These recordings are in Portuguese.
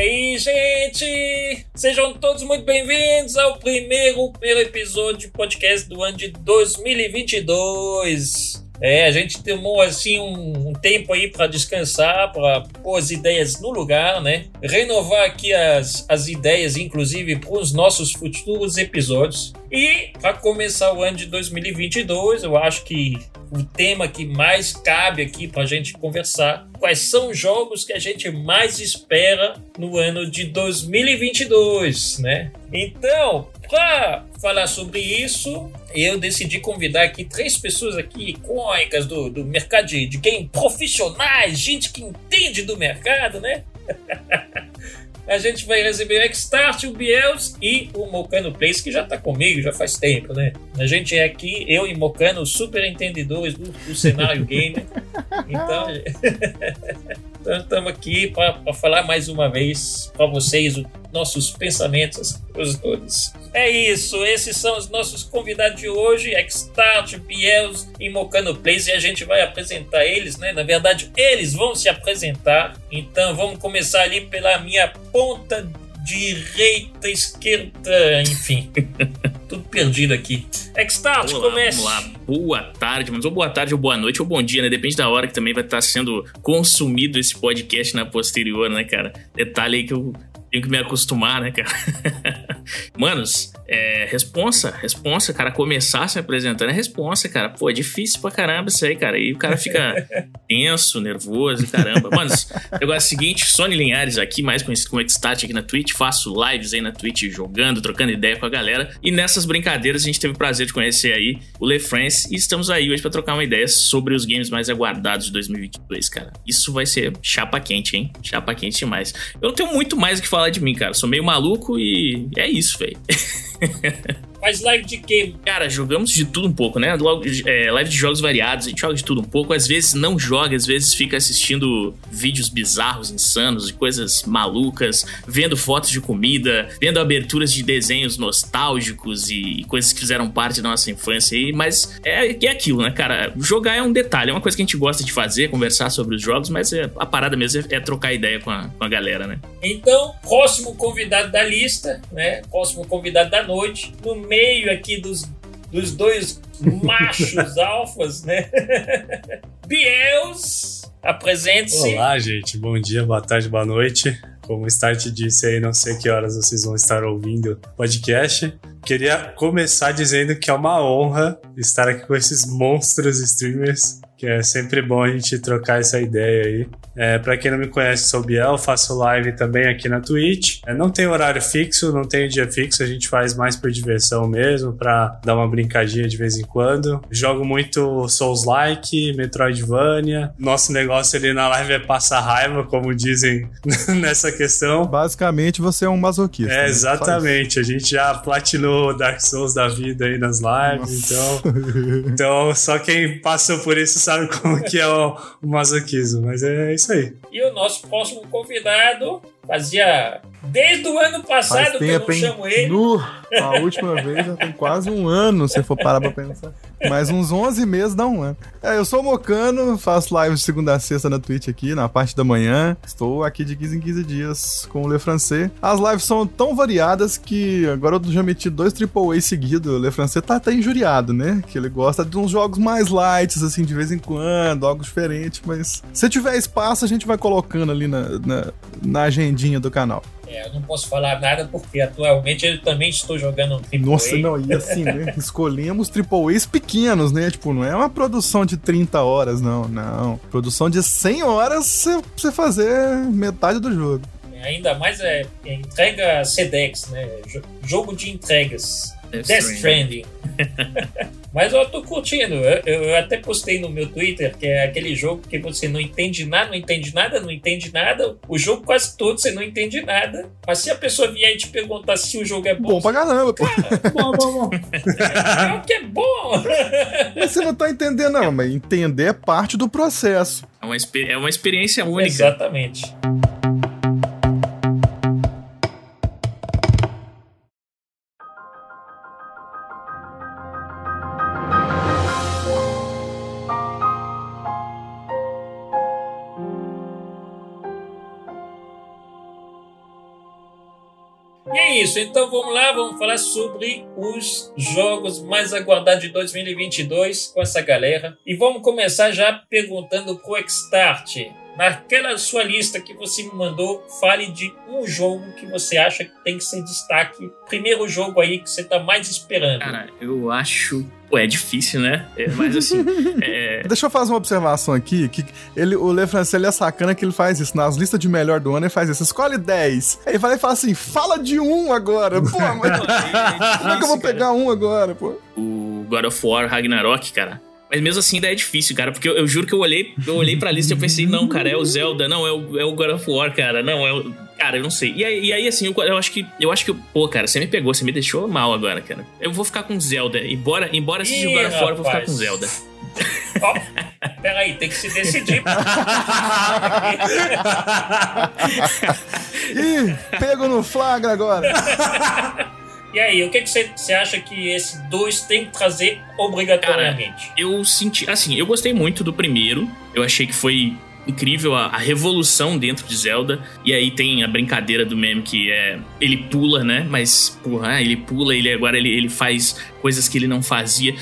aí, gente? Sejam todos muito bem-vindos ao primeiro, primeiro episódio do podcast do ano de 2022. É, a gente tomou assim um, um tempo aí para descansar, para pôr as ideias no lugar, né? Renovar aqui as, as ideias, inclusive, para os nossos futuros episódios. E para começar o ano de 2022, eu acho que o tema que mais cabe aqui para a gente conversar. Quais são os jogos que a gente mais espera no ano de 2022, né? Então, para falar sobre isso, eu decidi convidar aqui três pessoas aqui icônicas do, do mercado de, de game, profissionais, gente que entende do mercado, né? a gente vai receber o Xstart, o Biels e o Mocano Place, que já está comigo já faz tempo, né? A gente é aqui, eu e Mocano, super entendedores do, do cenário gamer. Então estamos aqui para falar mais uma vez para vocês os nossos pensamentos, as coisas É isso, esses são os nossos convidados de hoje, Xstart, Biels e Mocano Place, e a gente vai apresentar eles, né? Na verdade, eles vão se apresentar. Então vamos começar ali pela minha ponta direita, esquerda, enfim. Tudo perdido aqui. Xstart, comece. Vamos lá, boa tarde, mas ou boa tarde, ou boa noite, ou bom dia, né? Depende da hora que também vai estar sendo consumido esse podcast na posterior, né, cara? Detalhe aí que eu tenho que me acostumar, né, cara? Manos, é, responsa, responsa, cara, começar se apresentando é responsa, cara. Pô, é difícil pra caramba isso aí, cara. E o cara fica tenso, nervoso, caramba. Manos, negócio é o seguinte, Sony Linhares aqui, mais conhecido como Xstat aqui na Twitch, faço lives aí na Twitch jogando, trocando ideia com a galera. E nessas brincadeiras a gente teve o prazer de conhecer aí o Le France e estamos aí hoje pra trocar uma ideia sobre os games mais aguardados de 2022, cara. Isso vai ser chapa quente, hein? Chapa quente demais. Eu não tenho muito mais o que falar de mim, cara. Sou meio maluco e é isso, velho. Faz live de quê? Cara, jogamos de tudo um pouco, né? É, live de jogos variados, a gente joga de tudo um pouco. Às vezes não joga, às vezes fica assistindo vídeos bizarros, insanos, de coisas malucas, vendo fotos de comida, vendo aberturas de desenhos nostálgicos e coisas que fizeram parte da nossa infância aí. Mas é, é aquilo, né, cara? Jogar é um detalhe, é uma coisa que a gente gosta de fazer, conversar sobre os jogos, mas é, a parada mesmo é, é trocar ideia com a, com a galera, né? Então, próximo convidado da lista, né? Próximo convidado da noite, no meio aqui dos, dos dois machos alfas, né? Biels, apresente-se. Olá, gente. Bom dia, boa tarde, boa noite. Como o Start disse aí, não sei que horas vocês vão estar ouvindo o podcast. Queria começar dizendo que é uma honra estar aqui com esses monstros streamers, que é sempre bom a gente trocar essa ideia aí. É, para quem não me conhece, sou o Biel, faço live também aqui na Twitch. É, não tem horário fixo, não tem dia fixo, a gente faz mais por diversão mesmo, para dar uma brincadinha de vez em quando. Jogo muito Souls-like, Metroidvania. Nosso negócio ali na live é passar raiva, como dizem nessa questão. Basicamente, você é um masoquista. É, né? exatamente. A gente já platinou Dark Souls da vida aí nas lives, então, então só quem passou por isso sabe como que é o, o masoquismo, mas é isso aí. E o nosso próximo convidado fazia desde o ano passado que eu não chamo ele. No, a última vez já tem quase um ano, se for parar pra pensar. Mais uns 11 meses dá um ano. É, eu sou Mocano, faço live de segunda a sexta na Twitch aqui, na parte da manhã. Estou aqui de 15 em 15 dias com o Le Francês. As lives são tão variadas que agora eu já meti dois AAA seguidos. O Le Francês tá até injuriado, né? Que ele gosta de uns jogos mais light, assim, de vez em quando, algo diferente, mas se tiver espaço, a gente vai colocando ali na, na, na agendinha do canal. É, eu não posso falar nada porque atualmente eu também estou jogando um. Nossa, não, e assim, né? Escolhemos AAAs pequenos, né? Tipo, não é uma produção de 30 horas, não, não. Produção de 100 horas pra você fazer metade do jogo. Ainda mais é, é entrega SEDEX, né? Jogo de entregas. Death Stranding. Mas eu tô curtindo. Eu, eu, até postei no meu Twitter que é aquele jogo que você não entende nada, não entende nada, não entende nada. O jogo quase todo você não entende nada. Mas se a pessoa vier e te perguntar se o jogo é bom. Bom pra caramba, pô. Cara, bom, bom, bom. É, que é bom. Mas você não tá entendendo, não. Mas entender é parte do processo. É uma, é uma experiência única. Exatamente. Isso, então vamos lá, vamos falar sobre os jogos mais aguardados de 2022 com essa galera. E vamos começar já perguntando pro Xstart. Naquela sua lista que você me mandou, fale de um jogo que você acha que tem que ser destaque. Primeiro jogo aí que você tá mais esperando. Cara, eu acho Pô, é difícil, né? É, mas assim. é... Deixa eu fazer uma observação aqui: que ele, o Le France ele é sacana que ele faz isso. Nas listas de melhor do ano, ele faz isso. Escolhe 10. Aí ele vai e fala assim: fala de um agora. Pô, mas. Como é que eu vou pegar um agora, pô? O God of War Ragnarok, cara. Mas mesmo assim ainda é difícil, cara, porque eu, eu, juro que eu olhei, eu olhei pra lista e eu pensei, não, cara, é o Zelda, não, é o, é o God of War, cara, não, é o. Cara, eu não sei. E aí, e aí assim, eu, eu, acho que. Eu acho que. Pô, cara, você me pegou, você me deixou mal agora, cara. Eu vou ficar com Zelda. Embora, embora seja o God of War, eu vou ficar com Zelda. Ó, oh, peraí, tem que se decidir. Ih, pego no flagra agora. E aí, o que, você, você acha que esse dois tem que trazer obrigatoriamente? Cara, eu senti. Assim, eu gostei muito do primeiro. Eu achei que foi incrível a, a, revolução dentro de Zelda. E aí tem a brincadeira do meme que é. Ele pula, né? Mas, porra, ele pula, ele agora ele, ele faz coisas que ele não fazia.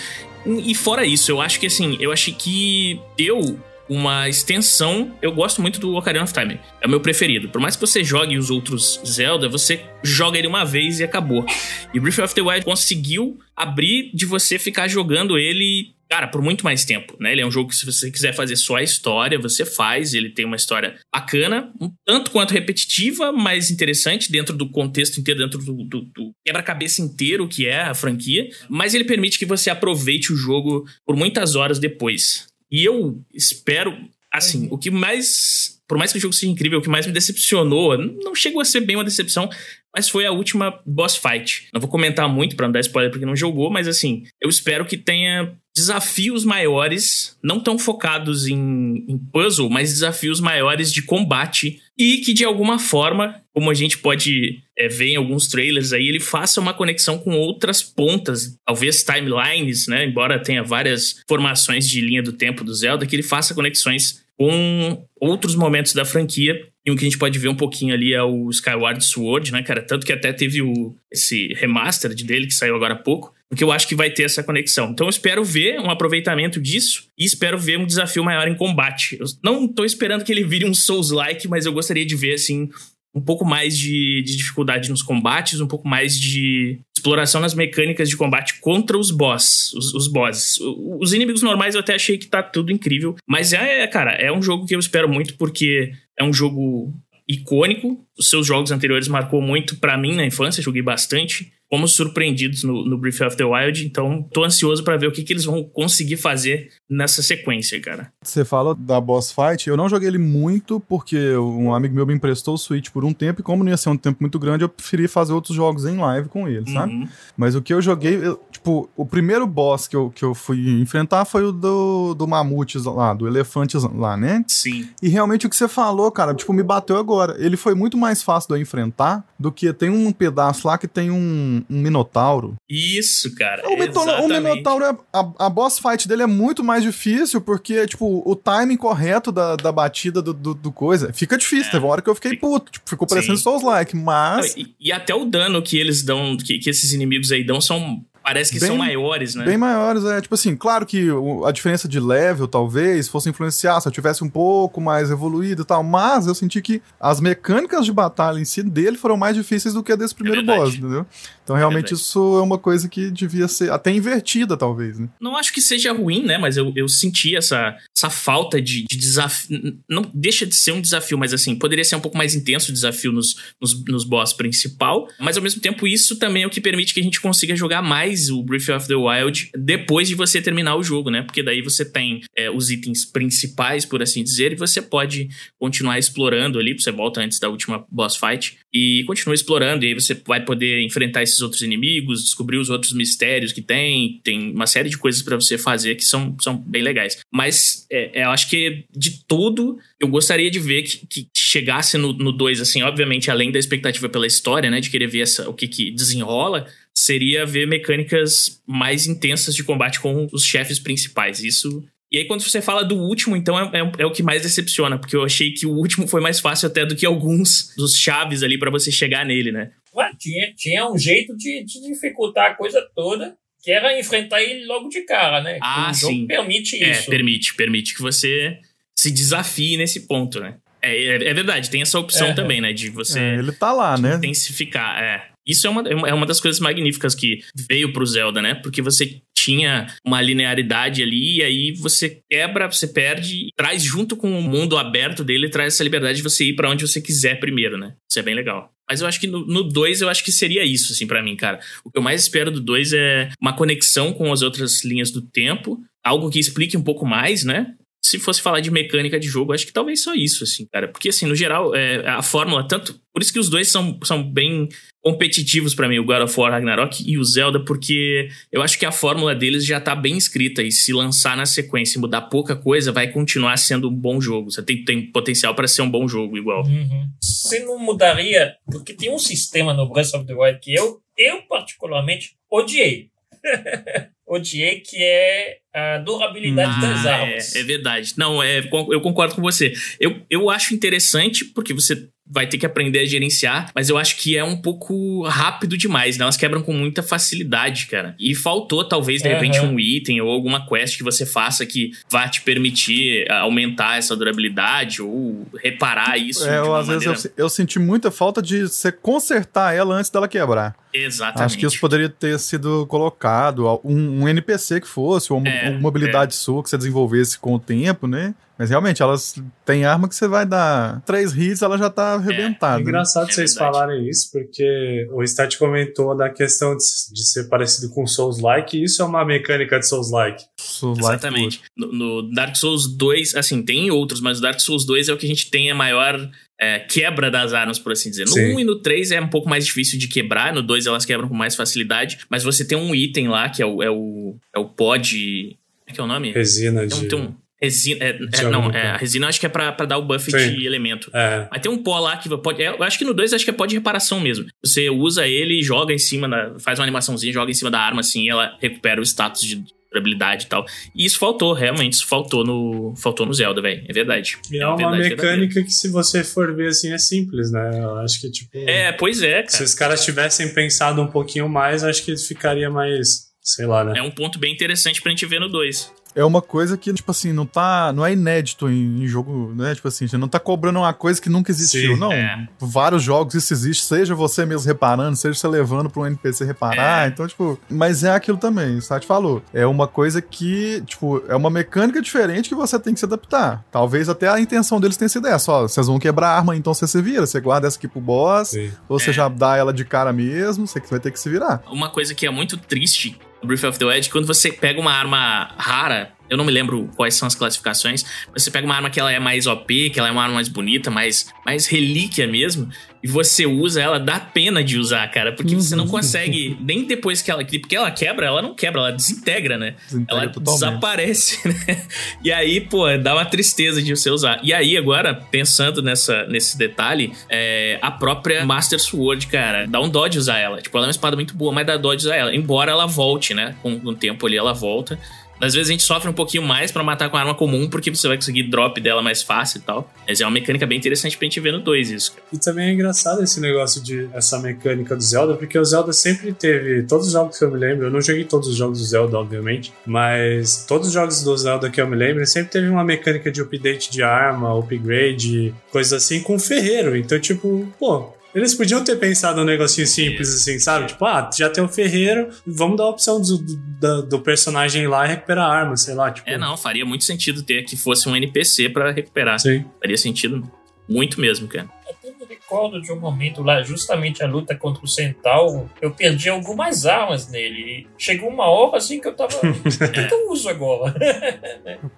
E fora isso, eu acho que assim, eu achei que deu uma extensão. Eu gosto muito do Ocarina of Time. É o meu preferido. Por mais que você jogue os outros Zelda, você joga ele uma vez e acabou. E Breath of the Wild conseguiu abrir de você ficar jogando ele cara, por muito mais tempo, né? Ele é um jogo que se você quiser fazer só a história, você faz. Ele tem uma história bacana, um tanto quanto repetitiva, mas interessante dentro do contexto inteiro, dentro do, do, do quebra-cabeça inteiro que é a franquia. Mas ele permite que você aproveite o jogo por muitas horas depois. E eu espero, assim, uhum. o que mais. Por mais que o jogo seja incrível, o que mais me decepcionou, não chegou a ser bem uma decepção, mas foi a última boss fight. Não vou comentar muito para não dar spoiler porque não jogou, mas assim, eu espero que tenha desafios maiores, não tão focados em, em, puzzle, mas desafios maiores de combate e que de alguma forma, como a gente pode é, ver em alguns trailers aí, ele faça uma conexão com outras pontas, talvez timelines, né? Embora tenha várias formações de linha do tempo do Zelda, que ele faça conexões com outros momentos da franquia. E o que a gente pode ver um pouquinho ali é o Skyward Sword, né, cara? Tanto que até teve o, esse remaster dele que saiu agora há pouco porque eu acho que vai ter essa conexão. Então eu espero ver um aproveitamento disso e espero ver um desafio maior em combate. Eu não tô esperando que ele vire um Souls-like, mas eu gostaria de ver, assim, um pouco mais de, de, dificuldade nos combates, um pouco mais de exploração nas mecânicas de combate contra os boss, os, os bosses. Os inimigos normais eu até achei que tá tudo incrível, mas é, cara, é um jogo que eu espero muito porque é um jogo icônico. Os seus jogos anteriores marcou muito para mim na infância, joguei bastante fomos surpreendidos no, no Breath of the Wild, então tô ansioso para ver o que, que eles vão conseguir fazer nessa sequência, cara. Você fala da boss fight, eu não joguei ele muito porque um amigo meu me emprestou o Switch por um tempo e como não ia ser um tempo muito grande, eu preferi fazer outros jogos em live com ele, sabe? Uhum. Mas o que eu joguei, eu, tipo, o primeiro boss que eu, que eu fui enfrentar foi o do, do mamute lá, do elefante lá, né? Sim. E realmente o que você falou, cara, tipo, me bateu agora. Ele foi muito mais fácil de eu enfrentar do que tem um pedaço lá que tem um um, Minotauro. Isso, cara. O, Minotauro, o Minotauro, é, a, a boss fight dele é muito mais difícil, porque, tipo, o timing correto da, da batida do, do, do coisa fica difícil. É. Teve uma hora que eu fiquei puto, tipo, ficou parecendo Souls-like, mas. E, e, até o dano que eles dão, que, que esses inimigos aí dão, são Parece que bem, são maiores, né? Bem maiores, é. Tipo assim, claro que a diferença de level talvez fosse influenciar se eu tivesse um pouco mais evoluído e tal, mas eu senti que as mecânicas de batalha em si dele foram mais difíceis do que a desse primeiro é boss, entendeu? Então realmente é isso é uma coisa que devia ser até invertida, talvez, né? Não acho que seja ruim, né? Mas eu, eu senti essa, essa falta de, de desafio. Não deixa de ser um desafio, mas assim, poderia ser um pouco mais intenso o desafio nos, nos, nos boss principal, mas ao mesmo tempo isso também é o que permite que a gente consiga jogar mais mais o Breath of the Wild depois de você terminar o jogo, né? Porque daí você tem é, os itens principais, por assim dizer, e você pode continuar explorando ali. Você volta antes da última boss fight e continua explorando. E aí você vai poder enfrentar esses outros inimigos, descobrir os outros mistérios que tem. Tem uma série de coisas para você fazer que são, são bem legais. Mas é, é, eu acho que de tudo, eu gostaria de ver que, que chegasse no 2, assim, obviamente, além da expectativa pela história, né? De querer ver essa, o que, que desenrola seria ver mecânicas mais intensas de combate com os chefes principais. Isso. E aí, quando você fala do último, então é, é, é, o que mais decepciona, porque eu achei que o último foi mais fácil até do que alguns dos chaves ali para você chegar nele, né? Mas tinha, tinha um jeito de, de dificultar a coisa toda, que era enfrentar ele logo de cara, né? Ah, o sim. jogo permite É, isso. permite, permite que você se desafie nesse ponto, né? É, é, é verdade, tem essa opção Aham. também, né? De você É, ele tá lá, né? intensificar. É. Isso é uma, é uma das coisas magníficas que veio pro Zelda, né? Porque você tinha uma linearidade ali, e aí você quebra, você perde, traz junto com o mundo aberto dele, traz essa liberdade de você ir pra onde você quiser primeiro, né? Isso é bem legal. Mas eu acho que no 2 eu acho que seria isso, assim, pra mim, cara. O que eu mais espero do 2 é uma conexão com as outras linhas do tempo, algo que explique um pouco mais, né? Se fosse falar de mecânica de jogo, acho que talvez só isso, assim, cara. Porque, assim, no geral, é, a fórmula, tanto. Por isso que os dois são, são bem competitivos pra mim, o God of War Ragnarok e o Zelda, porque eu acho que a fórmula deles já tá bem escrita e se lançar na sequência e mudar pouca coisa, vai continuar sendo um bom jogo. Você tem, tem potencial pra ser um bom jogo igual. Uhum. Você não mudaria, porque tem um sistema no Breath of the Wild que eu, eu particularmente odiei. odiei, que é a durabilidade das Ah, armas. É, é verdade. Não, é, eu concordo com você. Eu, eu acho interessante, porque você vai ter que aprender a gerenciar, mas eu acho que é um pouco rápido demais, né? Elas quebram com muita facilidade, cara. E faltou, talvez, de Aham. repente, um item ou alguma quest que você faça que vá te permitir ah, aumentar essa durabilidade ou reparar isso. É, de eu, uma às vezes eu, maneira- eu senti muita falta de você consertar ela antes dela quebrar. Exatamente. Acho que isso poderia ter sido colocado, um, um NPC que fosse, ou uma, É, uma habilidade sua que você desenvolvesse com o tempo, né? Mas realmente, elas têm arma que você vai dar três hits, ela já tá É arrebentada. né? engraçado É vocês verdade. falarem isso, porque o Stat comentou da questão de, de ser parecido com Souls-like, e isso é uma mecânica de Souls-like. Isso, like Exatamente. No, no Dark Souls 2, assim, tem outros, mas o Dark Souls 2 é o que a gente tem a maior é, quebra das armas, por assim dizer. No Sim. 1 e no 3 é um pouco mais difícil de quebrar, no 2 elas quebram com mais facilidade, mas você tem um item lá que é o, é o, é o pod. Como é que é o nome? Resina um, de. tem um- resina. é- é, não, é, a resina acho que é pra, pra dar o buff Sim. de elemento. É, Mas tem um pó lá que pode. é, Eu acho que no 2 acho que é pó de reparação mesmo. Você usa ele e joga em cima da. Faz uma animaçãozinha, joga em cima da arma assim e ela recupera o status de durabilidade e tal. E isso faltou, realmente, isso faltou no. Faltou no Zelda, velho. É verdade. e é uma verdade verdadeira. mecânica que, se você for ver assim, é simples, né? Eu acho que, tipo. É, pois é, Se cara. os caras tivessem pensado um pouquinho mais, acho que ficaria mais. Sei lá, né? É um ponto bem interessante pra gente ver no 2. É uma coisa que, tipo assim, não tá. Não é inédito em, em jogo, né? Tipo assim, você não tá cobrando uma coisa que nunca existiu. Sim, não. é. Vários jogos isso existe, seja você mesmo reparando, seja você levando pra um NPC reparar. É. Então, tipo. Mas é aquilo também, o Sati falou. É uma coisa que, tipo, é uma mecânica diferente que você tem que se adaptar. Talvez até a intenção deles tenha sido essa, ó. Vocês vão quebrar a arma, então você se vira. Você guarda essa aqui pro boss, Sim. ou você É. já dá ela de cara mesmo, você vai ter que se virar. Uma coisa que é muito triste Breath of the Wild, quando você pega uma arma rara, eu não me lembro quais são as classificações, mas você pega uma arma que ela é mais OP, que ela é uma arma mais bonita, mais, mais relíquia mesmo, e você usa ela, dá pena de usar, cara, porque você não consegue, nem depois que ela. Porque ela quebra, ela não quebra, ela desintegra, né? Desintegra Ela totalmente. desaparece, né? E aí, pô, dá uma tristeza de você usar. E aí, agora, pensando nessa, nesse detalhe, é, a própria Master Sword, cara, dá um dó de usar ela. Tipo, ela é uma espada muito boa, mas dá dó de usar ela. Embora ela volte, né? Com, com o tempo ali, ela volta. Às vezes a gente sofre um pouquinho mais pra matar com arma comum, porque você vai conseguir drop dela mais fácil e tal. Mas é uma mecânica bem interessante pra gente ver no 2 isso, cara. E também é engraçado esse negócio de essa mecânica do Zelda, porque o Zelda sempre teve. Todos os jogos que eu me lembro, eu não joguei todos os jogos do Zelda, obviamente, mas todos os jogos do Zelda que eu me lembro, sempre teve uma mecânica de update de arma, upgrade, coisas assim, com ferreiro. Então, tipo, pô. Eles podiam ter pensado um negocinho simples assim, sabe? Tipo, ah, já tem o ferreiro, vamos dar a opção do, do, do personagem ir lá e recuperar a arma, sei lá. Tipo, É, não, faria muito sentido ter que fosse um NPC pra recuperar. Sim. Faria sentido muito mesmo, cara. Eu me recordo de um momento lá, justamente a luta contra o Centauro, eu perdi algumas armas nele. E chegou uma hora assim que eu tava. O que, que eu uso agora?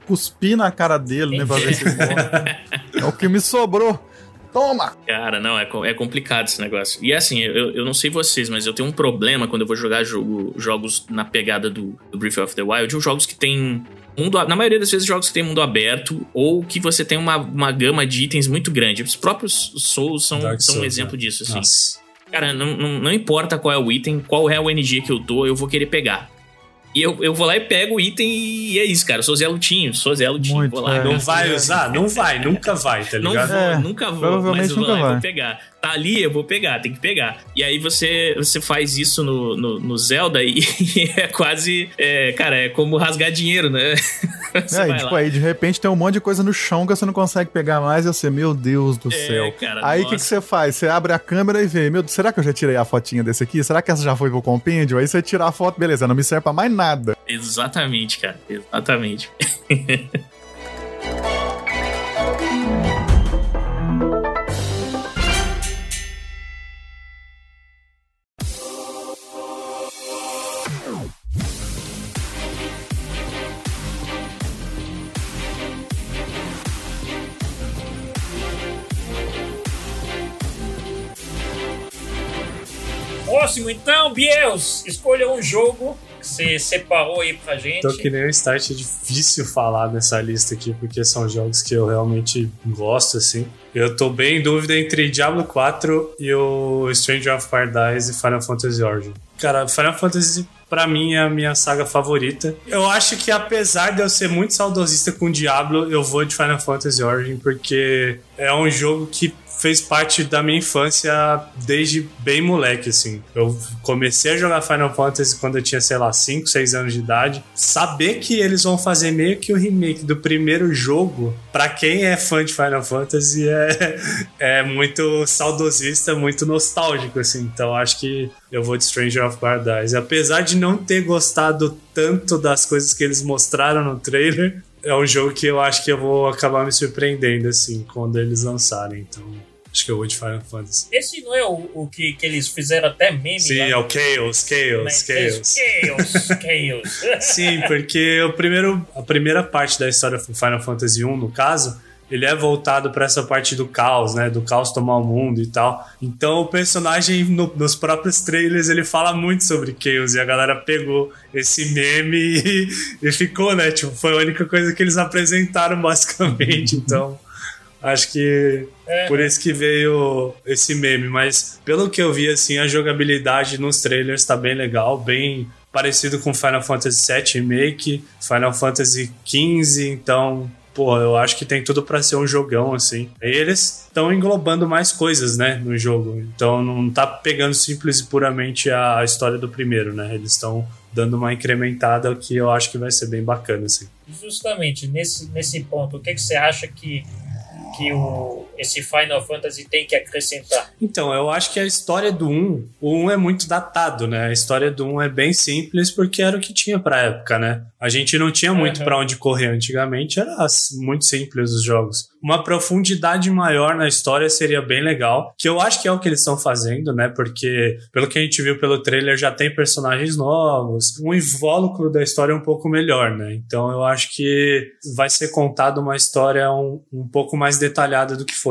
Cuspi na cara dele, né? Pra ver se ele morre. É o que me sobrou. Toma! Cara, não, é, é complicado esse negócio. E assim, eu, eu não sei vocês, mas eu tenho um problema quando eu vou jogar jogo, jogos na pegada do, do Breath of the Wild, ou jogos que tem mundo. Na maioria das vezes, jogos que tem mundo aberto, ou que você tem uma, uma gama de itens muito grande. Os próprios Souls são, Dark são um exemplo né? disso, assim. Nossa. Cara, não, não, não importa qual é o item, qual é o NG que eu tô, eu vou querer pegar. E eu, eu vou lá e pego o item e é isso, cara. Eu sou Zé Lutinho, sou Zé Lutinho, Muito, vou lá. é. Não vai usar? Não vai, nunca vai, tá Não ligado? vou, É, nunca vou, provavelmente mas vou nunca lá vai. vou pegar. Tá ali, eu vou pegar, tem que pegar. E aí você, você faz isso no, no, no Zelda e é quase, é, cara, é como rasgar dinheiro, né? Você É, e, tipo, lá. aí de repente tem um monte de coisa no chão que você não consegue pegar mais e você, meu Deus do É, céu. cara, aí o que, que você faz? Você abre a câmera e vê, meu Deus, será que eu já tirei a fotinha desse aqui? Será que essa já foi pro compêndio? Aí você tira a foto, beleza, não me serve pra mais nada. Exatamente, cara, exatamente. Próximo, então, Biels, escolha um jogo que você separou aí pra gente. Tô que nem o Start, é difícil falar nessa lista aqui, porque são jogos que eu realmente gosto, assim. Eu tô bem em dúvida entre Diablo 4 e o Stranger of Paradise e Final Fantasy Origin. Cara, Final Fantasy, pra mim, é a minha saga favorita. Eu acho que apesar de eu ser muito saudosista com Diablo, eu vou de Final Fantasy Origin, porque é um jogo que fez parte da minha infância desde bem moleque, assim. Eu comecei a jogar Final Fantasy quando eu tinha, sei lá, 5, 6 anos de idade. Saber que eles vão fazer meio que o remake do primeiro jogo, pra quem é fã de Final Fantasy, é, é muito saudosista, muito nostálgico, assim. Então acho que eu vou de Stranger of Paradise. Apesar de não ter gostado tanto das coisas que eles mostraram no trailer, é um jogo que eu acho que eu vou acabar me surpreendendo, assim, quando eles lançarem. Então, acho que eu vou de Final Fantasy. Esse não é o, o que, que eles fizeram até meme Sim, lá, é o Chaos, Chaos, né? Chaos. Chaos, Chaos. Sim, porque o primeiro, a primeira parte da história do Final Fantasy 1, no caso, ele é voltado para essa parte do caos, né? Do caos tomar o mundo e tal. Então o personagem no- nos próprios trailers ele fala muito sobre Chaos e a galera pegou esse meme e, e ficou, né? Tipo, foi a única coisa que eles apresentaram basicamente. Então acho que É. por isso que veio esse meme. Mas pelo que eu vi, assim, a jogabilidade nos trailers tá bem legal, bem parecido com Final Fantasy VII Remake, Final Fantasy XV, então pô, eu acho que tem tudo pra ser um jogão, assim. E eles estão englobando mais coisas, né, no jogo. Então não tá pegando simples e puramente a, a história do primeiro, né? Eles estão dando uma incrementada que eu acho que vai ser bem bacana, assim. Justamente nesse, nesse ponto, o que, que você acha que, que o, esse Final Fantasy tem que acrescentar? Então, eu acho que a história do 1, o 1 é muito datado, né? A história do 1 é bem simples porque era o que tinha pra época, né? A gente não tinha muito Uhum. pra onde correr antigamente, era muito simples os jogos. Uma profundidade maior na história seria bem legal, que eu acho que é o que eles estão fazendo, né? Porque pelo que a gente viu pelo trailer já tem personagens novos, um invólucro da história é um pouco melhor, né? Então eu acho que vai ser contada uma história um, um pouco mais detalhada do que foi.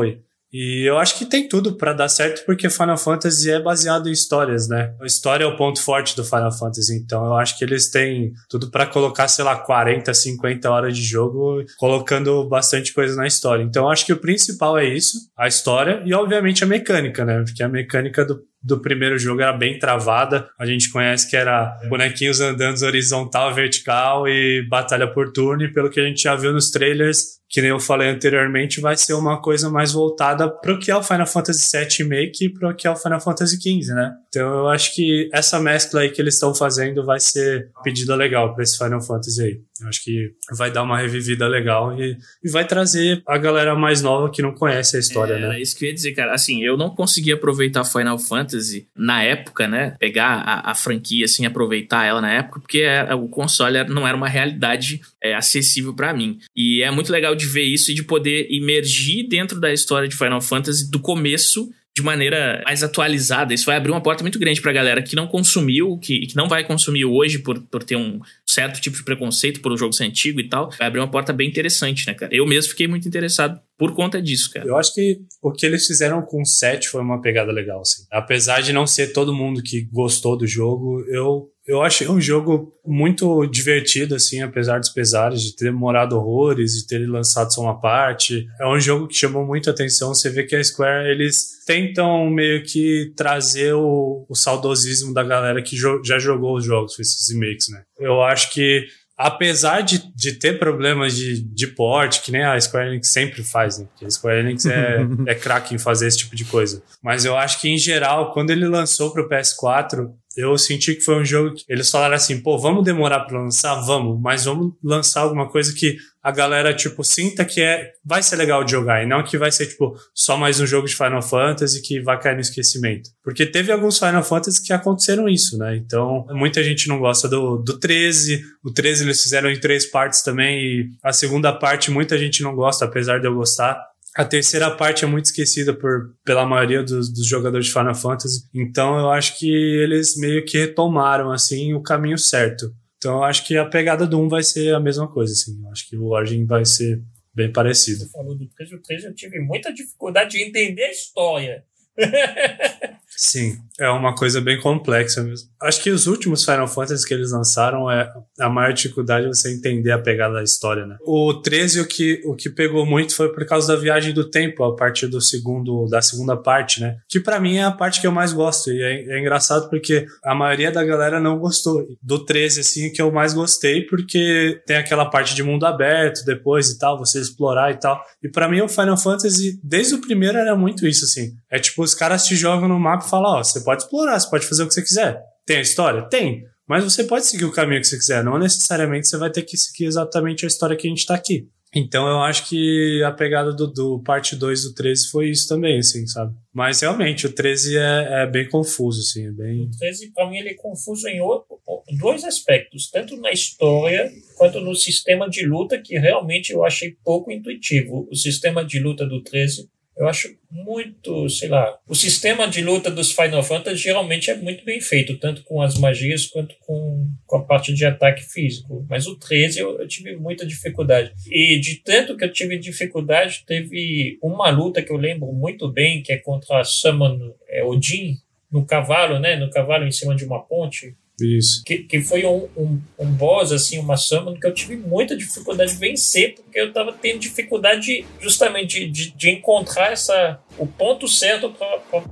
E eu acho que tem tudo pra dar certo, porque Final Fantasy é baseado em histórias, né? A história é o ponto forte do Final Fantasy, então eu acho que eles têm tudo pra colocar, sei lá, 40, 50 horas de jogo, colocando bastante coisa na história. Então eu acho que o principal é isso, a história e obviamente a mecânica, né? Porque a mecânica do do primeiro jogo era bem travada. A gente conhece que era bonequinhos andando horizontal, vertical e batalha por turno. E pelo que a gente já viu nos trailers, que nem eu falei anteriormente, vai ser uma coisa mais voltada pro que é o Final Fantasy VII Remake e pro que é o Final Fantasy XV, né? Então eu acho que essa mescla aí que eles estão fazendo vai ser pedida legal para esse Final Fantasy aí. Eu acho que vai dar uma revivida legal e, e vai trazer a galera mais nova que não conhece a história, Era né? isso que eu ia dizer, cara. Assim, eu não consegui aproveitar Final Fantasy na época, né? Pegar a, a franquia, assim, aproveitar ela na época, porque é- o console era- não era uma realidade é, acessível pra mim. E é muito legal de ver isso e de poder imergir dentro da história de Final Fantasy do começo de maneira mais atualizada. Isso vai abrir uma porta muito grande pra galera que não consumiu, que, que não vai consumir hoje por, por ter um certo tipo de preconceito por um jogo ser antigo e tal. Vai abrir uma porta bem interessante, né, cara? Eu mesmo fiquei muito interessado por conta disso, cara. Eu acho que o que eles fizeram com o 7 foi uma pegada legal, assim. Apesar de não ser todo mundo que gostou do jogo, eu, eu achei um jogo muito divertido, assim, apesar dos pesares, de ter demorado horrores, de ter lançado só uma parte. É um jogo que chamou muito atenção. Você vê que a Square, eles tentam meio que trazer o, o saudosismo da galera que jo- já jogou os jogos, esses remakes, né? Eu acho que apesar de, de ter problemas de, de porte, que nem a Square Enix sempre faz, né? Porque a Square Enix é, é craque em fazer esse tipo de coisa. Mas eu acho que, em geral, quando ele lançou para o PS4, eu senti que foi um jogo que eles falaram assim, pô, vamos demorar para lançar? Vamos, mas vamos lançar alguma coisa que a galera, tipo, sinta que é, vai ser legal de jogar e não que vai ser, tipo, só mais um jogo de Final Fantasy que vai cair no esquecimento. Porque teve alguns Final Fantasy que aconteceram isso, né? Então, muita gente não gosta do, do 13, o 13 eles fizeram em três partes também e a segunda parte muita gente não gosta, apesar de eu gostar. A terceira parte é muito esquecida por, pela maioria dos, dos, jogadores de Final Fantasy. Então eu acho que eles meio que retomaram assim o caminho certo. Então eu acho que a pegada do 1 vai ser a mesma coisa, assim. Eu acho que o Origin vai ser bem parecido. Você falou do 3, o 3 eu tive muita dificuldade de entender a história. Sim, é uma coisa bem complexa mesmo. Acho que os últimos Final Fantasy que eles lançaram é a maior dificuldade você entender a pegada da história, né? O 13 o que o que pegou muito foi por causa da viagem do tempo a partir do segundo da segunda parte, né? Que para mim é a parte que eu mais gosto e é, é, engraçado porque a maioria da galera não gostou do 13 assim que eu mais gostei porque tem aquela parte de mundo aberto depois e tal, você explorar e tal. E para mim o Final Fantasy desde o primeiro era muito isso assim. É tipo os caras te jogam no mapa falam, ó, você pode explorar, você pode fazer o que você quiser. Tem a história? Tem. Mas você pode seguir o caminho que você quiser. Não necessariamente você vai ter que seguir exatamente a história que a gente tá aqui. Então eu acho que a pegada do, do parte 2 do 13 foi isso também, assim, sabe? Mas realmente o 13 é, é bem confuso, assim, é bem... O 13, pra mim, ele é confuso em outro, dois aspectos, tanto na história quanto no sistema de luta, que realmente eu achei pouco intuitivo. O sistema de luta do 13 eu acho muito, sei lá, o sistema de luta dos Final Fantasy geralmente é muito bem feito, tanto com as magias quanto com, com a parte de ataque físico. Mas o 13 eu, eu tive muita dificuldade. E de tanto que eu tive dificuldade, teve uma luta que eu lembro muito bem, que é contra a Summon é, Odin, no cavalo, né? No cavalo em cima de uma ponte. Isso. Que, que foi um, um, um boss, assim, uma summon que eu tive muita dificuldade de vencer, porque eu tava tendo dificuldade justamente de, de, de encontrar essa, o ponto certo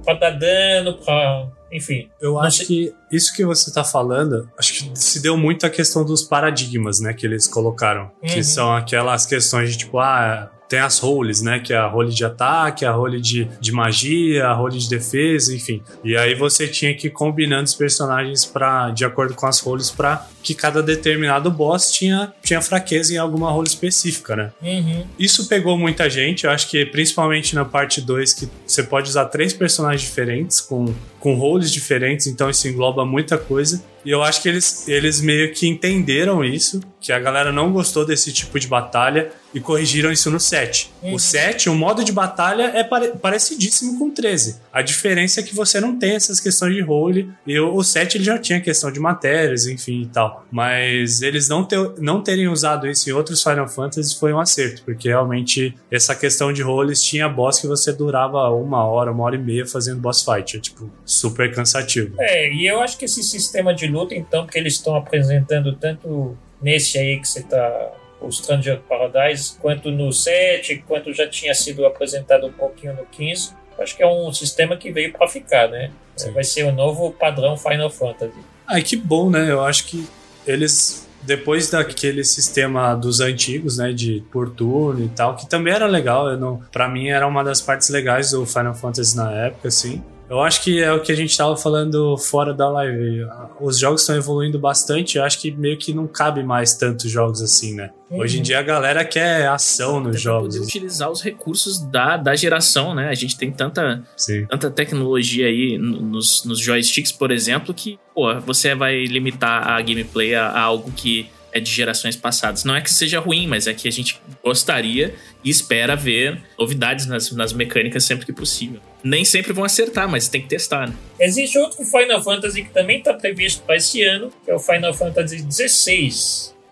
para dar dano, para enfim. Eu acho que isso que você está falando, acho que se deu muito a questão dos paradigmas, né, que eles colocaram. Uhum. Que são aquelas questões de tipo, ah, tem as roles, né? Que é a role de ataque, a role de, de magia, a role de defesa, enfim. E aí você tinha que ir combinando os personagens para de acordo com as roles para que cada determinado boss tinha, tinha fraqueza em alguma role específica, né? Uhum. Isso pegou muita gente, eu acho que principalmente na parte 2 que você pode usar três personagens diferentes com, com roles diferentes, então isso engloba muita coisa. E eu acho que eles, eles meio que entenderam isso, que a galera não gostou desse tipo de batalha e corrigiram isso no 7. Uhum. O 7, o modo de batalha é pare parecidíssimo com o 13. A diferença é que você não tem essas questões de role. E o, o 7 ele já tinha questão de matérias, enfim e tal. Mas eles não, ter, não terem usado isso em outros Final Fantasy foi um acerto, porque realmente essa questão de roles tinha boss que você durava uma hora, uma hora e meia fazendo boss fight. É tipo, super cansativo. É, e eu acho que esse sistema de luta, então, que eles estão apresentando tanto nesse aí que você está o Stranger Paradise, quanto no 7, quanto já tinha sido apresentado um pouquinho no 15. Acho que é um sistema que veio para ficar, né? Sim. Vai ser o novo padrão Final Fantasy. Ai, que bom, né? Eu acho que eles depois daquele sistema dos antigos, né, de por turno e tal, que também era legal, eu não, para mim era uma das partes legais do Final Fantasy na época, assim. Eu acho que é o que a gente estava falando fora da live. Os jogos estão evoluindo bastante. Eu acho que meio que não cabe mais tantos jogos assim, né? Uhum. Hoje em dia a galera quer ação nos jogos. Poder utilizar os recursos da, da geração, né? A gente tem tanta, tanta tecnologia aí nos, nos joysticks, por exemplo, que pô, você vai limitar a gameplay a, a algo que é de gerações passadas. Não é que seja ruim, mas é que a gente gostaria e espera ver novidades nas, nas mecânicas sempre que possível. Nem sempre vão acertar, mas tem que testar, né? Existe outro Final Fantasy que também está previsto para esse ano, que é o Final Fantasy XVI.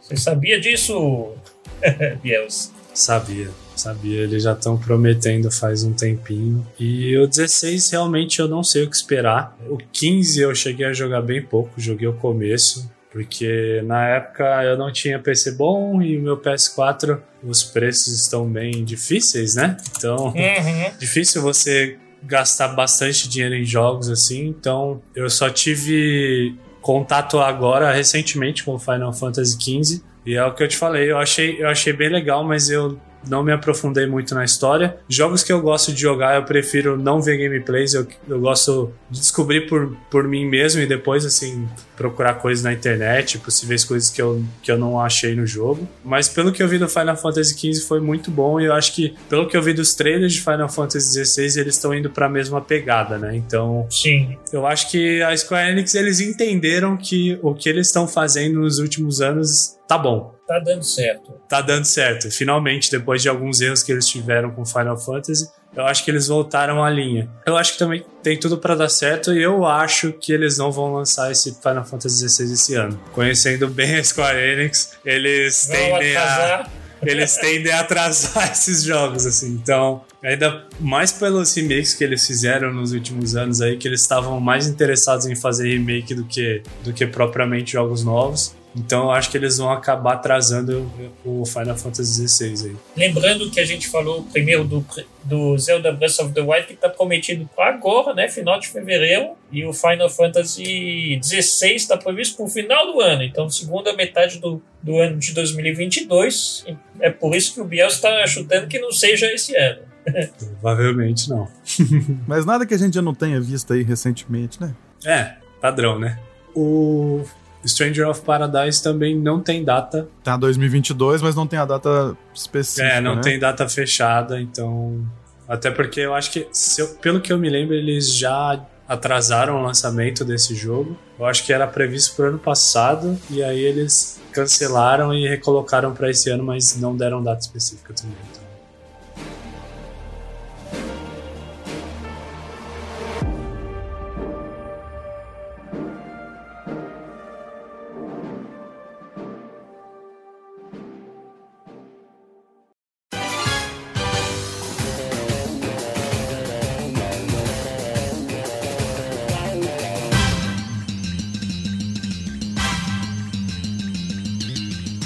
Você sabia disso, Biels? Sabia, sabia. Eles já estão prometendo faz um tempinho. E o 16 realmente eu não sei o que esperar. O 15 eu cheguei a jogar bem pouco, joguei o começo porque na época eu não tinha PC bom e o meu PS4 os preços estão bem difíceis, né? Então, uhum. difícil você gastar bastante dinheiro em jogos assim. Então, eu só tive contato agora, recentemente, com o Final Fantasy XV. E é o que eu te falei, eu achei, eu achei bem legal, mas eu não me aprofundei muito na história. Jogos que eu gosto de jogar, eu prefiro não ver gameplays, eu, eu gosto de descobrir por, por mim mesmo e depois, assim, procurar coisas na internet, possíveis coisas que eu, que eu não achei no jogo. Mas pelo que eu vi do Final Fantasy XV foi muito bom e eu acho que, pelo que eu vi dos trailers de Final Fantasy XVI, eles estão indo para a mesma pegada, né? Então, Sim. eu acho que a Square Enix, eles entenderam que o que eles estão fazendo nos últimos anos tá bom tá dando certo. Tá dando certo. Finalmente, depois de alguns erros que eles tiveram com Final Fantasy, eu acho que eles voltaram à linha. Eu acho que também tem tudo para dar certo e eu acho que eles não vão lançar esse Final Fantasy XVI esse ano. Conhecendo bem a Square Enix, eles Vão tendem atrasar. a eles tendem a atrasar esses jogos assim. Então, ainda mais pelos remakes que eles fizeram nos últimos anos aí, que eles estavam mais interessados em fazer remake do que do que propriamente jogos novos. Então eu acho que eles vão acabar atrasando o Final Fantasy XVI aí. Lembrando que a gente falou primeiro do, do Zelda Breath of the Wild, que está prometido para agora, né? Final de fevereiro. E o Final Fantasy XVI está previsto para o final do ano. Então, segunda metade do, do ano de 2022. É por isso que o Biel está chutando que não seja esse ano. Provavelmente não. Mas nada que a gente já não tenha visto aí recentemente, né? É, padrão, né? O Stranger of Paradise também não tem data. Tá 2022, mas não tem a data específica. É, não né? tem data fechada, então. Até porque eu acho que, eu- pelo que eu me lembro, eles já atrasaram o lançamento desse jogo. Eu acho que era previsto pro ano passado, e aí eles cancelaram e recolocaram para esse ano, mas não deram data específica também.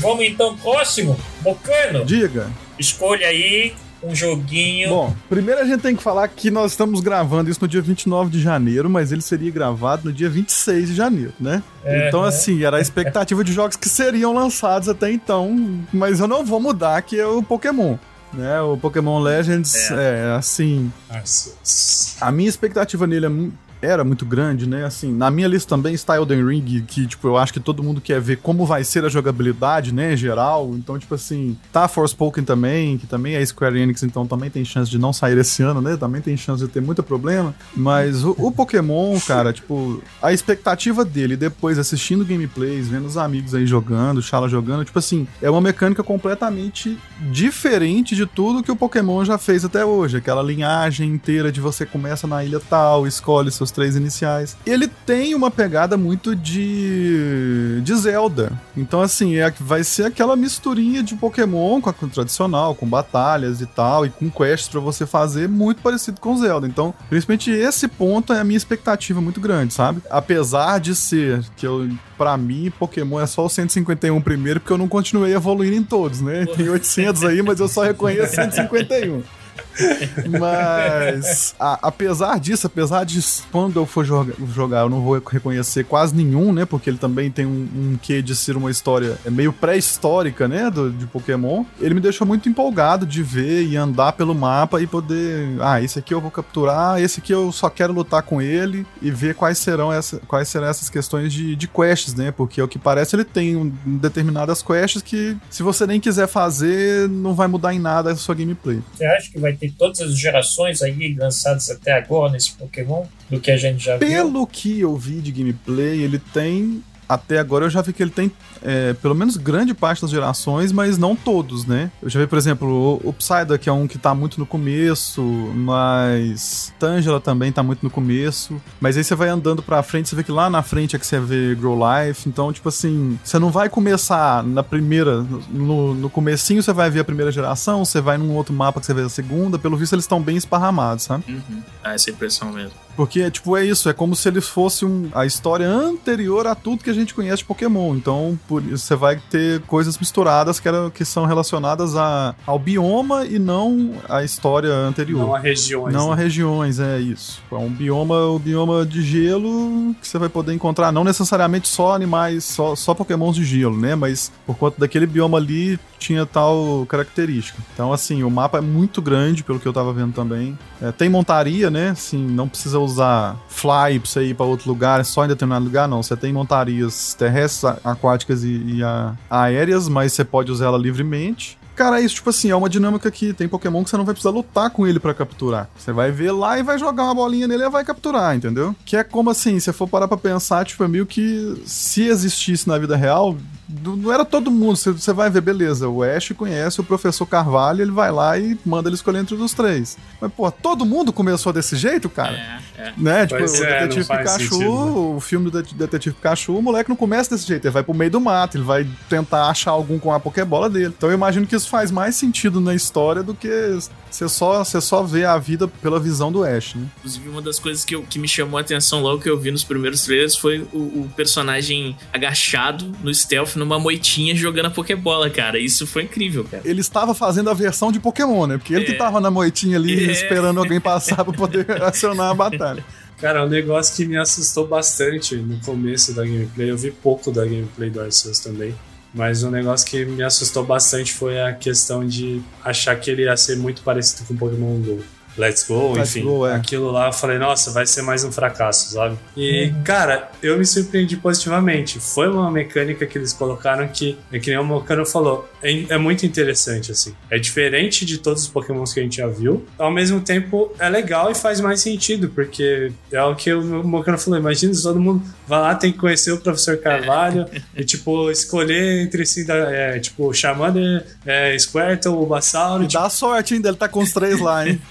Vamos então, próximo. Bocano, Diga. escolha aí um joguinho. Bom, primeiro a gente tem que falar que nós estamos gravando isso no dia 29 de janeiro, mas ele seria gravado no dia 26 de janeiro, né? É, então, né? assim, era a expectativa de jogos que seriam lançados até então, mas eu não vou mudar, que é o Pokémon. Né, o Pokémon Legends é, assim. Nossa. A minha expectativa nele é era muito grande, né? Assim, na minha lista também está Elden Ring, que, tipo, eu acho que todo mundo quer ver como vai ser a jogabilidade, né, em geral. Então, tipo assim, tá Forspoken também, que também é Square Enix, então também tem chance de não sair esse ano, né? Também tem chance de ter muito problema. Mas o, o Pokémon, cara, tipo, a expectativa dele, depois assistindo gameplays, vendo os amigos aí jogando, o Shala jogando, tipo assim, é uma mecânica completamente diferente de tudo que o Pokémon já fez até hoje. Aquela linhagem inteira de você começa na ilha tal, escolhe seus três iniciais. Ele tem uma pegada muito de, de Zelda. Então, assim, é, vai ser aquela misturinha de Pokémon com a com tradicional, com batalhas e tal, e com quests pra você fazer, muito parecido com Zelda. Então, principalmente esse ponto é a minha expectativa muito grande, sabe? Apesar de ser que eu. Pra mim, Pokémon é só o 151 primeiro, porque eu não continuei evoluindo em todos, né? Tem 800 aí, mas eu só reconheço 151. Mas, a- apesar disso, apesar de quando eu for joga- jogar, eu não vou reconhecer quase nenhum, né? Porque ele também tem um, um quê de ser uma história é meio pré-histórica, né? Do, de Pokémon. Ele me deixou muito empolgado de ver e andar pelo mapa e poder. Ah, esse aqui eu vou capturar, esse aqui eu só quero lutar com ele e ver quais serão, essa, quais serão essas questões de, de quests, né? Porque ao que parece ele tem um, determinadas quests que, se você nem quiser fazer, não vai mudar em nada a sua gameplay. Você acha que vai ter todas as gerações aí lançadas até agora nesse Pokémon? Do que a gente já viu? Pelo que eu vi de gameplay, ele tem. Até agora eu já vi que ele tem é, pelo menos grande parte das gerações, mas não todos, né? Eu já vi, por exemplo, o, o Psyduck é um que tá muito no começo, mas Tangela também tá muito no começo. Mas aí você vai andando pra frente, você vê que lá na frente é que você vê Grow Life. Então, tipo assim, você não vai começar na primeira. No, no comecinho você vai ver a primeira geração, você vai num outro mapa que você vê a segunda. Pelo visto, eles estão bem esparramados, sabe? Uhum. Dá essa impressão mesmo. Porque, tipo, é isso, é como se ele fosse um, a história anterior a tudo que a gente conhece de Pokémon. Então, por isso você vai ter coisas misturadas que, era, que são relacionadas a, ao bioma e não à história anterior. Não a regiões. Não né? a regiões, é isso. É um bioma, o bioma de gelo que você vai poder encontrar, não necessariamente só animais, só, só pokémons de gelo, né? Mas por conta daquele bioma ali tinha tal característica. Então, assim, o mapa é muito grande, pelo que eu tava vendo também. É, tem montaria, né? Assim, não precisa usar fly pra você ir pra outro lugar, é só em determinado lugar, não. Você tem montarias terrestres, aquáticas e, e a, aéreas, mas você pode usar ela livremente. Cara, é isso, tipo assim, é uma dinâmica que tem Pokémon que você não vai precisar lutar com ele para capturar. Você vai ver lá e vai jogar uma bolinha nele e vai capturar, entendeu? Que é como assim, se for parar pra pensar, tipo, é meio que se existisse na vida real, não era todo mundo. Você vai ver, beleza, o Ash conhece o professor Carvalho, ele vai lá e manda ele escolher entre os três. Mas, pô, todo mundo começou desse jeito, cara? É, é. Né? Tipo, Pois o é, Detetive Pikachu, sentido, né? o filme do Det- Detetive Pikachu, o moleque não começa desse jeito. Ele vai pro meio do mato, ele vai tentar achar algum com a Pokébola dele. Então eu imagino que isso faz mais sentido na história do que você só, você só vê a vida pela visão do Ash, né? Inclusive, uma das coisas que, eu- que me chamou a atenção logo que eu vi nos primeiros trailers foi o, o personagem agachado no stealth numa moitinha jogando a Pokébola, cara. Isso foi incrível, cara. Ele estava fazendo a versão de Pokémon, né? Porque ele que É. tava na moitinha ali É. esperando alguém passar pra poder acionar a batalha. Cara, um negócio que me assustou bastante no começo da gameplay, eu vi pouco da gameplay do Arceus também, mas um negócio que me assustou bastante foi a questão de achar que ele ia ser muito parecido com Pokémon GO. Let's Go, Let's enfim. Go, é. Aquilo lá, eu falei, nossa, vai ser mais um fracasso, sabe? E, Uhum. cara, eu me surpreendi positivamente. Foi uma mecânica que eles colocaram que, é que nem o Mocano falou, é, é muito interessante, assim. É diferente de todos os Pokémons que a gente já viu. Ao mesmo tempo, é legal e faz mais sentido, porque é o que o Mocano falou. Imagina se todo mundo vai lá, tem que conhecer o professor Carvalho e, tipo, escolher entre si, é, tipo, Charmander, é, Squirtle, Bulbasaur. E tipo, dá sorte ainda, ele tá com os três lá, hein?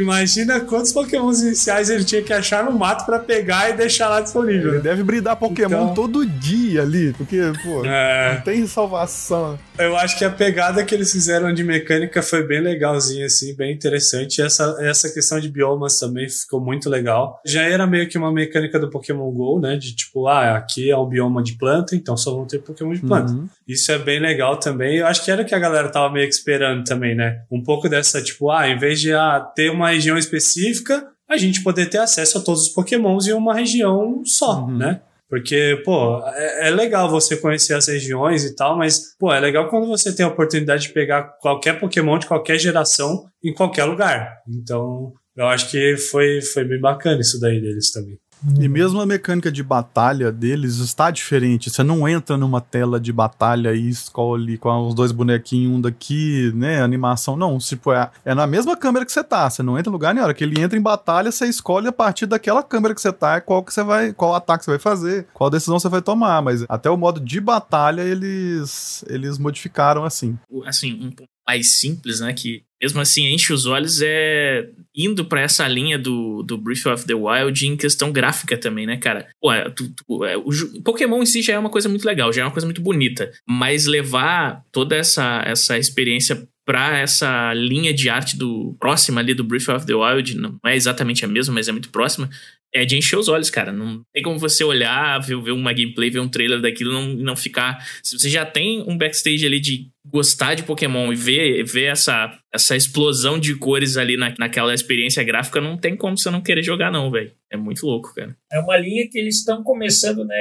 Imagina quantos pokémons iniciais ele tinha que achar no mato pra pegar e deixar lá disponível. Ele deve bridar Pokémon Então- todo dia ali, porque, pô, É, não tem salvação. Eu acho que a pegada que eles fizeram de mecânica foi bem legalzinha, assim, bem interessante. E essa, essa questão de biomas também ficou muito legal. Já era meio que uma mecânica do Pokémon GO, né? De tipo, ah, aqui é um bioma de planta, então só vão ter Pokémon de planta. Uhum. Isso é bem legal também. Eu acho que era o que a galera tava meio que esperando também, né? Um pouco dessa, tipo, ah, em vez de ah, ter uma região específica, a gente poder ter acesso a todos os pokémons em uma região só, Uhum. né? Porque, pô, é, é legal você conhecer as regiões e tal, mas, pô, é legal quando você tem a oportunidade de pegar qualquer Pokémon de qualquer geração em qualquer lugar. Então, eu acho que foi, foi bem bacana isso daí deles também. E mesmo a mecânica de batalha deles está diferente. Você não entra numa tela de batalha e escolhe com os dois bonequinhos, um daqui, né? Animação. Não, tipo, é, é na mesma câmera que você tá. Você não entra em lugar nenhum. Hora que ele entra em batalha, você escolhe a partir daquela câmera que você tá, qual que você vai, qual ataque você vai fazer, qual decisão você vai tomar. Mas até o modo de batalha eles, eles modificaram assim. Assim, um mais simples, né? Que mesmo assim enche os olhos é indo pra essa linha do, do Breath of the Wild em questão gráfica também, né, cara? Pô, é, tu- tu- é, o Pokémon em si já é uma coisa muito legal, já é uma coisa muito bonita, mas levar toda essa, essa experiência pra essa linha de arte do próxima ali do Breath of the Wild, não é exatamente a mesma, mas é muito próxima, é de encher os olhos, cara. Não tem como você olhar, ver, ver uma gameplay, ver um trailer daquilo não, não ficar. Se você já tem um backstage ali de gostar de Pokémon e ver, ver essa, essa explosão de cores ali na, naquela experiência gráfica, não tem como você não querer jogar, não, velho. É muito louco, cara. É uma linha que eles estão começando, né?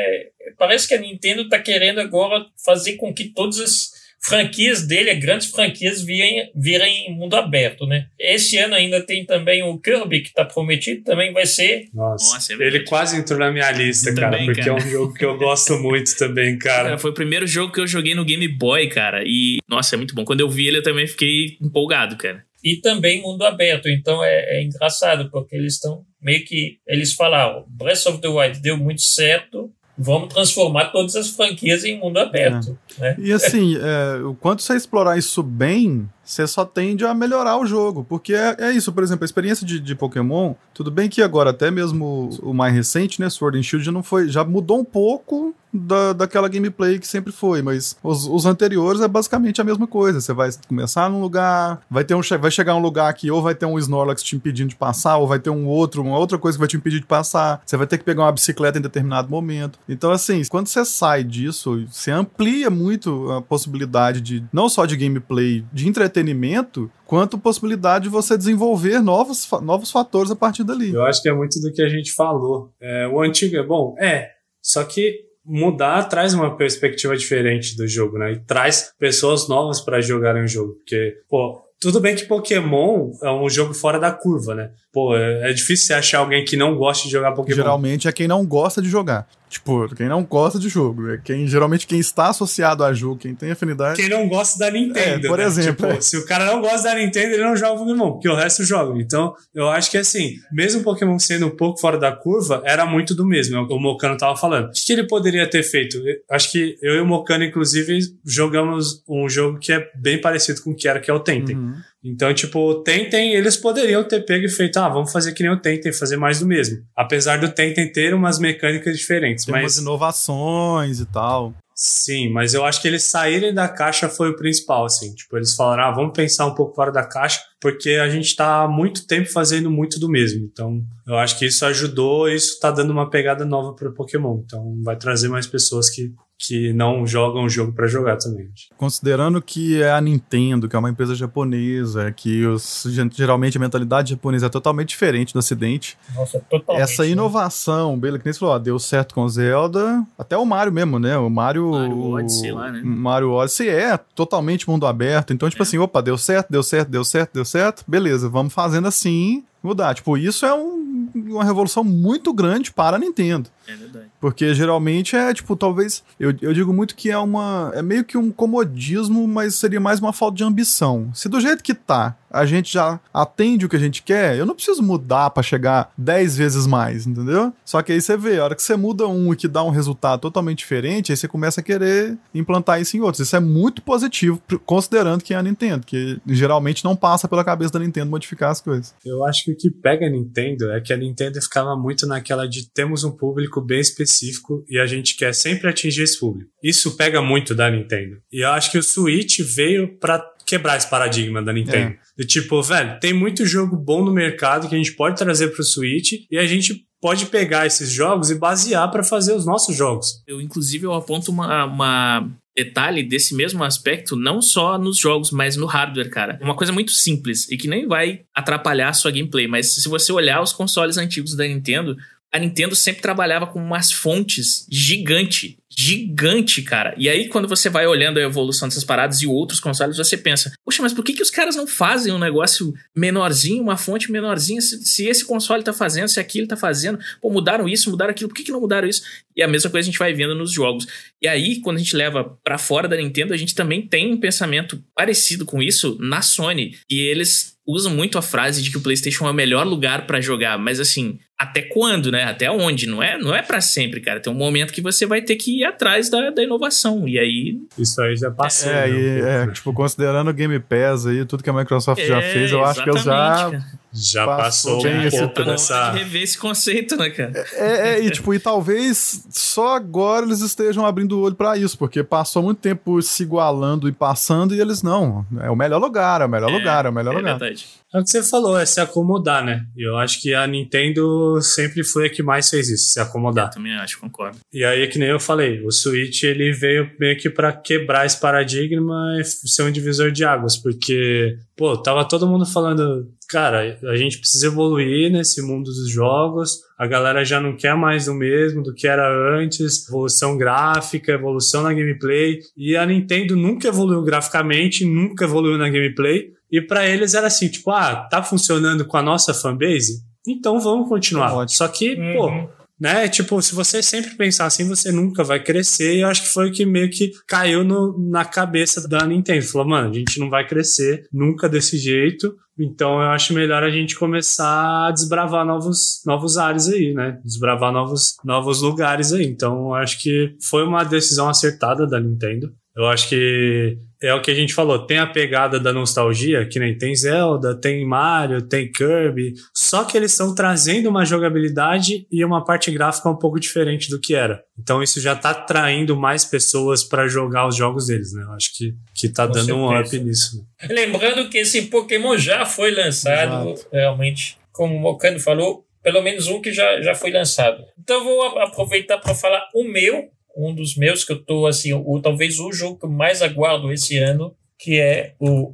Parece que a Nintendo está querendo agora fazer com que todas as franquias dele, grandes franquias, virem, virem mundo aberto, né? Esse ano ainda tem também o Kirby, que está prometido, também vai ser. Nossa, Nossa, é ele quase entrou na minha lista, Eu cara, também, porque cara. é um jogo que eu gosto muito também, cara. Cara, foi o primeiro jogo que eu joguei no Game Boy, cara. E, nossa, é muito bom. Quando eu vi ele, eu também fiquei empolgado, cara. E também mundo aberto. Então é, é engraçado, porque eles estão meio que. Eles falaram: Breath of the Wild deu muito certo, vamos transformar todas as franquias em mundo aberto. Né? E assim, é, o quanto você explorar isso bem, você só tende a melhorar o jogo. Porque é, é isso, por exemplo, a experiência de, de Pokémon, tudo bem que agora até mesmo o mais recente, né, Sword and Shield, já não foi, já mudou um pouco da, daquela gameplay que sempre foi, mas os, os anteriores é basicamente a mesma coisa. Você vai começar num lugar, vai ter um vai chegar um lugar que ou vai ter um Snorlax te impedindo de passar, ou vai ter um outro, uma outra coisa que vai te impedir de passar. Você vai ter que pegar uma bicicleta em determinado momento. Então, assim, quando você sai disso, você amplia muito a possibilidade de não só de gameplay, de entretenimento, quanto possibilidade de você desenvolver novos, novos fatores a partir dali. Eu acho que é muito do que a gente falou. É, o antigo é bom? É. Só que mudar traz uma perspectiva diferente do jogo, né? E traz pessoas novas para jogarem o jogo. Porque, pô, tudo bem que Pokémon é um jogo fora da curva, né? Pô, é, é difícil você achar alguém que não gosta de jogar Pokémon. Geralmente é quem não gosta de jogar. Tipo, quem não gosta de jogo. É quem, geralmente quem está associado a jogo, quem tem afinidade. Quem não gosta da Nintendo. É, por né? exemplo. Tipo, se o cara não gosta da Nintendo, ele não joga Pokémon, porque o resto joga. Então, eu acho que assim, mesmo o Pokémon sendo um pouco fora da curva, era muito do mesmo. É o Mocano tava falando. O que, que ele poderia ter feito? Eu, acho que eu e o Mocano, inclusive, jogamos um jogo que é bem parecido com o que era, que é o Tentem. Uhum. Então, tipo, o Tentem, eles poderiam ter pego e feito, ah, vamos fazer que nem o Tentem, fazer mais do mesmo. Apesar do Tentem ter umas mecânicas diferentes. Tem mas... umas inovações e tal. Sim, mas eu acho que eles saírem da caixa foi o principal, assim. Tipo, eles falaram, ah, vamos pensar um pouco fora da caixa, porque a gente está há muito tempo fazendo muito do mesmo. Então, eu acho que isso ajudou, isso está dando uma pegada nova para Pokémon. Então, vai trazer mais pessoas que que não jogam o jogo para jogar também. Considerando que é a Nintendo, que é uma empresa japonesa, que os, geralmente a mentalidade japonesa é totalmente diferente do Ocidente. Nossa, totalmente. Essa né? inovação, né? beleza, que nem você falou, ó, deu certo com o Zelda, até o Mario mesmo, né? O Mario. Mario Odyssey lá, né? Mario Odyssey é totalmente mundo aberto. Então, tipo é. assim, opa, deu certo, deu certo, deu certo, deu certo. Beleza, vamos fazendo assim mudar. Tipo, isso é um, uma revolução muito grande para a Nintendo. É verdade. Porque geralmente é, tipo, talvez. Eu, eu digo muito que é uma. É meio que um comodismo, mas seria mais uma falta de ambição. Se do jeito que tá, a gente já atende o que a gente quer, eu não preciso mudar para chegar 10 vezes mais, entendeu? Só que aí você vê, a hora que você muda um e que dá um resultado totalmente diferente, aí você começa a querer implantar isso em outros. Isso é muito positivo, considerando que é a Nintendo, que geralmente não passa pela cabeça da Nintendo modificar as coisas. Eu acho que o que pega a Nintendo é que a Nintendo ficava muito naquela de temos um público bem específico e a gente quer sempre atingir esse público. Isso pega muito da Nintendo. E eu acho que o Switch veio para quebrar esse paradigma da Nintendo. É. De tipo, velho, tem muito jogo bom no mercado que a gente pode trazer pro Switch e a gente pode pegar esses jogos e basear para fazer os nossos jogos. Eu, inclusive, eu aponto uma, uma detalhe desse mesmo aspecto, não só nos jogos, mas no hardware, cara. Uma coisa muito simples e que nem vai atrapalhar a sua gameplay, mas se você olhar os consoles antigos da Nintendo, a Nintendo sempre trabalhava com umas fontes gigante, gigante, cara. E aí, quando você vai olhando a evolução dessas paradas e outros consoles, você pensa, poxa, mas por que, que os caras não fazem um negócio menorzinho, uma fonte menorzinha, se, se esse console tá fazendo, se aquilo tá fazendo, pô, mudaram isso, mudaram aquilo, por que, que não mudaram isso? E a mesma coisa a gente vai vendo nos jogos. E aí, quando a gente leva para fora da Nintendo, a gente também tem um pensamento parecido com isso na Sony. E eles usam muito a frase de que o PlayStation é o melhor lugar para jogar, mas assim, até quando, né? Até onde? Não é, não é para sempre, cara. Tem um momento que você vai ter que ir atrás da, da inovação. E aí. Isso aí já passou. É, né, e, é tipo, considerando o Game Pass aí, tudo que a Microsoft é, já fez, eu acho que eu já. Cara. Já passou, passou um pouco tá dessa. De rever esse conceito, né, cara? É, é, e tipo, e talvez só agora eles estejam abrindo o olho para isso, porque passou muito tempo se igualando e passando, e eles não. É o melhor lugar, é o melhor é, lugar, é o melhor é lugar. Verdade. É o que você falou, é se acomodar, né? E eu acho que a Nintendo sempre foi a que mais fez isso, se acomodar. Eu também acho, concordo. E aí, que nem eu falei, o Switch ele veio meio que para quebrar esse paradigma e ser um divisor de águas, porque, pô, tava todo mundo falando, cara, a gente precisa evoluir nesse mundo dos jogos, a galera já não quer mais o mesmo do que era antes, evolução gráfica, evolução na gameplay, e a Nintendo nunca evoluiu graficamente, nunca evoluiu na gameplay, e para eles era assim, tipo, ah, tá funcionando com a nossa fanbase? Então vamos continuar. Só que, uhum. pô, né? Tipo, se você sempre pensar assim, você nunca vai crescer. E eu acho que foi o que meio que caiu no, na cabeça da Nintendo. Falou, mano, a gente não vai crescer nunca desse jeito. Então eu acho melhor a gente começar a desbravar novos, novos ares aí, né? Desbravar novos, novos lugares aí. Então eu acho que foi uma decisão acertada da Nintendo. Eu acho que é o que a gente falou, tem a pegada da nostalgia, que nem tem Zelda, tem Mario, tem Kirby, só que eles estão trazendo uma jogabilidade e uma parte gráfica um pouco diferente do que era. Então isso já está atraindo mais pessoas para jogar os jogos deles, né? Eu acho que, que tá Com dando certeza. um up nisso. né? Lembrando que esse Pokémon já foi lançado, Exato. realmente, como o Mocano falou, pelo menos um que já, já foi lançado. Então eu vou aproveitar para falar o meu, um dos meus que eu tô assim, o, talvez o jogo que eu mais aguardo esse ano, que é o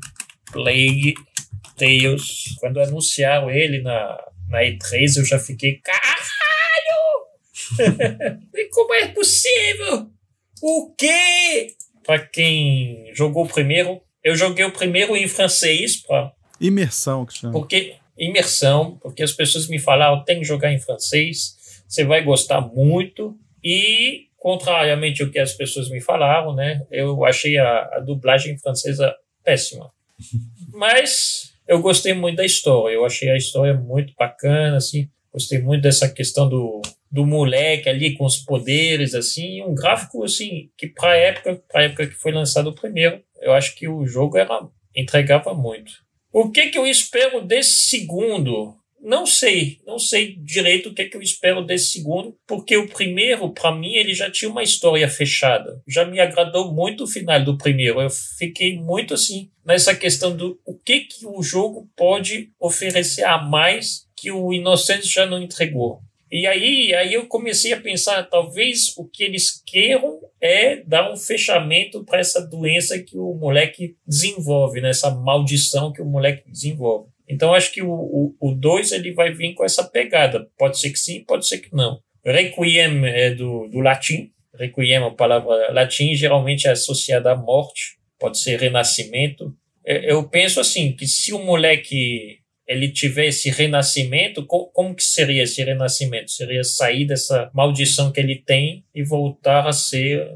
Plague Tales. Quando anunciaram ele na, na E3, eu já fiquei, caralho! E como é possível? O quê? Para quem jogou o primeiro, eu joguei o primeiro em francês, pra, Imersão que chama. porque imersão, porque as pessoas me falaram tem que jogar em francês, você vai gostar muito e contrariamente ao que as pessoas me falaram, né, eu achei a, a dublagem francesa péssima. Mas eu gostei muito da história, eu achei a história muito bacana, assim, gostei muito dessa questão do, do moleque ali com os poderes, assim, um gráfico, assim, que para época, para época que foi lançado o primeiro, eu acho que o jogo era entregava muito. O que que eu espero desse segundo? Não sei, não sei direito o que que eu espero desse segundo, porque o primeiro, para mim, ele já tinha uma história fechada. Já me agradou muito o final do primeiro. Eu fiquei muito assim nessa questão do o que que o jogo pode oferecer a mais que o Innocence já não entregou. E aí, aí eu comecei a pensar, talvez o que eles queiram é dar um fechamento para essa doença que o moleque desenvolve, né? maldição que o moleque desenvolve. Então acho que o 2 ele vai vir com essa pegada. Pode ser que sim, pode ser que não. Requiem é do, do latim. Requiem é uma palavra latim, geralmente é associada à morte. Pode ser renascimento. É, Eu penso assim, que se o moleque ele tiver esse renascimento, co- como que seria esse renascimento? Seria sair dessa maldição que ele tem e voltar a ser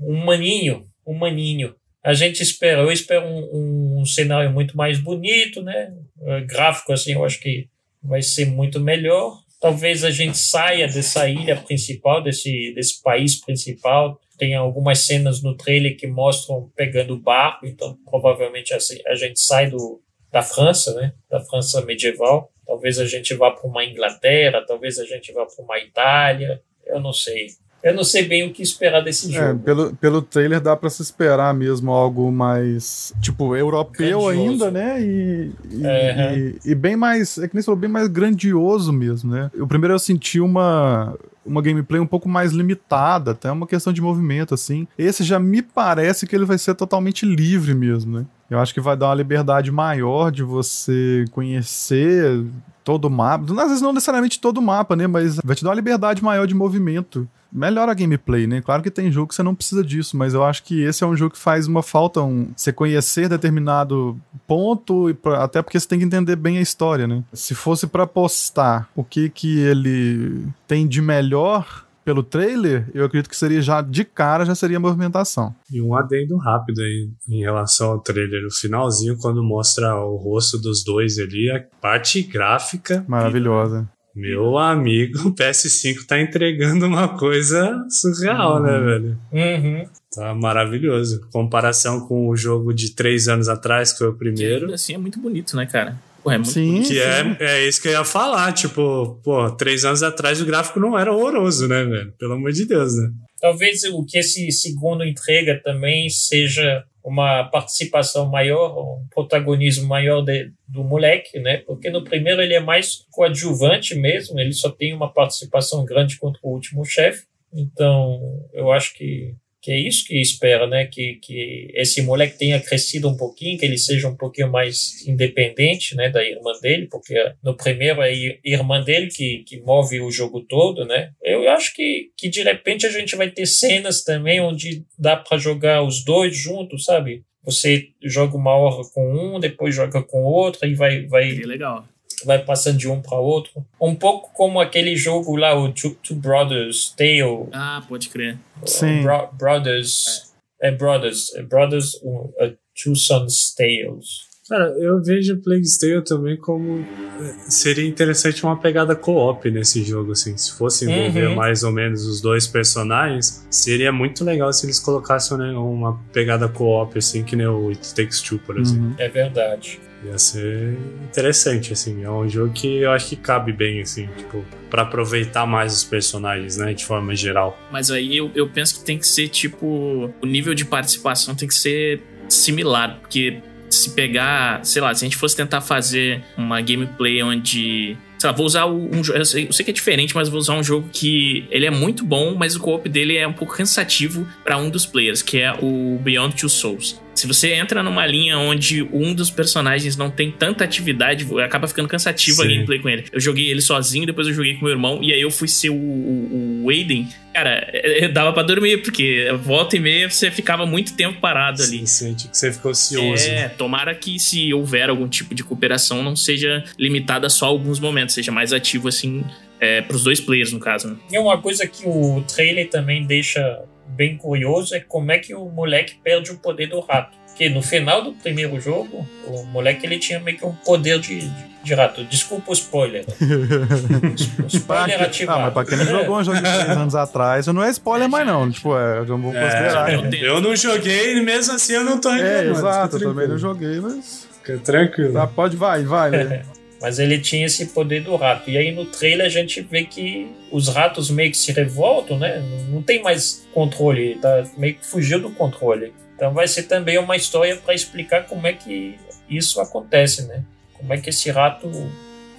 um maninho, um maninho. A gente espera, eu espero um, um cenário muito mais bonito, né? Eh, Gráfico, assim, eu acho que vai ser muito melhor. Talvez a gente saia dessa ilha principal, desse, desse país principal. Tem algumas cenas no trailer que mostram pegando o barco, então provavelmente assim, a gente sai do, da França, né? Da França medieval. Talvez a gente vá para uma Inglaterra, talvez a gente vá para uma Itália. Eu não sei. Eu não sei bem o que esperar desse É, jogo. pelo, pelo trailer dá pra se esperar mesmo algo mais, tipo, europeu Grandioso. ainda, né? E, e, Aham. e- e bem mais, é que nem você falou, bem mais grandioso mesmo, né? O primeiro eu senti uma, uma gameplay um pouco mais limitada, até uma questão de movimento, assim. Esse já me parece que ele vai ser totalmente livre mesmo, né? Eu acho que vai dar uma liberdade maior de você conhecer todo o mapa. Às vezes não necessariamente todo o mapa, né? Mas vai te dar uma liberdade maior de movimento. Melhora a gameplay, né? Claro que tem jogo que você não precisa disso, mas eu acho que esse é um jogo que faz uma falta, um, você conhecer determinado ponto, e pra- até porque você tem que entender bem a história, né? Se fosse pra postar o que que ele tem de melhor pelo trailer, eu acredito que seria já de cara já seria a movimentação. E um adendo rápido aí em relação ao trailer. O finalzinho, quando mostra o rosto dos dois ali, a parte gráfica. Maravilhosa. Meu amigo, o PS5 tá entregando uma coisa surreal, né, velho? Uhum. Tá maravilhoso. Comparação com o jogo de três anos atrás, que foi o Que primeiro. ainda assim é muito bonito, né, cara? Pô, é muito Sim. bonito. Que é, é isso que eu ia falar. Tipo, pô, três anos atrás o gráfico não era horroroso, né, velho? Pelo amor de Deus, né? Talvez o que esse segundo entrega também seja uma participação maior, um protagonismo maior de, do moleque, né? Porque no primeiro ele é mais coadjuvante mesmo, ele só tem uma participação grande contra o último chefe. Então, eu acho que, que é isso que espera, né? Que, que esse moleque tenha crescido um pouquinho, que ele seja um pouquinho mais independente, né? Da irmã dele, porque no primeiro é a irmã dele que, que move o jogo todo, né? Eu acho que, que de repente a gente vai ter cenas também onde dá para jogar os dois juntos, sabe? Você joga uma hora com um, depois joga com outro e vai, vai, legal. Vai passando de um para outro. Um pouco como aquele jogo lá, o Two, Two Brothers Tale. Ah, pode crer. Sim. Bro- Brothers. É Brothers. É Brothers, um, uh, Two Sons Tales. Cara, eu vejo Plague Tale também como é, seria interessante uma pegada co-op nesse jogo, assim. Se fosse envolver Uhum. mais ou menos os dois personagens, seria muito legal se eles colocassem né, uma pegada co-op, assim, que nem o It Takes Two, por exemplo. Uhum. É verdade. Ia ser interessante, assim. É um jogo que eu acho que cabe bem, assim, tipo, pra aproveitar mais os personagens, né, de forma geral. Mas aí eu, eu penso que tem que ser tipo. O nível de participação tem que ser similar, porque se pegar, sei lá, se a gente fosse tentar fazer uma gameplay onde. Sei lá, vou usar um jogo. Eu sei, eu sei que é diferente, mas vou usar um jogo que ele é muito bom, mas o co-op dele é um pouco cansativo pra um dos players, que é o Beyond Two Souls. Se você entra numa linha onde um dos personagens não tem tanta atividade, acaba ficando cansativo a Sim. gameplay com ele. Eu joguei ele sozinho, depois eu joguei com meu irmão, e aí eu fui ser o, o, o Aiden. Cara, é- é- dava pra dormir, porque volta e meia você ficava muito tempo parado ali. Você sente que você ficou ansioso. É, tomara que se houver algum tipo de cooperação não seja limitada só a alguns momentos, seja mais ativo assim é, pros dois players, no caso. Né? E uma coisa que o trailer também deixa bem curioso é como é que o moleque perde o poder do rato. Porque no final do primeiro jogo, o moleque ele tinha meio que um poder de, de, de rato. Desculpa o spoiler. Spoiler ativado. Ah, mas pra quem não jogou um jogo de 3 anos atrás, não é spoiler mais não. Tipo, é, eu já vou considerar. eu né? eu não joguei e mesmo assim eu não tô reclamando. É, exato, eu também não joguei, mas. Fica tranquilo. Tá, pode, vai, vai, né? Mas ele tinha esse poder do rato. E aí no trailer a gente vê que os ratos meio que se revoltam, né? Não- tem mais controle, tá meio que fugiu do controle. Então vai ser também uma história para explicar como é que isso acontece, né? Como é que esse rato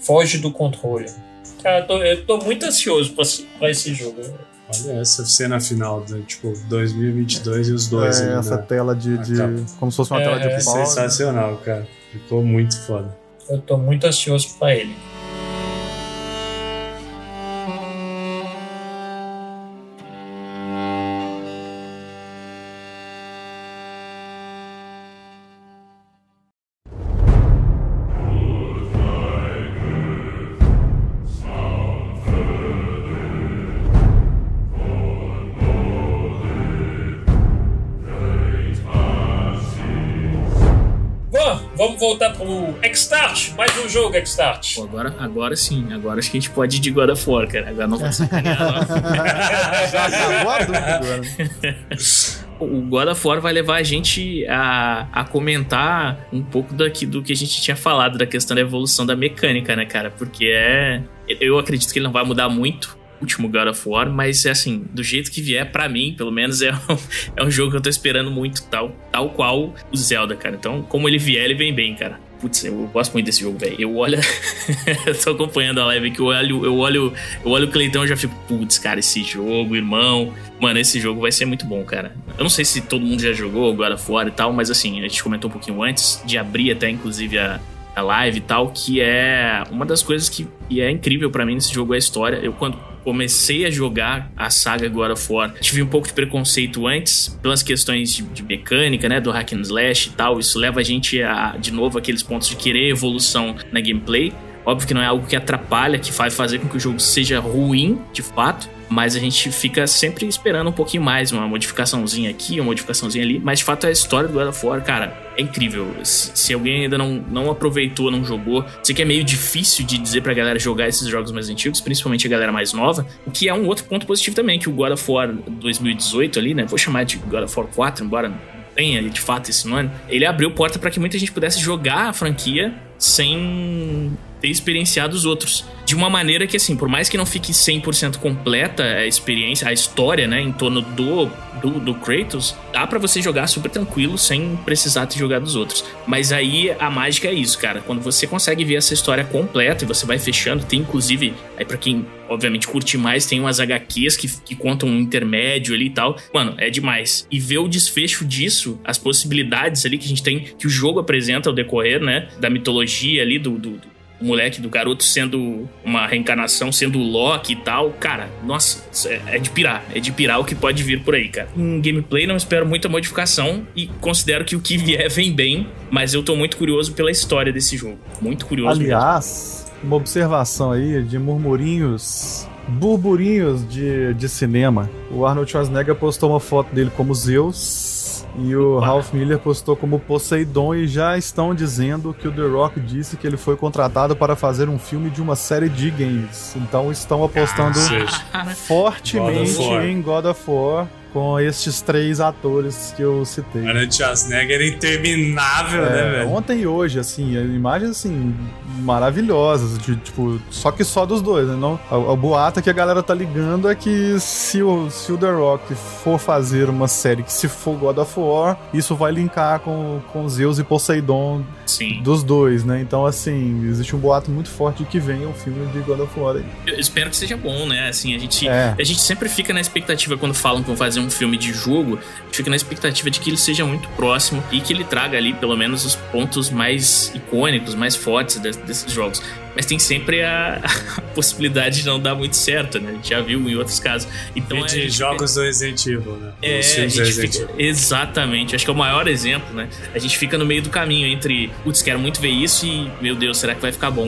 foge do controle. Cara, eu tô, eu tô muito ansioso para esse jogo. Olha essa cena final, né? tipo, 2022 e os dois. É, ali, essa né? tela de. de- como se fosse uma É, tela de é É pau. né? sensacional, cara. Ficou muito foda. Eu tô muito ansioso para ele. Um jogo X-Start. Pô, agora, agora sim, agora acho que a gente pode ir de God of War, cara. Agora não vou sacanear, não. Já acabou a dúvida. O God of War vai levar a gente a, a comentar um pouco daqui, do que a gente tinha falado, da questão da evolução da mecânica, né, cara? Porque é. Eu acredito que ele não vai mudar muito. o Último God of War, mas é assim, do jeito que vier, pra mim, pelo menos, é um, é um jogo que eu tô esperando muito, tal, tal qual o Zelda, cara. Então, como ele vier, ele vem bem, cara. Putz, eu gosto muito desse jogo, velho. Eu olho. eu tô acompanhando a live aqui, eu olho, eu olho, eu olho o Cleitão e já fico, putz, cara, esse jogo, irmão. Mano, esse jogo vai ser muito bom, cara. Eu não sei se todo mundo já jogou of War e tal, mas assim, a gente comentou um pouquinho antes de abrir até, inclusive, a, a live e tal, que é uma das coisas que, que é incrível pra mim nesse jogo é a história. Eu, quando comecei a jogar a saga God of War, tive um pouco de preconceito antes, pelas questões de, de mecânica, né, do hack and slash e tal. Isso leva a gente a, de novo, aqueles pontos de querer evolução na gameplay. Óbvio que não é algo que atrapalha, que vai fazer com que o jogo seja ruim, de fato. Mas a gente fica sempre esperando um pouquinho mais, uma modificaçãozinha aqui, uma modificaçãozinha ali. Mas de fato a história do God of War, cara, é incrível. Se, alguém ainda não, não aproveitou, não jogou, sei que é meio difícil de dizer pra galera jogar esses jogos mais antigos, principalmente a galera mais nova. O que é um outro ponto positivo também, que o God of War 2018 ali, né? Vou chamar de God of War 4, embora tenha de fato esse nome. Ele abriu porta para que muita gente pudesse jogar a franquia sem ter experienciado os outros. De uma maneira que, assim, por mais que não fique 100% completa a experiência, a história, né, em torno do, do, do Kratos, dá para você jogar super tranquilo sem precisar ter jogado os outros. Mas aí a mágica é isso, cara. Quando você consegue ver essa história completa e você vai fechando, tem inclusive, aí para quem obviamente curte mais, tem umas HQs que, que contam um intermédio ali e tal. Mano, é demais. E ver o desfecho disso, as possibilidades ali que a gente tem, que o jogo apresenta ao decorrer, né, da mitologia ali do, do, do moleque do garoto sendo uma reencarnação, sendo Loki e tal. Cara, nossa, é, é de pirar. É de pirar o que pode vir por aí, cara. Em gameplay não espero muita modificação e considero que o que vier vem bem, mas eu tô muito curioso pela história desse jogo. Muito curioso Aliás, uma observação aí de murmurinhos, burburinhos de, de cinema. O Arnold Schwarzenegger postou uma foto dele como Zeus e o Ralph Miller postou como Poseidon e já estão dizendo que o The Rock disse que ele foi contratado para fazer um filme de uma série de games. Então estão apostando Ah, fortemente God em God of War com estes três atores que eu citei. Arnold Schwarzenegger é interminável, né, É, velho? ontem e hoje, assim, imagens assim, maravilhosas, de, tipo, só que só dos dois, né? Não, o, o boato que a galera tá ligando é que se o, se o The Rock for fazer uma série que se for God of War, isso vai linkar com, com Zeus e Poseidon Sim. dos dois, né? Então, assim, existe um boato muito forte de que venha um filme de God of War aí. Eu espero que seja bom, né? Assim, a gente, É. a gente sempre fica na expectativa quando falam que vão fazer um filme de jogo, fica na expectativa de que ele seja muito próximo e que ele traga ali pelo menos os pontos mais icônicos, mais fortes des- desses jogos. Mas tem sempre a, a possibilidade de não dar muito certo, né? A gente já viu em outros casos. Então E de gente jogos do Resident Evil, né? É, fica, exatamente. Acho que é o maior exemplo, né? A gente fica no meio do caminho entre, putz, quero muito ver isso e, meu Deus, será que vai ficar bom?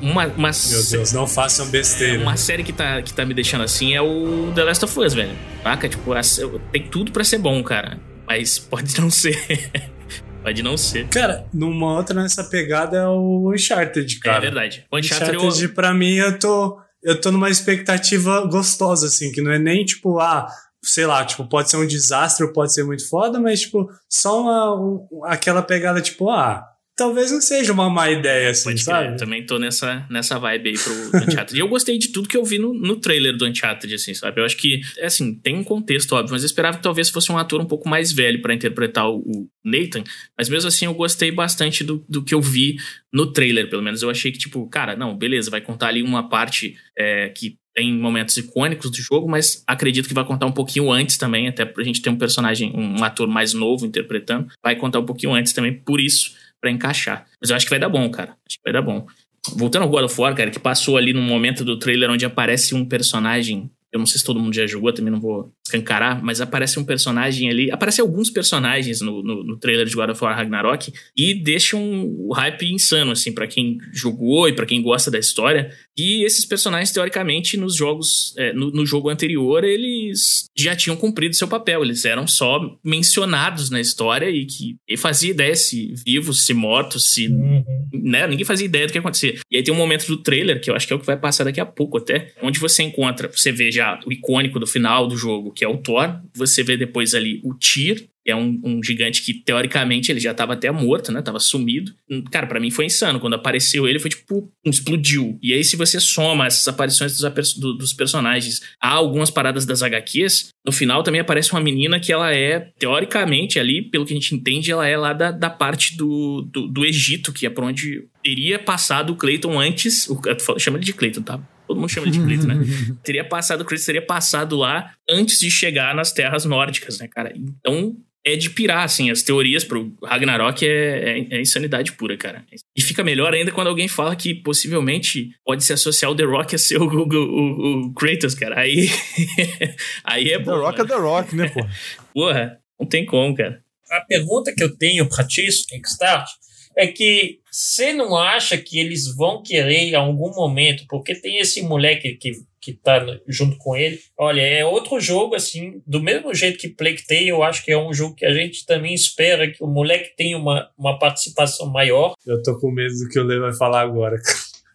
Uma, uma, Meu Deus, não façam besteira. uma série que tá, que tá me deixando assim é o The Last of Us, velho. Saca? Tipo, a- tem tudo pra ser bom, cara. Mas pode não ser. Pode não ser. Cara, numa outra nessa pegada é o Uncharted, cara. é verdade. O Uncharted, Uncharted, eu- pra mim, eu tô, eu tô numa expectativa gostosa, assim, que não é nem tipo, ah, sei lá, tipo, pode ser um desastre ou pode ser muito foda, mas, tipo, só uma, um- aquela pegada, tipo, ah, talvez não seja uma má ideia, assim, Pode crer, sabe? também tô nessa, nessa vibe aí pro Uncharted. e eu gostei de tudo que eu vi no, no trailer do Uncharted, assim, sabe? Eu acho que, assim, tem um contexto, óbvio, mas eu esperava que talvez fosse um ator um pouco mais velho pra interpretar o, o Nathan, mas mesmo assim eu gostei bastante do, do que eu vi no trailer, pelo menos. Eu achei que, tipo, cara, não, beleza, vai contar ali uma parte é, que tem momentos icônicos do jogo, mas acredito que vai contar um pouquinho antes também, até pra gente ter um personagem, um ator mais novo interpretando, vai contar um pouquinho antes também, por isso pra encaixar. Mas eu acho que vai dar bom, cara. Acho que vai dar bom. Voltando ao God of War, cara, que passou ali num momento do trailer onde aparece um personagem. Eu não sei se todo mundo já jogou, também não vou escancarar, mas aparece um personagem ali. Aparecem alguns personagens no, no, no trailer de God of War Ragnarok e deixam um hype insano, assim, pra quem jogou e pra quem gosta da história. E esses personagens, teoricamente, nos jogos. é, no, no jogo anterior, eles já tinham cumprido seu papel. Eles eram só mencionados na história e que e fazia ideia se vivos, se mortos, se Uhum. né? Ninguém fazia ideia do que ia acontecer. E aí tem um momento do trailer, que eu acho que é o que vai passar daqui a pouco até, onde você encontra, você vê já o icônico do final do jogo, que é o Thor, você vê depois ali o Tyr, é um, um gigante que, teoricamente, ele já tava até morto, né? Tava sumido. Hum, Cara, pra mim foi insano. Quando apareceu ele, foi tipo, explodiu. E aí, se você soma essas aparições dos, do- dos personagens a algumas paradas das HQs, no final também aparece uma menina que ela é, teoricamente, ali, pelo que a gente entende, ela é lá da, da parte do, do, do Egito, que é pra onde teria passado o Clayton antes. O, chama ele de Clayton, tá? Todo mundo chama ele de Clayton, né? teria passado, o Kratos teria passado lá antes de chegar nas terras nórdicas, né, cara? Então é de pirar, assim, as teorias pro Ragnarok é, é, é insanidade pura, cara. E fica melhor ainda quando alguém fala que possivelmente pode se associar o The Rock a ser o, o, o- o Kratos, cara. Aí, aí é The bom. Rock é mano. The Rock, né, pô? Porra, não tem como, cara. A pergunta que eu tenho para ti, Kickstart, é que você não acha que eles vão querer em algum momento, porque tem esse moleque que, que tá junto com ele. Olha, é outro jogo, assim, do mesmo jeito que Plague Tale, eu acho que é um jogo que a gente também espera que o moleque tenha uma, uma participação maior. Eu tô com medo do que o Lê vai falar agora.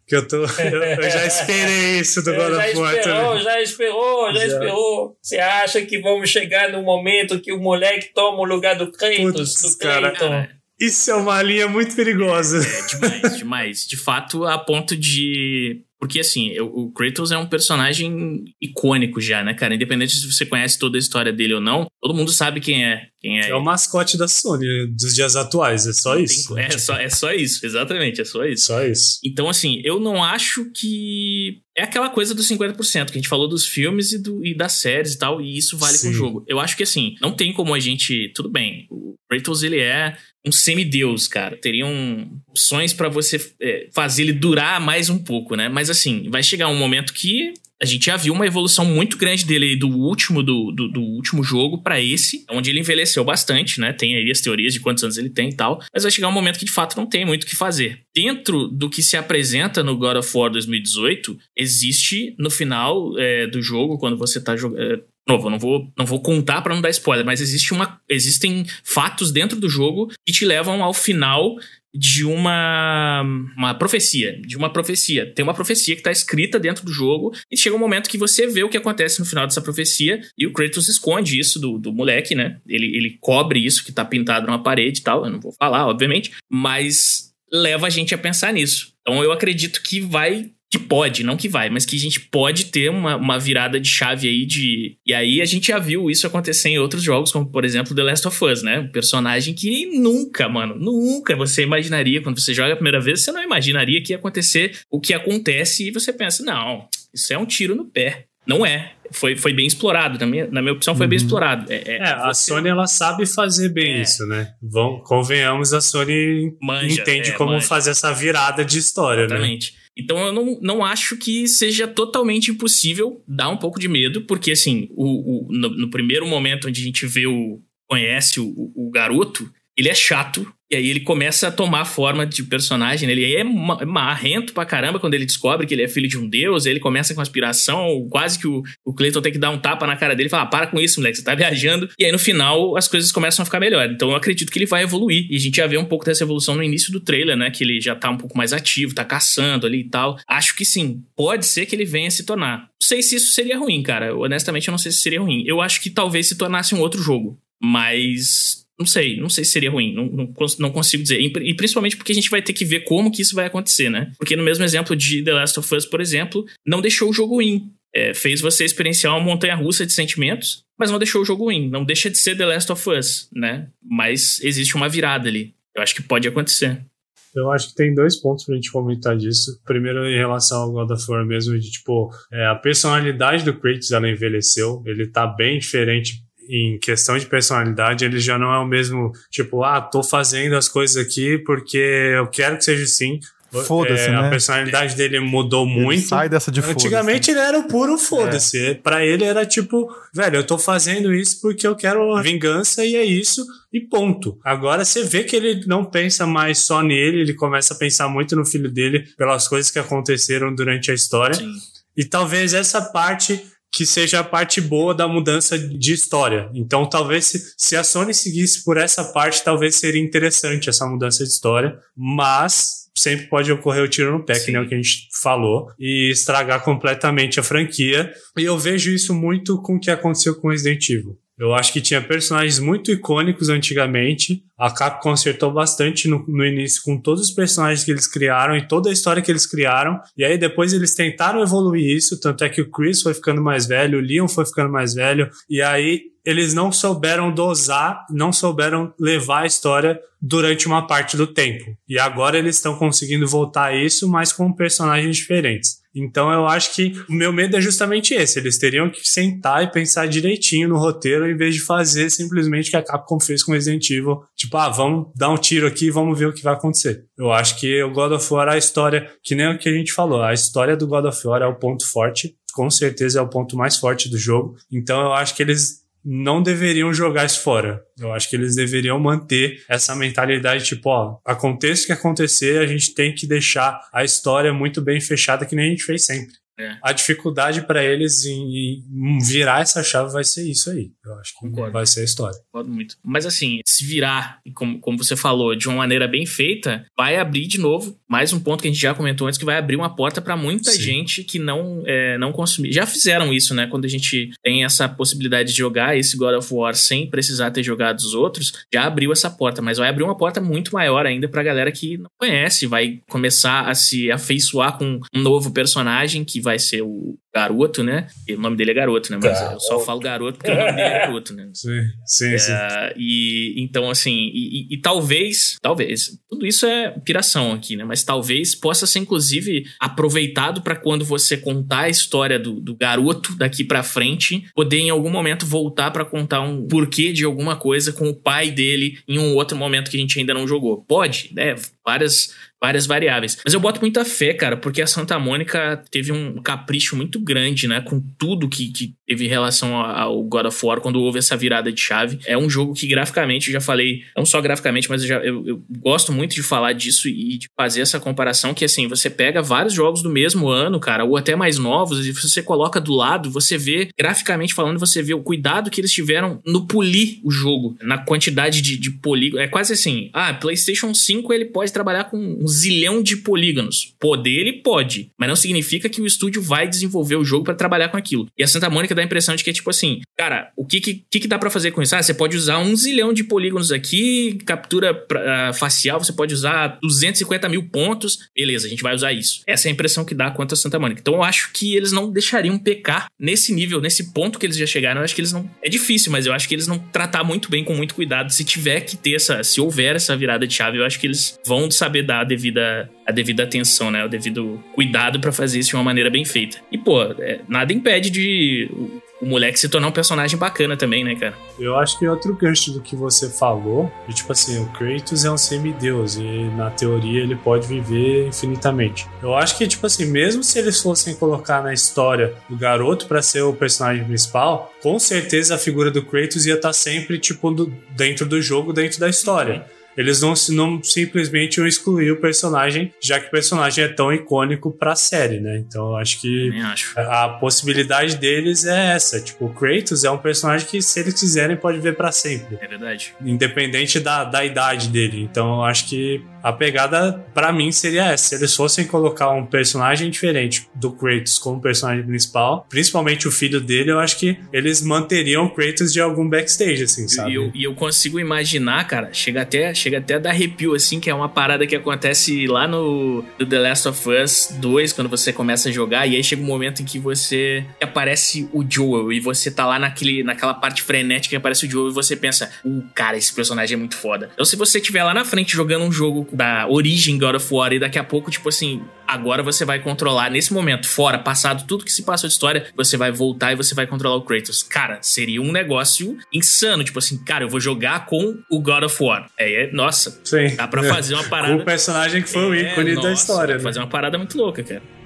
Que eu tô. Eu, eu já esperei isso do God já of War esperou, também. já esperou, já, Já. esperou. Você acha que vamos chegar no momento que o moleque toma o lugar do Kratos, Putz, do cara. Isso é uma linha muito perigosa. É demais, demais. De fato, a ponto de. Porque, assim, o Kratos é um personagem icônico já, né, cara? Independente se você conhece toda a história dele ou não, todo mundo sabe quem é. Quem é. É o mascote da Sony dos dias atuais, é só Tem- isso. É, só, é só isso, exatamente, é só isso. Só isso. Então, assim, eu não acho que. É aquela coisa dos 50%, que a gente falou dos filmes e, do, e das séries e tal, e isso vale Sim. pro jogo. Eu acho que, assim, não tem como a gente. Tudo bem, o Kratos, ele é um semideus, cara. Teriam opções pra você é, fazer ele durar mais um pouco, né? Mas, assim, vai chegar um momento que. A gente já viu uma evolução muito grande dele do último do, do, do último jogo pra esse, onde ele envelheceu bastante, né? Tem aí as teorias de quantos anos ele tem e tal. Mas vai chegar um momento que de fato não tem muito o que fazer. Dentro do que se apresenta no God of War 2018, existe no final é, do jogo, quando você tá jogando. novo, eu não vou, não vou contar para não dar spoiler, mas existe uma, existem fatos dentro do jogo que te levam ao final de uma, uma profecia, de uma profecia. Tem uma profecia que está escrita dentro do jogo e chega um momento que você vê o que acontece no final dessa profecia e o Kratos esconde isso do, do moleque, né? Ele, ele cobre isso que está pintado numa parede e tal, eu não vou falar, obviamente, mas leva a gente a pensar nisso. Então eu acredito que vai que pode, não que vai, mas que a gente pode ter uma, uma virada de chave aí de. E aí a gente já viu isso acontecer em outros jogos, como por exemplo The Last of Us, né? Um personagem que nunca, mano, nunca você imaginaria, quando você joga a primeira vez, você não imaginaria que ia acontecer o que acontece e você pensa, não, isso é um tiro no pé. Não é. Foi, foi bem explorado. Na minha, na minha opção, foi uhum. bem explorado. É, é, é a você... Sony ela sabe fazer bem é. isso, né? Vamos, convenhamos, a Sony manja, entende é, como manja. fazer essa virada de história, né? Exatamente. né? Então eu não, não acho que seja totalmente impossível dar um pouco de medo, porque assim, o, o no, no, primeiro momento onde a gente vê o. conhece o, o garoto, ele é chato, e aí ele começa a tomar forma de personagem, né? ele é marrento pra caramba quando ele descobre que ele é filho de um deus, ele começa com aspiração, quase que o, o Clayton tem que dar um tapa na cara dele e falar, ah, para com isso, moleque, você tá viajando. E aí no final as coisas começam a ficar melhor. Então eu acredito que ele vai evoluir. E a gente já vê um pouco dessa evolução no início do trailer, né? Que ele já tá um pouco mais ativo, tá caçando ali e tal. Acho que sim, pode ser que ele venha se tornar. Não sei se isso seria ruim, cara. Honestamente, eu não sei se seria ruim. Eu acho que talvez se tornasse um outro jogo. Mas não sei, não sei se seria ruim, não, não, não, consigo dizer. E principalmente porque a gente vai ter que ver como que isso vai acontecer, né? Porque no mesmo exemplo de The Last of Us, por exemplo, não deixou o jogo ruim. É, fez você experienciar uma montanha russa de sentimentos, mas não deixou o jogo ruim. Não deixa de ser The Last of Us, né? Mas existe uma virada ali. Eu acho que pode acontecer. Eu acho que tem dois pontos pra gente comentar disso. Primeiro, em relação ao God of War mesmo, de tipo, é, a personalidade do Kratos ela envelheceu. Ele tá bem diferente em questão de personalidade, ele já não é o mesmo, tipo, ah, tô fazendo as coisas aqui porque eu quero que seja assim. Foda-se, é, né? A personalidade dele mudou ele muito. Sai dessa de Antigamente ele era o puro foda-se. É. Pra ele era tipo, velho, eu tô fazendo isso porque eu quero vingança e é isso, e ponto. Agora você vê que ele não pensa mais só nele, ele começa a pensar muito no filho dele pelas coisas que aconteceram durante a história. Sim. E talvez essa parte que seja a parte boa da mudança de história. Então, talvez se, se, a Sony seguisse por essa parte, talvez seria interessante essa mudança de história, mas sempre pode ocorrer o tiro no pé, Sim. que nem o que a gente falou, e estragar completamente a franquia. E eu vejo isso muito com o que aconteceu com Resident Evil. Eu acho que tinha personagens muito icônicos antigamente. A Capcom consertou bastante no, no, início com todos os personagens que eles criaram e toda a história que eles criaram. E aí depois eles tentaram evoluir isso, tanto é que o Chris foi ficando mais velho, o Leon foi ficando mais velho. E aí eles não souberam dosar, não souberam levar a história durante uma parte do tempo. E agora eles estão conseguindo voltar a isso, mas com personagens diferentes. Então eu acho que o meu medo é justamente esse. Eles teriam que sentar e pensar direitinho no roteiro em vez de fazer simplesmente o que a Capcom fez com Resident Evil. Tipo, ah, vamos dar um tiro aqui e vamos ver o que vai acontecer. Eu acho que o God of War, a história, que nem o que a gente falou, a história do God of War é o ponto forte. Com certeza é o ponto mais forte do jogo. Então eu acho que eles não deveriam jogar isso fora. Eu acho que eles deveriam manter essa mentalidade, tipo, ó, aconteça o que acontecer, a gente tem que deixar a história muito bem fechada, que nem a gente fez sempre. É. A dificuldade para eles em, virar essa chave vai ser isso aí. Eu acho que Concordo. vai ser a história. Concordo muito. Mas assim, se virar, como, como você falou, de uma maneira bem feita, vai abrir de novo mais um ponto que a gente já comentou antes, que vai abrir uma porta para muita Sim. gente que não, é, não consumir. Já fizeram isso, né? Quando a gente tem essa possibilidade de jogar esse God of War sem precisar ter jogado os outros, já abriu essa porta. Mas vai abrir uma porta muito maior ainda pra galera que não conhece, vai começar a se afeiçoar com um novo personagem que vai vai ser o garoto, né? E o nome dele é garoto, né? Mas eu só falo garoto porque o nome dele é garoto, né? Sim, sim, é, sim. E então, assim, e, e, e, talvez, talvez, tudo isso é piração aqui, né? Mas talvez possa ser, inclusive, aproveitado para quando você contar a história do, do garoto daqui para frente, poder em algum momento voltar para contar um porquê de alguma coisa com o pai dele em um outro momento que a gente ainda não jogou. Pode, né? Várias várias variáveis. Mas eu boto muita fé, cara, porque a Santa Mônica teve um capricho muito grande, né, com tudo que, que teve relação ao God of War quando houve essa virada de chave. É um jogo que graficamente, eu já falei, não só graficamente, mas eu, já, eu, eu gosto muito de falar disso e de fazer essa comparação que, assim, você pega vários jogos do mesmo ano, cara, ou até mais novos, e você coloca do lado, você vê, graficamente falando, você vê o cuidado que eles tiveram no polir o jogo, na quantidade de, de polígonos. É quase assim, ah, PlayStation 5 ele pode trabalhar com um zilhão de polígonos. Poder ele pode, mas não significa que o estúdio vai desenvolver o jogo para trabalhar com aquilo. E a Santa Mônica dá a impressão de que é tipo assim, cara, o que que, que, dá para fazer com isso? Ah, você pode usar um zilhão de polígonos aqui, captura pra, uh, facial, você pode usar 250 mil pontos, beleza, a gente vai usar isso. Essa é a impressão que dá quanto a Santa Mônica. Então eu acho que eles não deixariam pecar nesse nível, nesse ponto que eles já chegaram. Eu acho que eles não. É difícil, mas eu acho que eles não tratar muito bem, com muito cuidado. Se tiver que ter essa. Se houver essa virada de chave, eu acho que eles vão saber dar a devida, a devida atenção, né? O devido cuidado para fazer isso de uma maneira bem feita. E, pô, é, nada impede de o moleque se tornar um personagem bacana também, né, cara? Eu acho que outro gancho do que você falou, de tipo assim, o Kratos é um semideus e na teoria ele pode viver infinitamente. Eu acho que, tipo assim, mesmo se eles fossem colocar na história o garoto para ser o personagem principal, com certeza a figura do Kratos ia estar tá sempre, tipo, do, dentro do jogo, dentro da história. Uhum. Eles não, não simplesmente iam excluir o personagem, já que o personagem é tão icônico pra série, né? Então eu acho que acho. a possibilidade deles é essa. Tipo, o Kratos é um personagem que, se eles quiserem, pode ver para sempre. É verdade. Independente da, da idade dele. Então eu acho que a pegada, para mim, seria essa. Se eles fossem colocar um personagem diferente do Kratos como personagem principal, principalmente o filho dele, eu acho que eles manteriam o Kratos de algum backstage, assim, sabe? E eu, eu consigo imaginar, cara, chega até, chega até a dar arrepio, assim, que é uma parada que acontece lá no, no The Last of Us 2, quando você começa a jogar, e aí chega um momento em que você aparece o Joel, e você tá lá naquele, naquela parte frenética que aparece o Joel, e você pensa, uh, cara, esse personagem é muito foda. Então, se você estiver lá na frente jogando um jogo da origem God of War e daqui a pouco, tipo assim, agora você vai controlar nesse momento, fora, passado tudo que se passou de história, você vai voltar e você vai controlar o Kratos. Cara, seria um negócio insano, tipo assim, cara, eu vou jogar com o God of War. É, é nossa, Sim. dá pra fazer uma parada. o personagem que foi o é, ícone nossa, da história. Dá pra né? fazer uma parada muito louca, cara.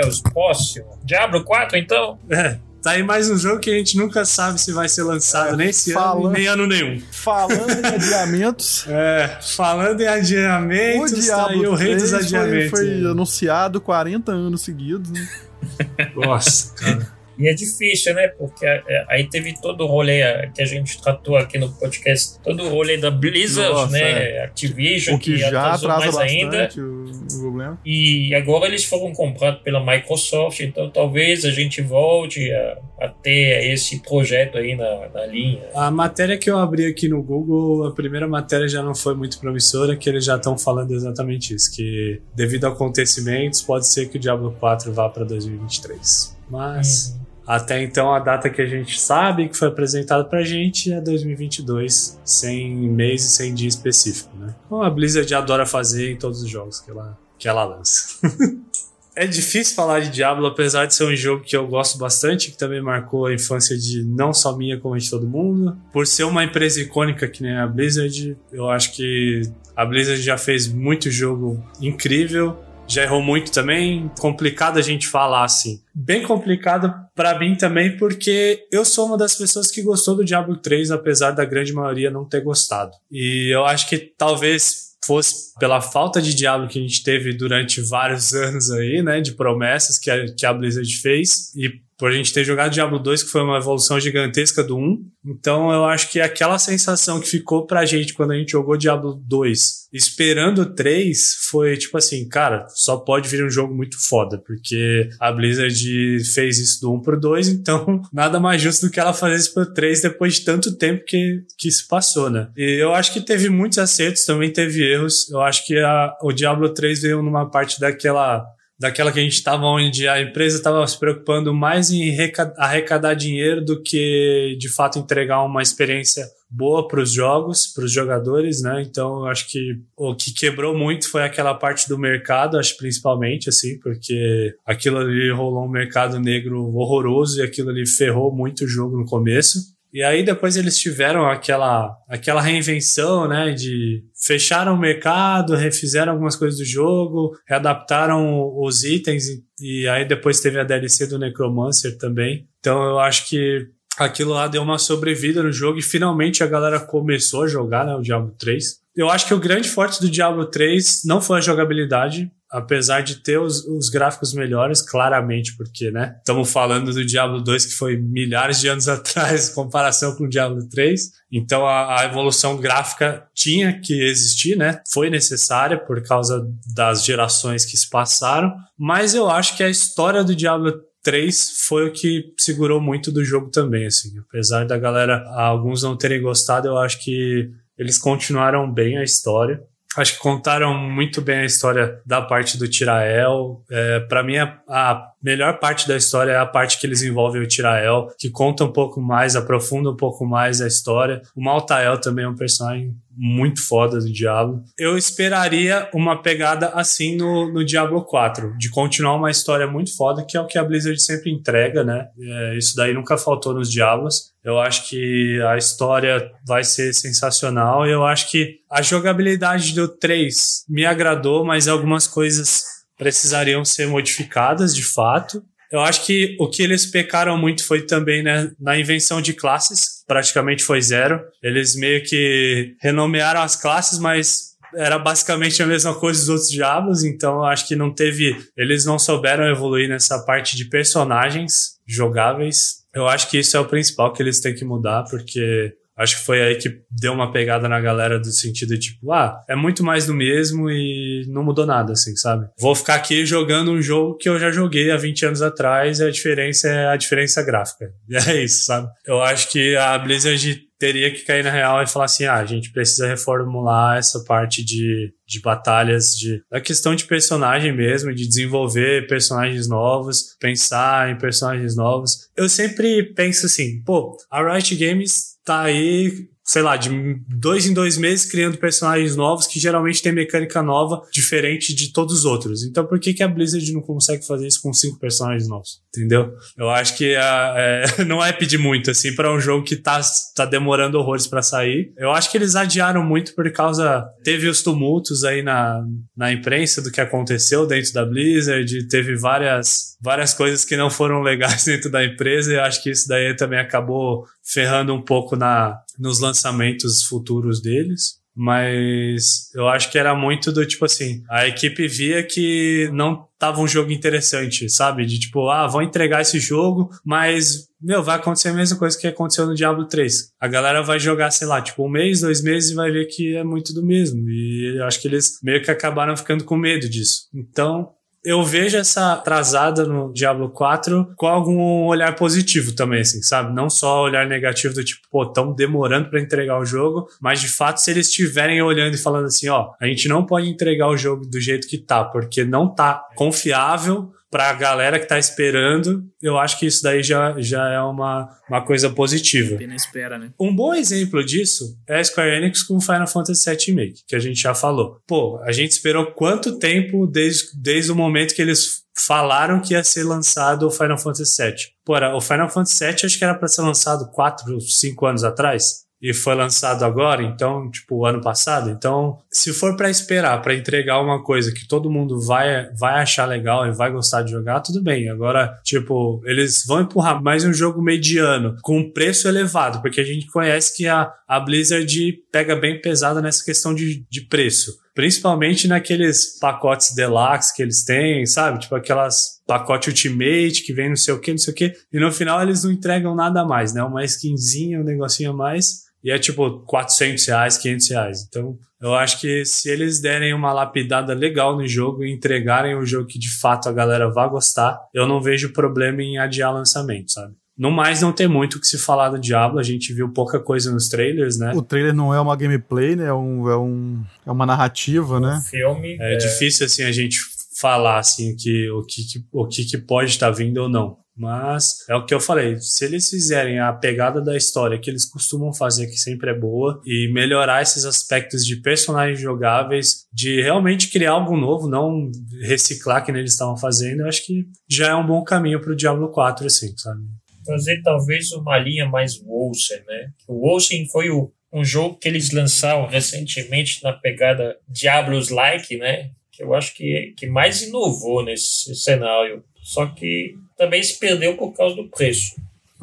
Biels. Próximo. Diablo 4, então? É. Tá aí mais um jogo que a gente nunca sabe se vai ser lançado É, nem esse falando- ano, nem ano nenhum. Falando em adiamentos, É, falando em o adiamentos, tá aí Diablo o rei dos 3 foi, adiamentos. foi anunciado 40 anos seguidos, né? Nossa, cara. E é difícil, né? Porque é, aí teve todo o rolê é, que a gente tratou aqui no podcast, todo o rolê da Blizzard, Nossa, né? Activision, O que já atrasou atrasa mais ainda. bastante o, o problema. E agora eles foram comprados pela Microsoft, então talvez a gente volte a, a ter esse projeto aí na, na linha. A matéria que eu abri aqui no Google, a primeira matéria já não foi muito promissora, que eles já estão falando exatamente isso, que devido a acontecimentos, pode ser que o Diablo 4 vá para 2023. Mas até então a data que a gente sabe que foi apresentada pra gente é 2022, sem mês e sem dia específico, né? A Blizzard adora fazer em todos os jogos que ela, que ela lança. É difícil falar de Diablo, apesar de ser um jogo que eu gosto bastante, que também marcou a infância de não só minha, como de todo mundo. Por ser uma empresa icônica que nem a Blizzard, eu acho que a Blizzard já fez muito jogo incrível, já errou muito também. Complicado a gente falar assim. Bem complicado pra mim também, porque eu sou uma das pessoas que gostou do Diablo 3, apesar da grande maioria não ter gostado. E eu acho que talvez fosse pela falta de Diablo que a gente teve durante vários anos aí, né, de promessas que a, que a Blizzard fez, e por a gente ter jogado Diablo 2, que foi uma evolução gigantesca do 1. Então eu acho que aquela sensação que ficou pra gente quando a gente jogou Diablo 2, esperando o 3, foi tipo assim, cara, só pode vir um jogo muito foda, porque a Blizzard fez isso do 1 pro 2, então nada mais justo do que ela fazer isso pro 3 depois de tanto tempo que, que se passou, né? E eu acho que teve muitos acertos, também teve erros. Eu acho que a, o Diablo 3 veio numa parte daquela daquela que a gente estava onde a empresa estava se preocupando mais em arrecadar dinheiro do que de fato entregar uma experiência boa para os jogos, para os jogadores, né? Então, acho que o que quebrou muito foi aquela parte do mercado, acho principalmente assim, porque aquilo ali rolou um mercado negro horroroso e aquilo ali ferrou muito o jogo no começo. E aí depois eles tiveram aquela, aquela reinvenção, né, de fecharam o mercado, refizeram algumas coisas do jogo, readaptaram os itens e, e aí depois teve a DLC do Necromancer também. Então eu acho que aquilo lá deu uma sobrevida no jogo e finalmente a galera começou a jogar, né, o Diablo 3. Eu acho que o grande forte do Diablo 3 não foi a jogabilidade, apesar de ter os, os, gráficos melhores, claramente, porque, né, estamos falando do Diablo 2 que foi milhares de anos atrás em comparação com o Diablo 3. Então a, a, evolução gráfica tinha que existir, né? Foi necessária por causa das gerações que se passaram, mas eu acho que a história do Diablo 3 foi o que segurou muito do jogo também, assim. Apesar da galera, alguns não terem gostado, eu acho que eles continuaram bem a história. Acho que contaram muito bem a história da parte do Tirael. É, para mim, a, a, melhor parte da história é a parte que eles envolvem o Tirael, que conta um pouco mais, aprofunda um pouco mais a história. O Maltael também é um personagem muito foda do Diablo. Eu esperaria uma pegada assim no, no Diablo 4, de continuar uma história muito foda, que é o que a Blizzard sempre entrega, né? É, isso daí nunca faltou nos Diablos. Eu acho que a história vai ser sensacional. Eu acho que a jogabilidade do 3 me agradou, mas algumas coisas precisariam ser modificadas de fato. Eu acho que o que eles pecaram muito foi também né, na invenção de classes, praticamente foi zero. Eles meio que renomearam as classes, mas era basicamente a mesma coisa dos outros diabos, então eu acho que não teve. Eles não souberam evoluir nessa parte de personagens jogáveis. Eu acho que isso é o principal que eles têm que mudar, porque Acho que foi aí que deu uma pegada na galera do sentido tipo, ah, é muito mais do mesmo e não mudou nada, assim, sabe? Vou ficar aqui jogando um jogo que eu já joguei há 20 anos atrás e a diferença é a diferença gráfica. E é isso, sabe? Eu acho que a Blizzard teria que cair na real e falar assim, ah, a gente precisa reformular essa parte de, de batalhas, de a questão de personagem mesmo, de desenvolver personagens novos, pensar em personagens novos. Eu sempre penso assim, pô, a Riot Games tá aí sei lá, de dois em dois meses criando personagens novos que geralmente tem mecânica nova, diferente de todos os outros. Então por que, que a Blizzard não consegue fazer isso com cinco personagens novos? Entendeu? Eu acho que é, não é pedir muito, assim, para um jogo que tá, tá demorando horrores para sair. Eu acho que eles adiaram muito por causa. Teve os tumultos aí na, na imprensa do que aconteceu dentro da Blizzard, teve várias, várias coisas que não foram legais dentro da empresa, e acho que isso daí também acabou ferrando um pouco na, nos lançamentos futuros deles. Mas eu acho que era muito do tipo assim, a equipe via que não tava um jogo interessante, sabe? De tipo, ah, vão entregar esse jogo, mas, meu, vai acontecer a mesma coisa que aconteceu no Diablo 3. A galera vai jogar, sei lá, tipo, um mês, dois meses e vai ver que é muito do mesmo. E eu acho que eles meio que acabaram ficando com medo disso. Então, eu vejo essa atrasada no Diablo 4 com algum olhar positivo também, assim, sabe? Não só olhar negativo do tipo, pô, tão demorando para entregar o jogo, mas de fato, se eles estiverem olhando e falando assim, ó, a gente não pode entregar o jogo do jeito que tá, porque não tá confiável para a galera que está esperando, eu acho que isso daí já, já é uma, uma coisa positiva. Apenas espera, né? Um bom exemplo disso é a Square Enix com Final Fantasy VII Remake, que a gente já falou. Pô, a gente esperou quanto tempo desde, desde o momento que eles falaram que ia ser lançado o Final Fantasy VII? Pô, o Final Fantasy VII acho que era para ser lançado 4, 5 anos atrás e foi lançado agora, então, tipo, ano passado. Então, se for para esperar, para entregar uma coisa que todo mundo vai, vai achar legal e vai gostar de jogar, tudo bem. Agora, tipo, eles vão empurrar mais um jogo mediano com um preço elevado, porque a gente conhece que a, a Blizzard pega bem pesada nessa questão de, de preço. Principalmente naqueles pacotes deluxe que eles têm, sabe? Tipo aquelas pacote Ultimate que vem não sei o que, não sei o que. E no final eles não entregam nada mais, né? Uma skinzinha, um negocinho a mais e é tipo 400 reais, 500 reais. Então, eu acho que se eles derem uma lapidada legal no jogo e entregarem um jogo que de fato a galera vai gostar, eu não vejo problema em adiar lançamento, sabe? No mais, não tem muito o que se falar do Diablo, a gente viu pouca coisa nos trailers, né? O trailer não é uma gameplay, né? É, um, é, um, é uma narrativa, né? Filme. É, é, difícil, assim, a gente falar assim que o que, o que, que pode estar tá vindo ou não. Mas é o que eu falei, se eles fizerem a pegada da história que eles costumam fazer, que sempre é boa, e melhorar esses aspectos de personagens jogáveis, de realmente criar algo novo, não reciclar que eles estavam fazendo, eu acho que já é um bom caminho para o Diablo 4, assim, sabe? Fazer talvez uma linha mais Wolsen, né? O Wolsen foi o, um jogo que eles lançaram recentemente na pegada Diablos-like, né? Que eu acho que, que mais inovou nesse cenário. Só que também se perdeu por causa do preço.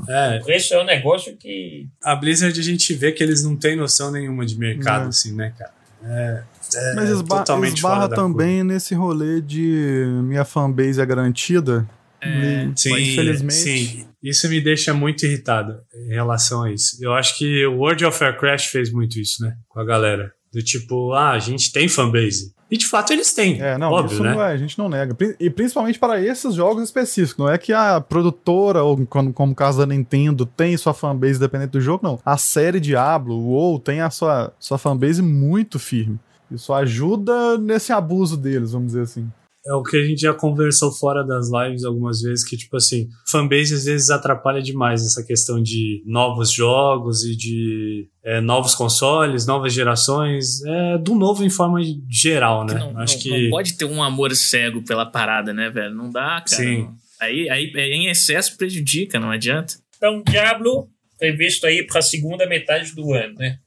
É. O preço é um negócio que. A Blizzard a gente vê que eles não têm noção nenhuma de mercado, não. assim, né, cara? É, é Mas esba esbarra também nesse rolê de minha fanbase é garantida. É, sim, infelizmente. Sim, isso me deixa muito irritado em relação a isso. Eu acho que o World of Warcraft fez muito isso, né? Com a galera. Do tipo, ah, a gente tem fanbase. E de fato eles têm. É, não, óbvio, isso né? não é, a gente não nega. E principalmente para esses jogos específicos. Não é que a produtora, ou como, como o caso da Nintendo, tem sua fanbase dependente do jogo, não. A série Diablo, o WoW, tem a sua, sua fanbase muito firme. Isso ajuda nesse abuso deles, vamos dizer assim é o que a gente já conversou fora das lives algumas vezes, que, tipo assim, fanbase às vezes atrapalha demais essa questão de novos jogos e de é, novos consoles, novas gerações, é, do novo em forma geral, né? Não, Acho não, que... não pode ter um amor cego pela parada, né, velho? Não dá, cara. Sim. Aí, aí em excesso prejudica, não adianta. Então, Diablo previsto aí para a segunda metade do ano, né?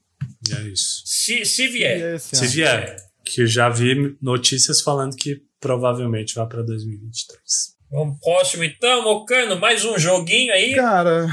É isso. Se, se vier. Se vier. Que eu já vi notícias falando que provavelmente vai para 2023. Vamos próximo então, Mocano, mais um joguinho aí? Cara,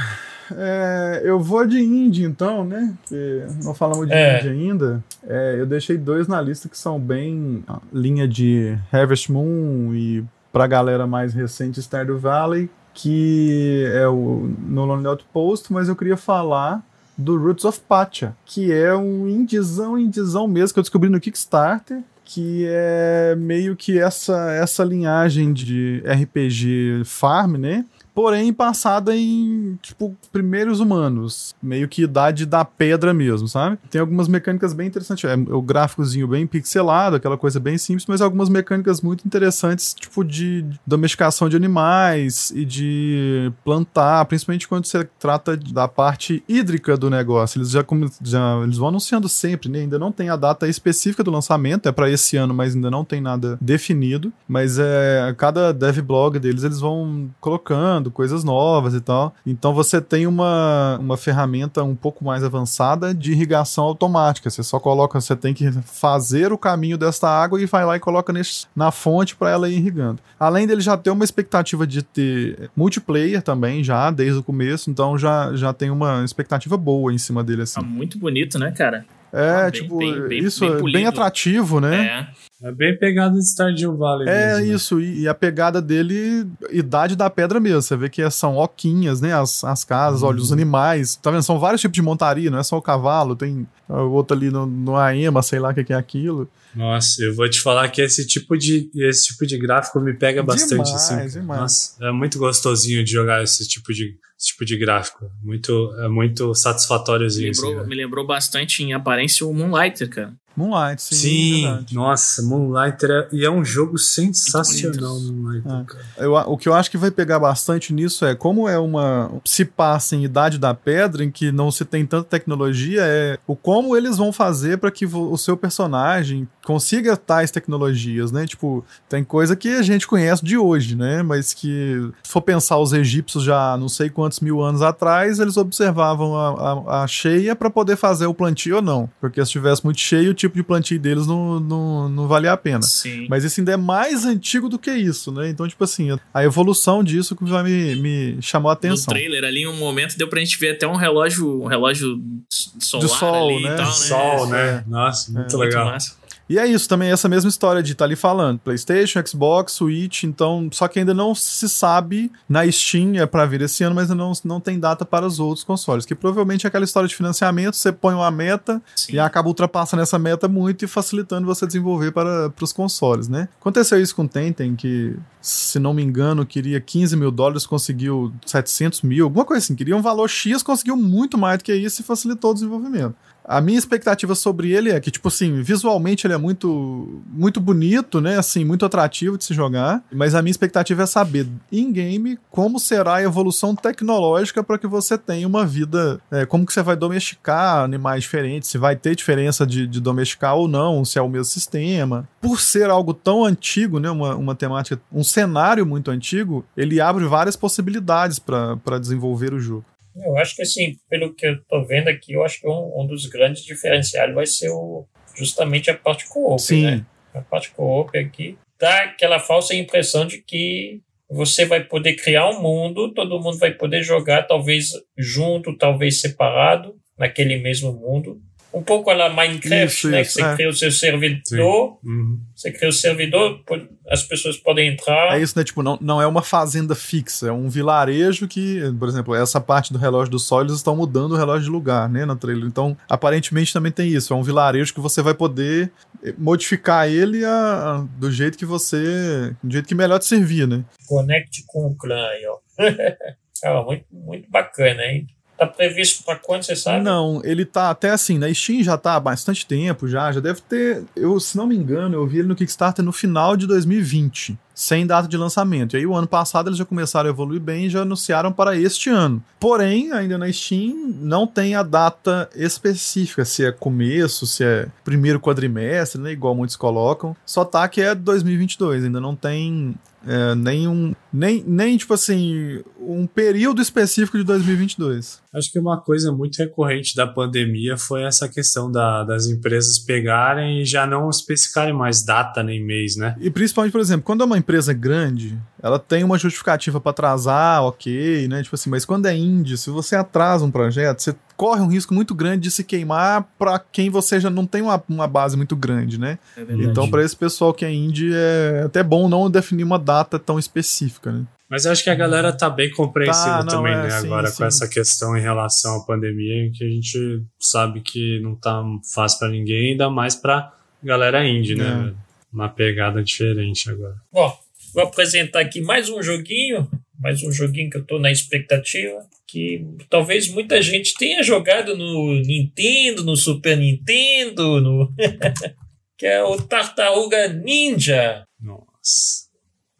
é, eu vou de indie então, né? Porque não falamos de é. indie ainda. É, eu deixei dois na lista que são bem linha de Harvest Moon e pra galera mais recente Stardew Valley, que é o No Lonely Outpost, mas eu queria falar do Roots of Pacha, que é um indizão, indizão mesmo que eu descobri no Kickstarter, que é meio que essa essa linhagem de RPG farm, né? Porém passada em, tipo, primeiros humanos, meio que idade da pedra mesmo, sabe? Tem algumas mecânicas bem interessantes, é o gráficozinho bem pixelado, aquela coisa bem simples, mas algumas mecânicas muito interessantes, tipo de domesticação de animais e de plantar, principalmente quando você trata da parte hídrica do negócio. Eles já, já eles vão anunciando sempre, né? Ainda não tem a data específica do lançamento, é para esse ano, mas ainda não tem nada definido, mas é cada dev blog deles eles vão colocando coisas novas e tal. Então você tem uma, uma ferramenta um pouco mais avançada de irrigação automática. Você só coloca, você tem que fazer o caminho desta água e vai lá e coloca nesse, na fonte para ela ir irrigando. Além dele já ter uma expectativa de ter multiplayer também, já desde o começo, então já, já tem uma expectativa boa em cima dele assim. Tá muito bonito, né, cara? É, ah, tipo, bem, bem, isso bem, é bem atrativo, né? É. É bem pegada de Stardew Valley. É mesmo, né? isso, né? e a pegada dele, idade da pedra mesmo. Você vê que são oquinhas, né? As, as casas, uhum. olha, os animais. Tá vendo? São vários tipos de montaria, não é só o cavalo, tem o outro ali no, no Aema, sei lá o que é aquilo. Nossa, eu vou te falar que esse tipo de, esse tipo de gráfico me pega bastante. Demais, assim. demais. Nossa, é muito gostosinho de jogar esse tipo de, esse tipo de gráfico. Muito, é muito satisfatóriozinho. Me lembrou, assim, me lembrou bastante em aparência o Moonlighter, cara. Moonlight, sim. Sim, nossa, Moonlight é, e é um jogo sensacional, Moonlight. É. Eu, o que eu acho que vai pegar bastante nisso é como é uma. Se passa em Idade da Pedra, em que não se tem tanta tecnologia, é o como eles vão fazer para que o seu personagem consiga tais tecnologias, né? Tipo, tem coisa que a gente conhece de hoje, né? Mas que, se for pensar os egípcios já não sei quantos mil anos atrás, eles observavam a, a, a cheia para poder fazer o plantio ou não. Porque se tivesse muito cheio, tipo de plantio deles não, não, não valia a pena. Sim. Mas isso ainda é mais antigo do que isso, né? Então, tipo assim, a evolução disso que já me, me chamou a atenção. No trailer ali, em um momento, deu pra gente ver até um relógio, um relógio solar Do sol, ali né? e tal, né? Sol, né? Nossa, muito é, legal. Muito e é isso também, essa mesma história de estar tá ali falando. PlayStation, Xbox, Switch, então, só que ainda não se sabe na Steam, é para vir esse ano, mas ainda não, não tem data para os outros consoles. Que provavelmente é aquela história de financiamento, você põe uma meta Sim. e acaba ultrapassando essa meta muito e facilitando você desenvolver para, para os consoles, né? Aconteceu isso com o Tentem, que, se não me engano, queria 15 mil dólares, conseguiu 700 mil, alguma coisa assim. Queria um valor X, conseguiu muito mais do que isso e facilitou o desenvolvimento. A minha expectativa sobre ele é que, tipo assim, visualmente ele é muito, muito bonito, né? Assim, muito atrativo de se jogar. Mas a minha expectativa é saber, em game, como será a evolução tecnológica para que você tenha uma vida. É, como que você vai domesticar animais diferentes, se vai ter diferença de, de domesticar ou não, se é o mesmo sistema. Por ser algo tão antigo, né? Uma, uma temática, um cenário muito antigo, ele abre várias possibilidades para desenvolver o jogo. Eu acho que, assim, pelo que eu tô vendo aqui, eu acho que um, um dos grandes diferenciais vai ser o, justamente a parte co-op, Sim. né? A parte co-op aqui dá aquela falsa impressão de que você vai poder criar um mundo, todo mundo vai poder jogar, talvez junto, talvez separado, naquele mesmo mundo. Um pouco a la Minecraft, Isso, né? isso, que você é. cria o seu servidor, Uhum. você cria o servidor, as pessoas podem entrar. É isso, né? Tipo, não, não é uma fazenda fixa, é um vilarejo que, por exemplo, essa parte do relógio do sol, eles estão mudando o relógio de lugar, né, no trailer. Então, aparentemente também tem isso. É um vilarejo que você vai poder eh, modificar ele a- a- do jeito que você. do jeito que melhor te servir, né? Conecte com o clã aí, ó. Cara, muito, muito bacana, hein? Tá previsto para quando, você sabe? Não, ele tá até assim, na Steam já tá há bastante tempo já, já deve ter, eu, se não me engano, eu vi ele no Kickstarter no final de 2020, sem data de lançamento. E aí o ano passado eles já começaram a evoluir bem e já anunciaram para este ano. Porém, ainda na Steam não tem a data específica, se é começo, se é primeiro quadrimestre, né, igual muitos colocam. Só tá que é 2022, ainda não tem é, nem um, nem, nem tipo assim, um período específico de 2022. Acho que uma coisa muito recorrente da pandemia foi essa questão da- das empresas pegarem e já não especificarem mais data nem mês, né? E principalmente, por exemplo, quando é uma empresa grande, ela tem uma justificativa para atrasar, ok, né? Tipo assim, mas quando é indie, se você atrasa um projeto, você corre um risco muito grande de se queimar para quem você já não tem uma, uma base muito grande, né? É. Então, para esse pessoal que é indie, é até bom não definir uma data tão específica, né? Mas eu acho que a galera tá bem compreensiva Tá, não, também, é, né? sim, agora sim. com essa questão em relação à pandemia, em que a gente sabe que não tá fácil pra ninguém, ainda mais pra galera indie, né? Uma pegada diferente agora. Bom, vou apresentar aqui mais um joguinho, mais um joguinho que eu tô na expectativa, que talvez muita gente tenha jogado no Nintendo, no Super Nintendo, no que é o Tartaruga Ninja. Nossa.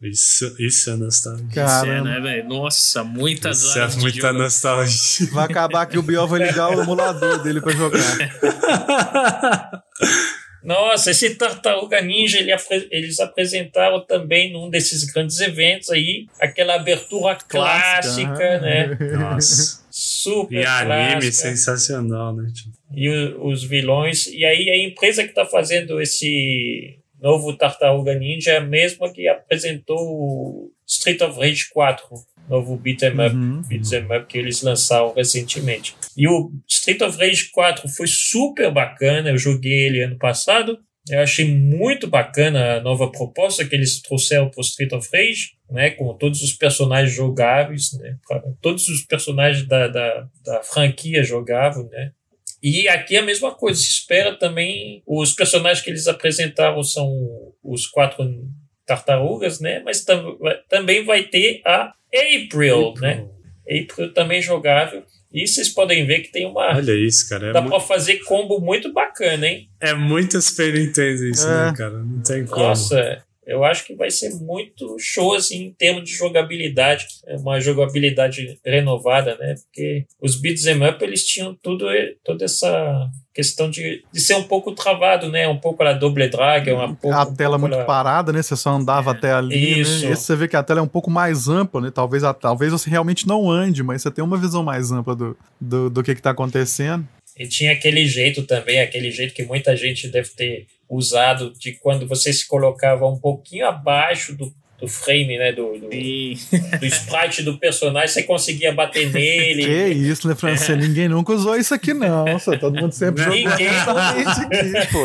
Isso, isso é nostalgia. Isso é, né, velho? Nossa, muitas Isso é horas de muita jogo. nostalgia. Vai acabar que o Biel vai ligar o emulador dele para jogar. Nossa, esse Tartaruga Ninja ele eles apresentaram também num desses grandes eventos aí, aquela abertura clássica, aham. né? Nossa. Super E anime clássica. sensacional, né? Tipo, e o- os vilões. E aí a empresa que está fazendo esse novo Tartaruga Ninja é a mesma que apresentou o Street of Rage 4, novo beat'em up, Uhum. beat'em up que eles lançaram recentemente. E o Street of Rage 4 foi super bacana, eu joguei ele ano passado. Eu achei muito bacana a nova proposta que eles trouxeram para o Street of Rage, né, com todos os personagens jogáveis, né, todos os personagens da, da, da franquia jogáveis, né, e aqui é a mesma coisa, se espera também. Os personagens que eles apresentaram são os quatro tartarugas, né? Mas tam também vai ter a April, né? April também jogável. E vocês podem ver que tem uma. Olha isso, cara. É, dá mu- pra fazer combo muito bacana, hein? é muito Super Nintendo isso, É. né, cara? Não tem como. Nossa, eu acho que vai ser muito show assim, em termos de jogabilidade, É uma jogabilidade renovada, né? Porque os beats 'em up eles tinham tudo toda essa questão de, de ser um pouco travado, né? Um pouco a double drag, uma pouco, a tela um pouco muito lá- parada, né? Você só andava até ali, Isso. né? Esse você vê que a tela é um pouco mais ampla, né? Talvez, a- talvez você realmente não ande, mas você tem uma visão mais ampla do, do, do que que tá acontecendo. E tinha aquele jeito também, aquele jeito que muita gente deve ter usado de quando você se colocava um pouquinho abaixo do, do frame, né? Do, do, E do sprite do personagem, você conseguia bater nele. Que isso, né, Francês? Ninguém nunca usou isso aqui, não. Só, todo mundo sempre jogou aqui, pô.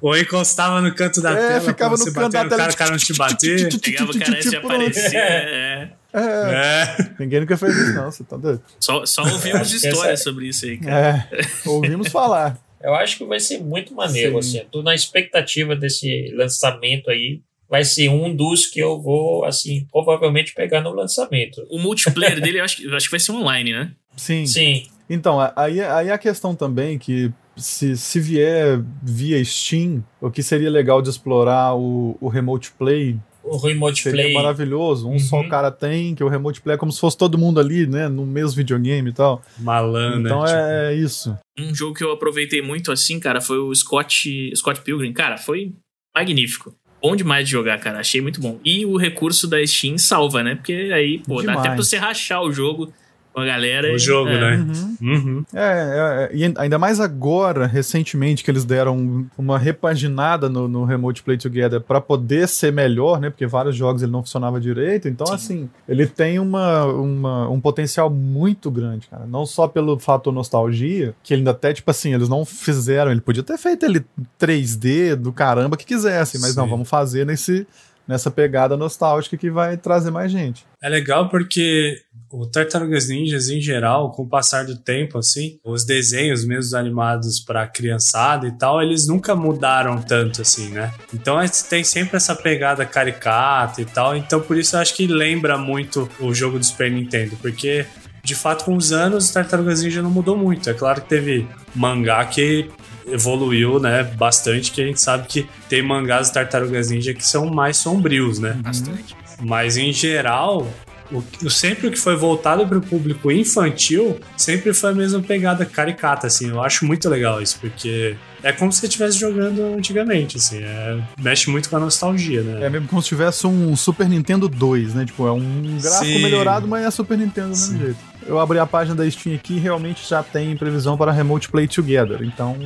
Ou encostava no canto da É, tela, ficava no você canto da bater no tela, cara, o cara não te bater. pegava o cara Tipo, aparecer. É. É, É. ninguém nunca fez isso, não. Você tá doido? Só, só ouvimos histórias sobre isso aí, cara. É, ouvimos falar. Eu acho que vai ser muito maneiro, Sim. assim. Eu Tô na expectativa desse lançamento aí. Vai ser um dos que eu vou, assim, provavelmente pegar no lançamento. O multiplayer dele, eu acho, que- eu acho que vai ser online, né? Sim. Sim. Então, aí, aí a questão também que se, se vier via Steam, o que seria legal de explorar o, o Remote Play o remote seria play. maravilhoso. Um Uhum. só cara tem, que o remote play é como se fosse todo mundo ali, né? No mesmo videogame e tal. Malandro. Então tipo, é, é isso. Um jogo que eu aproveitei muito assim, cara, foi o Scott, Scott Pilgrim. Cara, foi magnífico. Bom demais de jogar, cara. Achei muito bom. E o recurso da Steam salva, né? Porque aí, pô, dá Demais. até pra você rachar o jogo com a galera. O jogo, é. né? Uhum. Uhum. É, é, e ainda mais agora, recentemente, que eles deram uma repaginada no, no Remote Play Together para poder ser melhor, né? Porque vários jogos ele não funcionava direito. Então, Sim. assim, ele tem uma, uma- um potencial muito grande, cara. Não só pelo fator nostalgia, que ele ainda até, tipo assim, eles não fizeram. Ele podia ter feito ele 3D do caramba que quisesse, mas não, Sim. vamos fazer nesse, nessa pegada nostálgica que vai trazer mais gente. É legal porque o Tartarugas Ninjas, em geral, com o passar do tempo, assim, os desenhos mesmo animados pra criançada e tal, eles nunca mudaram tanto, assim, né? Então tem sempre essa pegada caricata e tal, então por isso eu acho que lembra muito o jogo do Super Nintendo, porque de fato com os anos o Tartarugas Ninja não mudou muito. É claro que teve mangá que evoluiu, né, bastante, que a gente sabe que tem mangás do Tartarugas Ninja que são mais sombrios, né? Bastante. Mas em geral, o, sempre o que foi voltado para o público infantil sempre foi a mesma pegada caricata, assim. Eu acho muito legal isso, porque é como se você estivesse jogando antigamente, assim. é- mexe muito com a nostalgia, né? É mesmo como se tivesse um Super Nintendo 2, né? Tipo, é um gráfico Sim. melhorado, mas é Super Nintendo do mesmo jeito. Eu abri a página da Steam aqui e realmente já tem previsão para Remote Play Together. Então,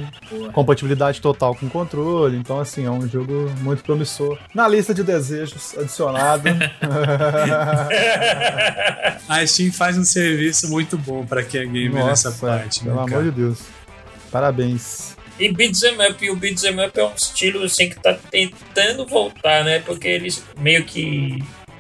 compatibilidade total com controle. Então, assim, é um jogo muito promissor. Na lista de desejos, adicionado. A Steam faz um serviço muito bom para quem é gamer nessa parte, pelo né, amor cara? de Deus. Parabéns. E Beat'em Up, e o Beat'em Up é um estilo assim que tá tentando voltar, né? Porque eles meio que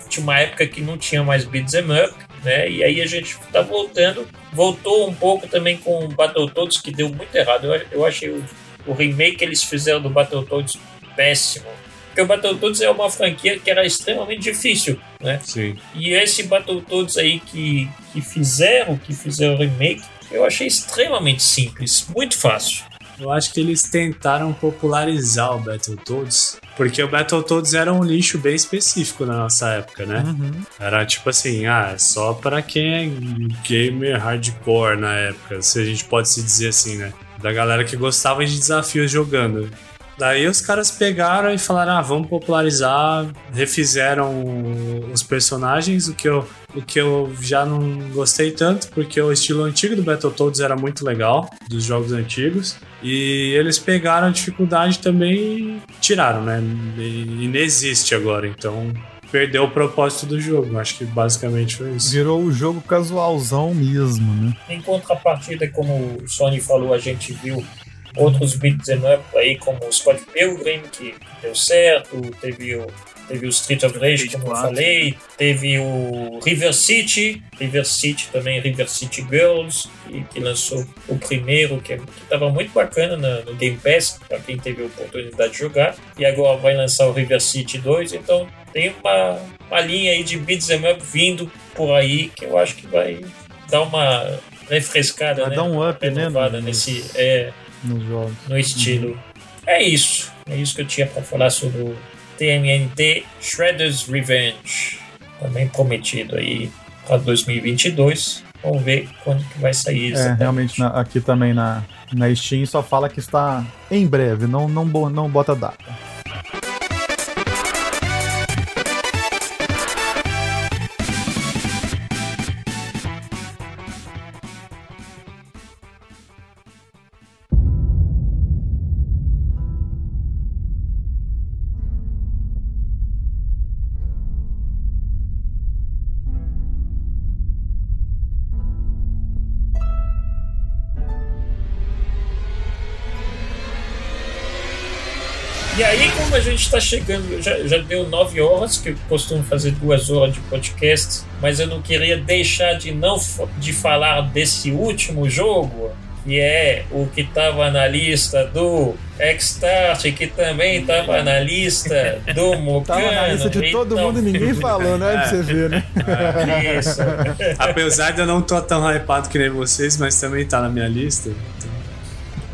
tinha uma época que não tinha mais Beat'em Up, né? E aí a gente tá voltando. Voltou um pouco também com o Battletoads, que deu muito errado. Eu, eu achei o, o remake que eles fizeram do Battletoads péssimo. Porque o Battletoads é uma franquia que era extremamente difícil, né? Sim. E esse Battletoads aí que, que fizeram, que fizeram o remake, eu achei extremamente simples, muito fácil. Eu acho que eles tentaram popularizar o Battletoads, porque o Battletoads era um lixo bem específico na nossa época, né? Uhum. Era tipo assim, ah, é só pra quem é gamer hardcore na época, se a gente pode se dizer assim, né? Da galera que gostava de desafios jogando. Daí os caras pegaram e falaram, ah, vamos popularizar, refizeram os personagens, o que eu, o que eu já não gostei tanto, porque o estilo antigo do Battletoads era muito legal, dos jogos antigos, e eles pegaram a dificuldade também e tiraram, né? E, e não existe agora, então perdeu o propósito do jogo. Acho que basicamente foi isso. Virou o jogo casualzão mesmo, né? Em contrapartida, como o Sony falou, a gente viu outros beat'em up aí, como o Scott Pilgrim, que deu certo, teve o, teve o Street of Rage, como eu 4. falei, teve o River City, River City também, River City Girls, que, que lançou o primeiro, que estava muito bacana na- no Game Pass, para quem teve a oportunidade de jogar, e agora vai lançar o River City 2, então tem uma, uma linha aí de beat'em up vindo por aí, que eu acho que vai dar uma refrescada, Vai né? dar um up, né, renovada no- nesse, é, Nos jogos. no estilo. É isso. É isso que eu tinha para falar sobre o TMNT Shredder's Revenge. Também prometido aí para 2022. Vamos ver quando que vai sair É, realmente na- aqui também na, na Steam só fala que está em breve, não, não, não bota data. Gente está chegando, já, já deu nove horas, que eu costumo fazer duas horas de podcast, mas eu não queria deixar de não de falar desse último jogo, que é o que estava na lista do Xtart, que também estava na lista do Mocano. Tava na lista de todo Então, mundo e ninguém falou, né? Pra você ver, né? Isso. Apesar de eu não tô tão hypado que nem vocês, mas também tá na minha lista.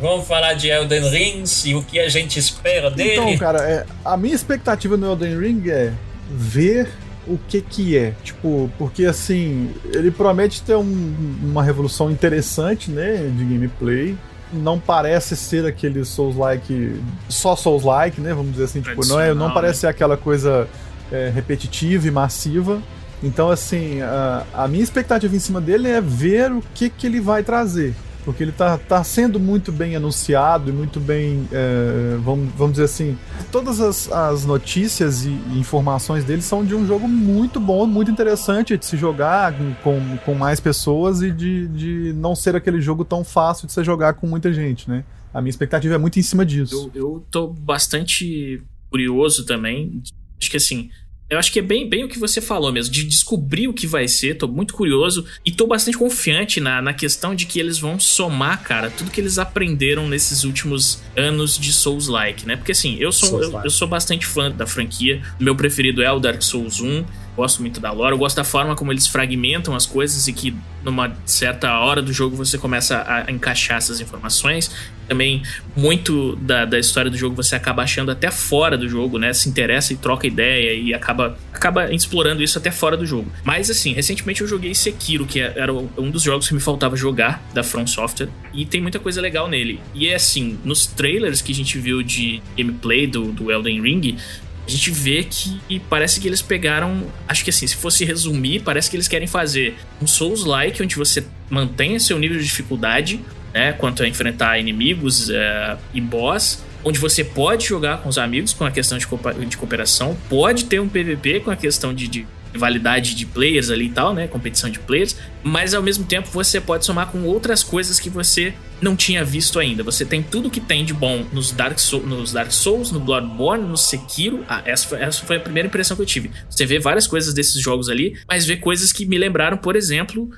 Vamos falar de Elden Rings e o que a gente espera dele. Então, cara, é, a minha expectativa no Elden Ring é ver o que que é. Tipo, porque assim, ele promete ter um- uma revolução interessante, né, de gameplay. Não parece ser aquele Souls-like, só Souls-like, né, vamos dizer assim. Tipo, não, é, não Tradicional, parece ser aquela coisa é, repetitiva e massiva. Então, assim, a, a minha expectativa em cima dele é ver o que que ele vai trazer. Porque ele tá, tá sendo muito bem anunciado e muito bem, é, vamos, vamos dizer assim, todas as, as notícias e, e informações dele são de um jogo muito bom, muito interessante de se jogar com, com mais pessoas e de, de não ser aquele jogo tão fácil de se jogar com muita gente, né? A minha expectativa é muito em cima disso. Eu, eu tô bastante curioso também. Acho que assim. Eu acho que é bem, bem o que você falou mesmo, de descobrir o que vai ser. Tô muito curioso e tô bastante confiante na, na questão de que eles vão somar, cara, tudo que eles aprenderam nesses últimos anos de Souls-like, né? Porque assim, eu sou, eu, eu sou bastante fã da franquia. Meu preferido é o Dark Souls 1. Gosto muito da lore, eu gosto da forma como eles fragmentam as coisas e que numa certa hora do jogo você começa a encaixar essas informações. Também muito da, da história do jogo você acaba achando até fora do jogo, né? Se interessa e troca ideia e acaba, acaba explorando isso até fora do jogo. Mas assim, recentemente eu joguei Sekiro, que era um dos jogos que me faltava jogar da From Software, e tem muita coisa legal nele. E é assim, nos trailers que a gente viu de gameplay do, do Elden Ring, a gente vê que parece que eles pegaram. Acho que assim, se fosse resumir, parece que eles querem fazer um Souls-like, onde você mantenha seu nível de dificuldade, né? Quanto a enfrentar inimigos é, e boss. Onde você pode jogar com os amigos com a questão de, de cooperação, pode ter um PVP com a questão de, de rivalidade de players ali e tal, né? Competição de players, mas ao mesmo tempo você pode somar com outras coisas que você não tinha visto ainda. Você tem tudo que tem de bom nos Dark, Sou- nos Dark Souls, no Bloodborne, no Sekiro. Ah, essa foi, essa foi a primeira impressão que eu tive. Você vê várias coisas desses jogos ali, mas vê coisas que me lembraram, por exemplo,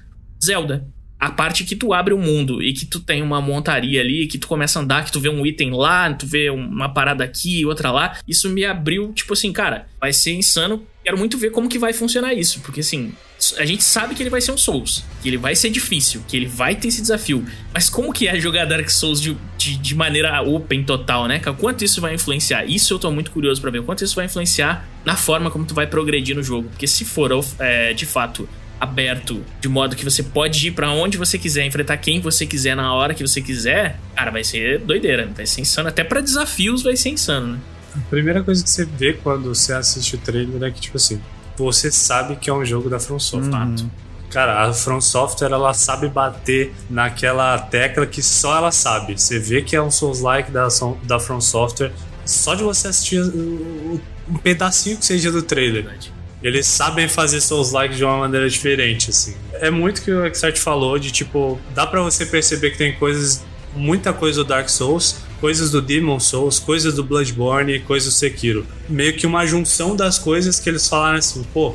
Zelda. A parte que tu abre o mundo e que tu tem uma montaria ali, que tu começa a andar, que tu vê um item lá, tu vê uma parada aqui e outra lá. Isso me abriu, tipo assim, cara, vai ser insano. Quero muito ver como que vai funcionar isso, porque assim, a gente sabe que ele vai ser um Souls, que ele vai ser difícil, que ele vai ter esse desafio. Mas como que é jogar Dark Souls de, de, de maneira open total, né? Quanto isso vai influenciar? Isso eu tô muito curioso pra ver. Quanto isso vai influenciar na forma como tu vai progredir no jogo. Porque se for é, de fato aberto, de modo que você pode ir pra onde você quiser, enfrentar quem você quiser na hora que você quiser, cara, vai ser doideira, vai ser insano. Até pra desafios vai ser insano, né? A primeira coisa que você vê quando você assiste o trailer é que, tipo assim, você sabe que é um jogo da From Software. Uhum. Cara, a From Software, ela sabe bater naquela tecla que só ela sabe. Você vê que é um Souls-like da, da From Software só de você assistir um pedacinho que seja do trailer. Verdade. Eles sabem fazer Souls-like de uma maneira diferente, assim. É muito que o Xart falou de, tipo, dá pra você perceber que tem coisas, muita coisa do Dark Souls, coisas do Demon Souls, coisas do Bloodborne e coisas do Sekiro. Meio que uma junção das coisas que eles falaram assim, pô,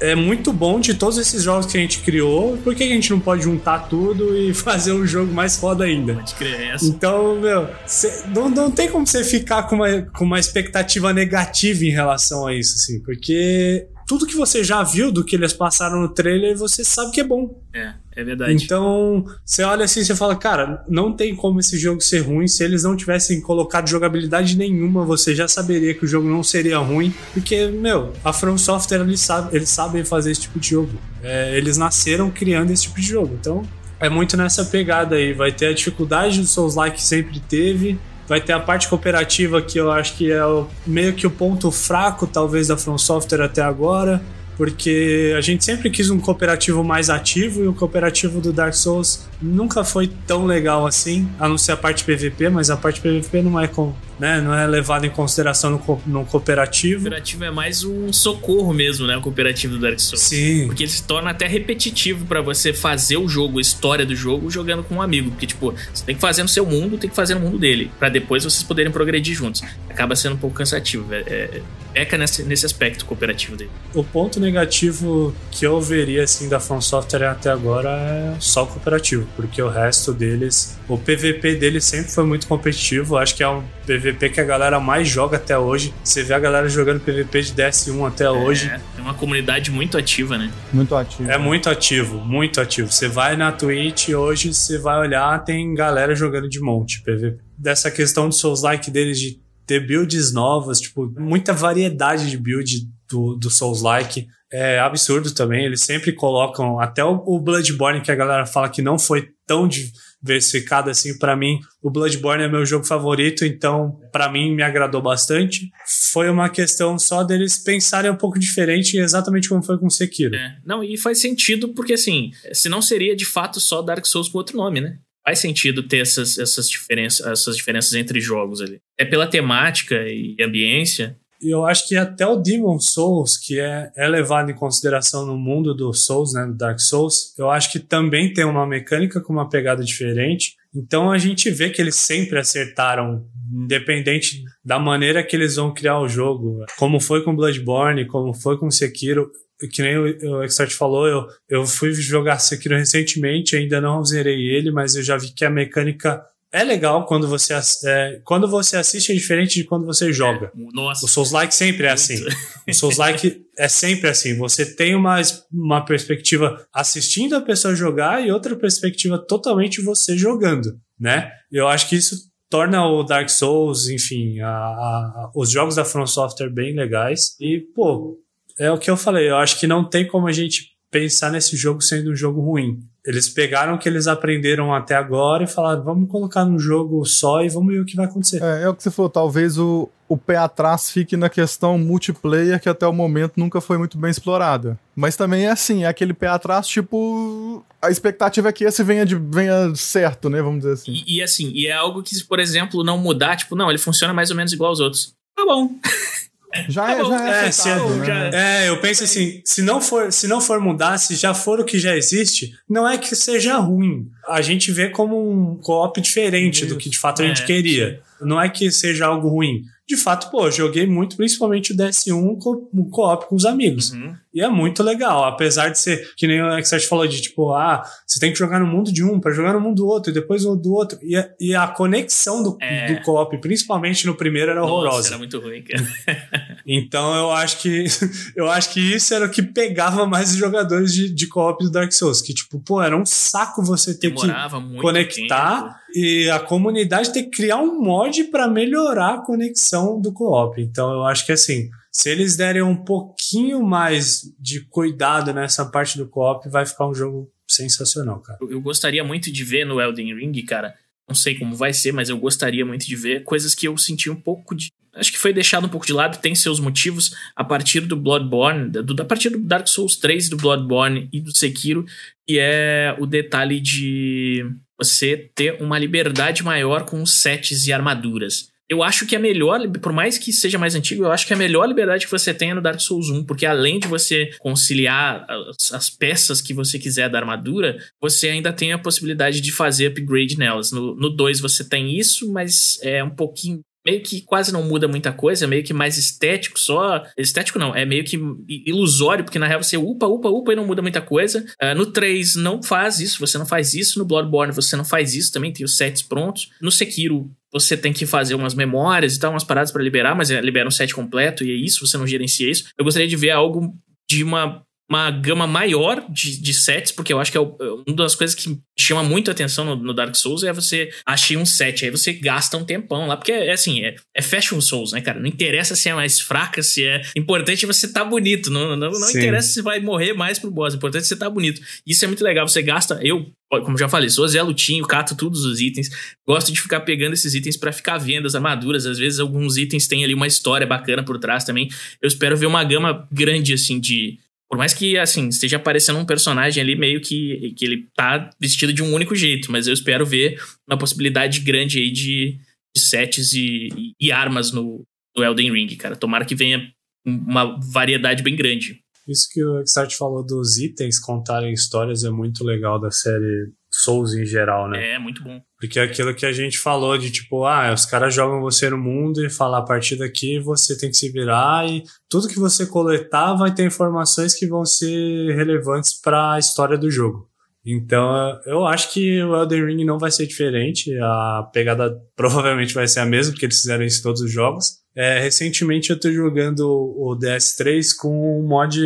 é muito bom de todos esses jogos que a gente criou, por que a gente não pode juntar tudo e fazer um jogo mais foda ainda? Pode crer é essa. Então, meu, cê- não, não tem como você ficar com uma, com uma expectativa negativa em relação a isso, assim, porque tudo que você já viu do que eles passaram no trailer, você sabe que é bom. É, é verdade. Então, você olha assim e você fala, cara, não tem como esse jogo ser ruim. Se eles não tivessem colocado jogabilidade nenhuma, você já saberia que o jogo não seria ruim. Porque, meu, a From Software, eles, sabe, eles sabem fazer esse tipo de jogo. É, eles nasceram criando esse tipo de jogo. Então, é muito nessa pegada aí. Vai ter a dificuldade do Souls-like que sempre teve. Vai ter a parte cooperativa que eu acho que é o- meio que o ponto fraco, talvez, da From Software até agora porque a gente sempre quis um cooperativo mais ativo e o cooperativo do Dark Souls nunca foi tão legal assim, a não ser a parte PVP, mas a parte PVP não é, com, né, não é levada em consideração no, co- no O cooperativo. cooperativo é mais um socorro mesmo, né? O cooperativo do Dark Souls. Sim. Porque ele se torna até repetitivo pra você fazer o jogo, a história do jogo, jogando com um amigo. Porque, tipo, você tem que fazer no seu mundo, tem que fazer no mundo dele. Pra depois vocês poderem progredir juntos. Acaba sendo um pouco cansativo. É, é- peca nesse, nesse aspecto cooperativo dele. O ponto negativo que eu veria assim da From Software até agora é só o cooperativo, porque o resto deles, o PVP deles sempre foi muito competitivo. Acho que é um PVP que a galera mais joga até hoje. Você vê a galera jogando PVP de DS1 até é, hoje. É uma comunidade muito ativa, né? Muito ativa. É muito ativo, muito ativo. Você vai na Twitch hoje, você vai olhar, tem galera jogando de monte PVP. Dessa questão do Souls-like deles de ter builds novas, tipo, muita variedade de build do, do Souls-like. É absurdo também, eles sempre colocam, até o, o, Bloodborne, que a galera fala que não foi tão diversificado assim, para mim, o Bloodborne é meu jogo favorito, então, para mim, me agradou bastante. Foi uma questão só deles pensarem um pouco diferente, exatamente como foi com Sekiro. É. Não, e faz sentido, porque assim, se não seria de fato só Dark Souls com outro nome, né? Faz sentido ter essas, essas, diferenças, essas diferenças entre jogos ali. É pela temática e ambiência. Eu acho que até o Demon Souls, que é, é levado em consideração no mundo do Souls, né, do Dark Souls, eu acho que também tem uma mecânica com uma pegada diferente. Então a gente vê que eles sempre acertaram, independente da maneira que eles vão criar o jogo. Como foi com Bloodborne, como foi com Sekiro que nem o, o falou, eu, eu fui jogar Sekiro recentemente, ainda não zerei ele, mas eu já vi que a mecânica é legal quando você, é, quando você assiste é diferente de quando você joga. É, nossa. O Souls-like sempre é assim. o Souls-like é sempre assim. Você tem uma, uma perspectiva assistindo a pessoa jogar e outra perspectiva totalmente você jogando, né? Eu acho que isso torna o Dark Souls, enfim, a, a, os jogos da From Software bem legais. E, pô, é o que eu falei, eu acho que não tem como a gente pensar nesse jogo sendo um jogo ruim. Eles pegaram o que eles aprenderam até agora e falaram, vamos colocar num jogo só e vamos ver o que vai acontecer. É, é o que você falou, talvez o, o pé atrás fique na questão multiplayer que até o momento nunca foi muito bem explorada. Mas também é assim, é aquele pé atrás, tipo, a expectativa é que esse venha, de, venha certo, né? Vamos dizer assim. E, e assim, e é algo que, por exemplo, não mudar, tipo, não, ele funciona mais ou menos igual aos outros. Tá bom. Já é, já é, é, se é, eu penso assim, se não for, se não for mudar, se já for o que já existe, não é que seja ruim. A gente vê como um co-op diferente Isso. do que de fato a gente é, queria. Sim. Não é que seja algo ruim de fato, pô, joguei muito, principalmente o DS1 com o co-op com os amigos. Uhum. E é muito legal, apesar de ser, que nem o Expert falou, de tipo, ah, você tem que jogar no mundo de um para jogar no mundo do outro, e depois no do outro. E a, e a conexão do, é. do co-op, principalmente no primeiro, era Nossa, horrorosa. Era muito ruim, cara. então eu acho que eu acho que isso era o que pegava mais os jogadores de, de co-op do Dark Souls. Que, tipo, pô, era um saco você ter Demorava que conectar. Tempo e a comunidade ter que criar um mod para melhorar a conexão do co-op. Então eu acho que assim, se eles derem um pouquinho mais de cuidado nessa parte do co-op, vai ficar um jogo sensacional, cara. Eu gostaria muito de ver no Elden Ring, cara. Não sei como vai ser, mas eu gostaria muito de ver coisas que eu senti um pouco de acho que foi deixado um pouco de lado, tem seus motivos a partir do Bloodborne, do, a partir do Dark Souls 3, do Bloodborne e do Sekiro, que é o detalhe de você ter uma liberdade maior com os sets e armaduras. Eu acho que a melhor, por mais que seja mais antigo, eu acho que a melhor liberdade que você tem é no Dark Souls 1, porque além de você conciliar as, as peças que você quiser da armadura, você ainda tem a possibilidade de fazer upgrade nelas. No, no 2 você tem isso, mas é um pouquinho meio que quase não muda muita coisa, meio que mais estético só. Estético não, é meio que ilusório, porque na real você upa, upa, upa e não muda muita coisa. Uh, no 3 não faz isso, você não faz isso. No Bloodborne você não faz isso também, tem os sets prontos. No Sekiro você tem que fazer umas memórias e tal, umas paradas para liberar, mas é, libera um set completo e é isso, você não gerencia isso. Eu gostaria de ver algo de uma uma gama maior de, de sets, porque eu acho que é, o, é uma das coisas que chama muito atenção no, no, Dark Souls é você achar um set, aí você gasta um tempão lá, porque é, é assim, é, é Fashion Souls, né, cara? Não interessa se é mais fraca, se é importante você tá bonito, não, não, não interessa se vai morrer mais pro boss, é importante você tá bonito. Isso é muito legal, você gasta, eu como já falei, sou Zé Lutinho, cato todos os itens. Gosto de ficar pegando esses itens para ficar vendo as armaduras. Às vezes alguns itens têm ali uma história bacana por trás também. Eu espero ver uma gama grande assim de por mais que, assim, esteja aparecendo um personagem ali meio que, que ele tá vestido de um único jeito, mas eu espero ver uma possibilidade grande aí de, de sets e, e, armas no, no Elden Ring, cara. Tomara que venha uma variedade bem grande. Isso que o Exart falou dos itens contarem histórias é muito legal da série Souls em geral, né? É, muito bom. Porque é aquilo que a gente falou de tipo, ah, os caras jogam você no mundo e falam a partir daqui você tem que se virar e tudo que você coletar vai ter informações que vão ser relevantes para a história do jogo. Então, eu acho que o Elden Ring não vai ser diferente. A pegada provavelmente vai ser a mesma, porque eles fizeram isso em todos os jogos. É, recentemente eu tô jogando o DS3 com um mod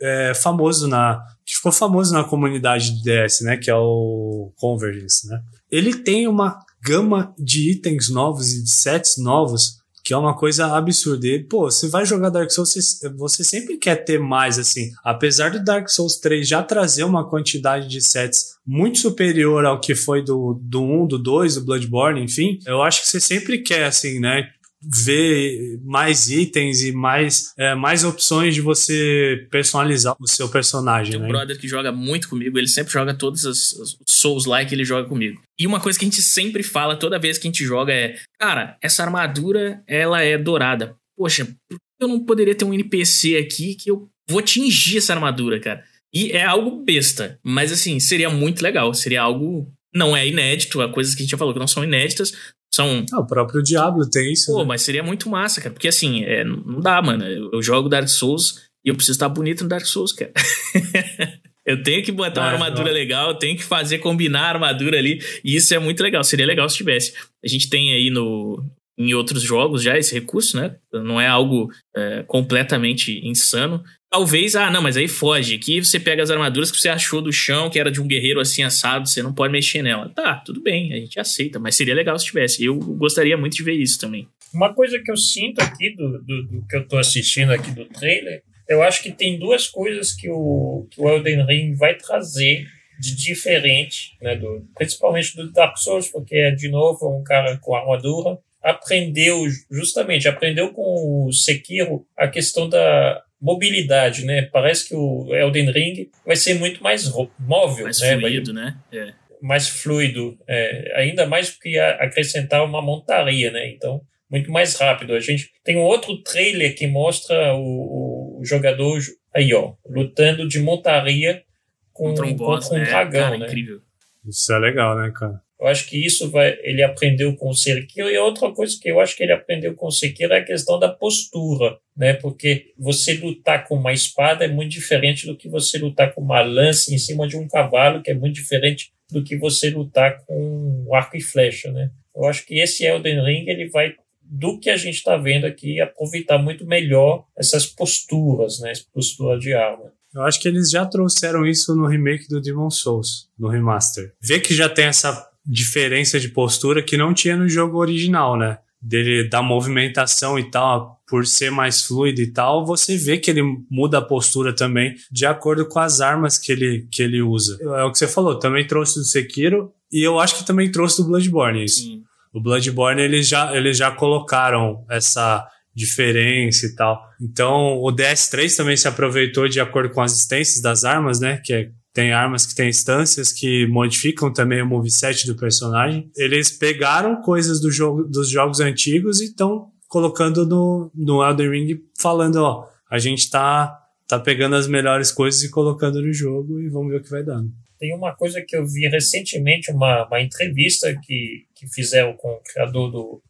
é, famoso na. Que ficou famoso na comunidade de DS, né? Que é o Convergence, né? Ele tem uma gama de itens novos e de sets novos que é uma coisa absurda. E, pô, você vai jogar Dark Souls, você, você, sempre quer ter mais, assim. Apesar do Dark Souls 3 já trazer uma quantidade de sets muito superior ao que foi do, do 1, do 2, do Bloodborne, enfim, eu acho que você sempre quer, assim, né? Ver mais itens e mais, é, mais opções de você personalizar o seu personagem. Tem um né? brother que joga muito comigo, ele sempre joga todos os, os Souls-like, ele joga comigo. E uma coisa que a gente sempre fala toda vez que a gente joga é: cara, essa armadura ela é dourada. Poxa, por que eu não poderia ter um NPC aqui que eu vou atingir essa armadura, cara? E é algo besta, mas assim, seria muito legal, seria algo não é inédito, há coisas que a gente já falou que não são inéditas, são. Ah, o próprio Diablo tem isso. Pô, né? mas seria muito massa, cara. Porque assim, é, não dá, mano. Eu, jogo Dark Souls e eu preciso estar bonito no Dark Souls, cara. eu tenho que botar uma armadura não. legal, eu tenho que fazer combinar a armadura ali. E isso é muito legal. Seria legal se tivesse. A gente tem aí no. Em outros jogos já esse recurso, né? Não é algo é, completamente insano. Talvez, ah, não, mas aí foge. Aqui você pega as armaduras que você achou do chão, que era de um guerreiro assim assado, você não pode mexer nela. Tá, tudo bem, a gente aceita, mas seria legal se tivesse. Eu gostaria muito de ver isso também. Uma coisa que eu sinto aqui do, do, do que eu tô assistindo aqui do trailer, eu acho que tem duas coisas que o, que o Elden Ring vai trazer de diferente, né, do, principalmente do Dark Souls, porque é de novo um cara com armadura. Aprendeu, justamente, aprendeu com o Sekiro a questão da mobilidade, né? Parece que o Elden Ring vai ser muito mais móvel, mais né? fluido, né? É. Mais fluido, é, ainda mais porque acrescentar uma montaria, né? Então, muito mais rápido. A gente tem um outro trailer que mostra o, o jogador aí, ó, lutando de montaria com, contra um, boss, contra um né? dragão, cara, né? Incrível. Isso é legal, né, cara? Eu acho que isso vai, ele aprendeu com o Sekiro. E outra coisa que eu acho que ele aprendeu com o Sekiro é a questão da postura, né? Porque você lutar com uma espada é muito diferente do que você lutar com uma lança em cima de um cavalo, que é muito diferente do que você lutar com um arco e flecha, né? Eu acho que esse Elden Ring ele vai do que a gente está vendo aqui aproveitar muito melhor essas posturas, né? Essa postura de arma. Eu acho que eles já trouxeram isso no remake do Demon Souls, no remaster. Vê que já tem essa diferença de postura que não tinha no jogo original, né? Dele da movimentação e tal, por ser mais fluido e tal, você vê que ele muda a postura também de acordo com as armas que ele, que ele usa. É o que você falou, também trouxe do Sekiro e eu acho que também trouxe do Bloodborne isso. Sim. O Bloodborne eles já, eles já colocaram essa diferença e tal. Então o DS3 também se aproveitou de acordo com as existências das armas, né? Que é tem armas que têm instâncias que modificam também o moveset do personagem. Eles pegaram coisas do jogo, dos jogos antigos e estão colocando no, no Elden Ring, falando, ó, a gente tá, tá pegando as melhores coisas e colocando no jogo e vamos ver o que vai dando. Tem uma coisa que eu vi recentemente, uma, uma entrevista que, que fizeram com o criador do,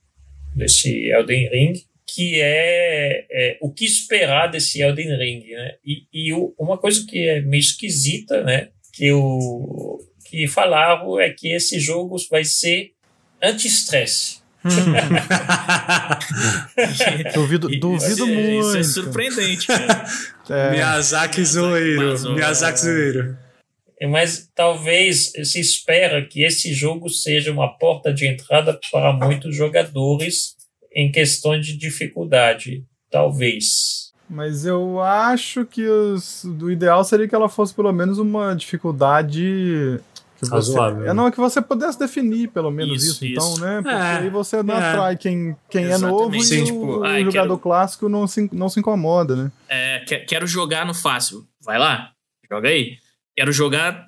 desse Elden Ring, que é, é, o que esperar desse Elden Ring, né? E, e o, uma coisa que é meio esquisita, né? Que, o, que falaram é que esse jogo vai ser anti-estresse. Hum. duvido duvido isso, muito. Isso é surpreendente, cara. É. Miyazaki zoeiro. Miyazaki zoeiro. É, mas talvez se espera que esse jogo seja uma porta de entrada para muitos jogadores em questões de dificuldade, talvez. Mas eu acho que os, o ideal seria que ela fosse pelo menos uma dificuldade que você, é, não, é que você pudesse definir pelo menos isso, isso, então, né? Porque é, aí você não é. atrai quem, quem é novo Sim, e tipo, o, o jogador quero... clássico não se, não se incomoda, né? É, quero jogar no fácil. Vai lá, joga aí. Quero jogar.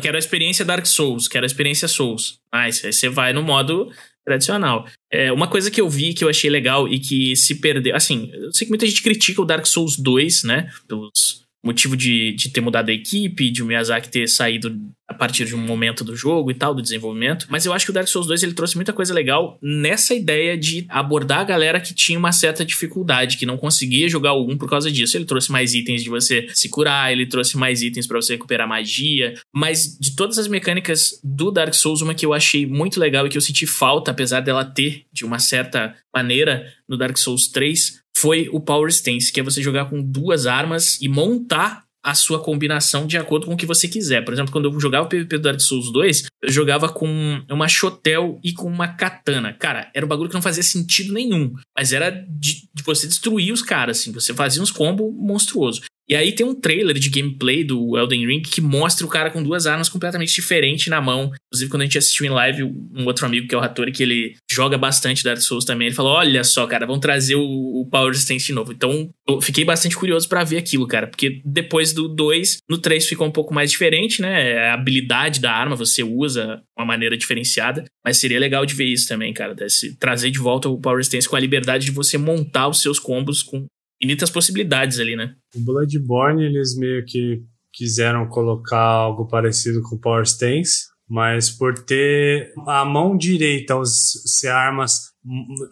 Quero a experiência Dark Souls, quero a experiência Souls. Ah, aí você vai no modo tradicional. É, uma coisa que eu vi que eu achei legal e que se perdeu. Assim, eu sei que muita gente critica o Dark Souls 2, né? Pelos motivo de, de ter mudado a equipe, de o Miyazaki ter saído a partir de um momento do jogo e tal, do desenvolvimento. Mas eu acho que o Dark Souls 2 ele trouxe muita coisa legal nessa ideia de abordar a galera que tinha uma certa dificuldade, que não conseguia jogar 1 por causa disso. Ele trouxe mais itens de você se curar, ele trouxe mais itens para você recuperar magia. Mas de todas as mecânicas do Dark Souls, uma que eu achei muito legal e que eu senti falta, apesar dela ter de uma certa maneira no Dark Souls 3, foi o Power Stance, que é você jogar com duas armas e montar a sua combinação de acordo com o que você quiser. Por exemplo, quando eu jogava o PvP do Dark Souls 2, eu jogava com uma Shotel e com uma Katana. Cara, era um bagulho que não fazia sentido nenhum. Mas era de, de você destruir os caras, assim. Você fazia uns combos monstruosos. E aí tem um trailer de gameplay do Elden Ring que mostra o cara com duas armas completamente diferentes na mão. Inclusive, quando a gente assistiu em live, um outro amigo que é o Hattori, que ele joga bastante Dark Souls também, ele falou: Olha só, cara, vão trazer o, Power Resistance de novo. Então, eu fiquei bastante curioso para ver aquilo, cara. Porque depois do 2, no 3 ficou um pouco mais diferente, né? A habilidade da arma você usa uma maneira diferenciada. Mas seria legal de ver isso também, cara. Desse, trazer de volta o Power Resistance com a liberdade de você montar os seus combos com infinitas possibilidades ali, né? O Bloodborne, eles meio que quiseram colocar algo parecido com Power Stance, mas por ter a mão direita ser armas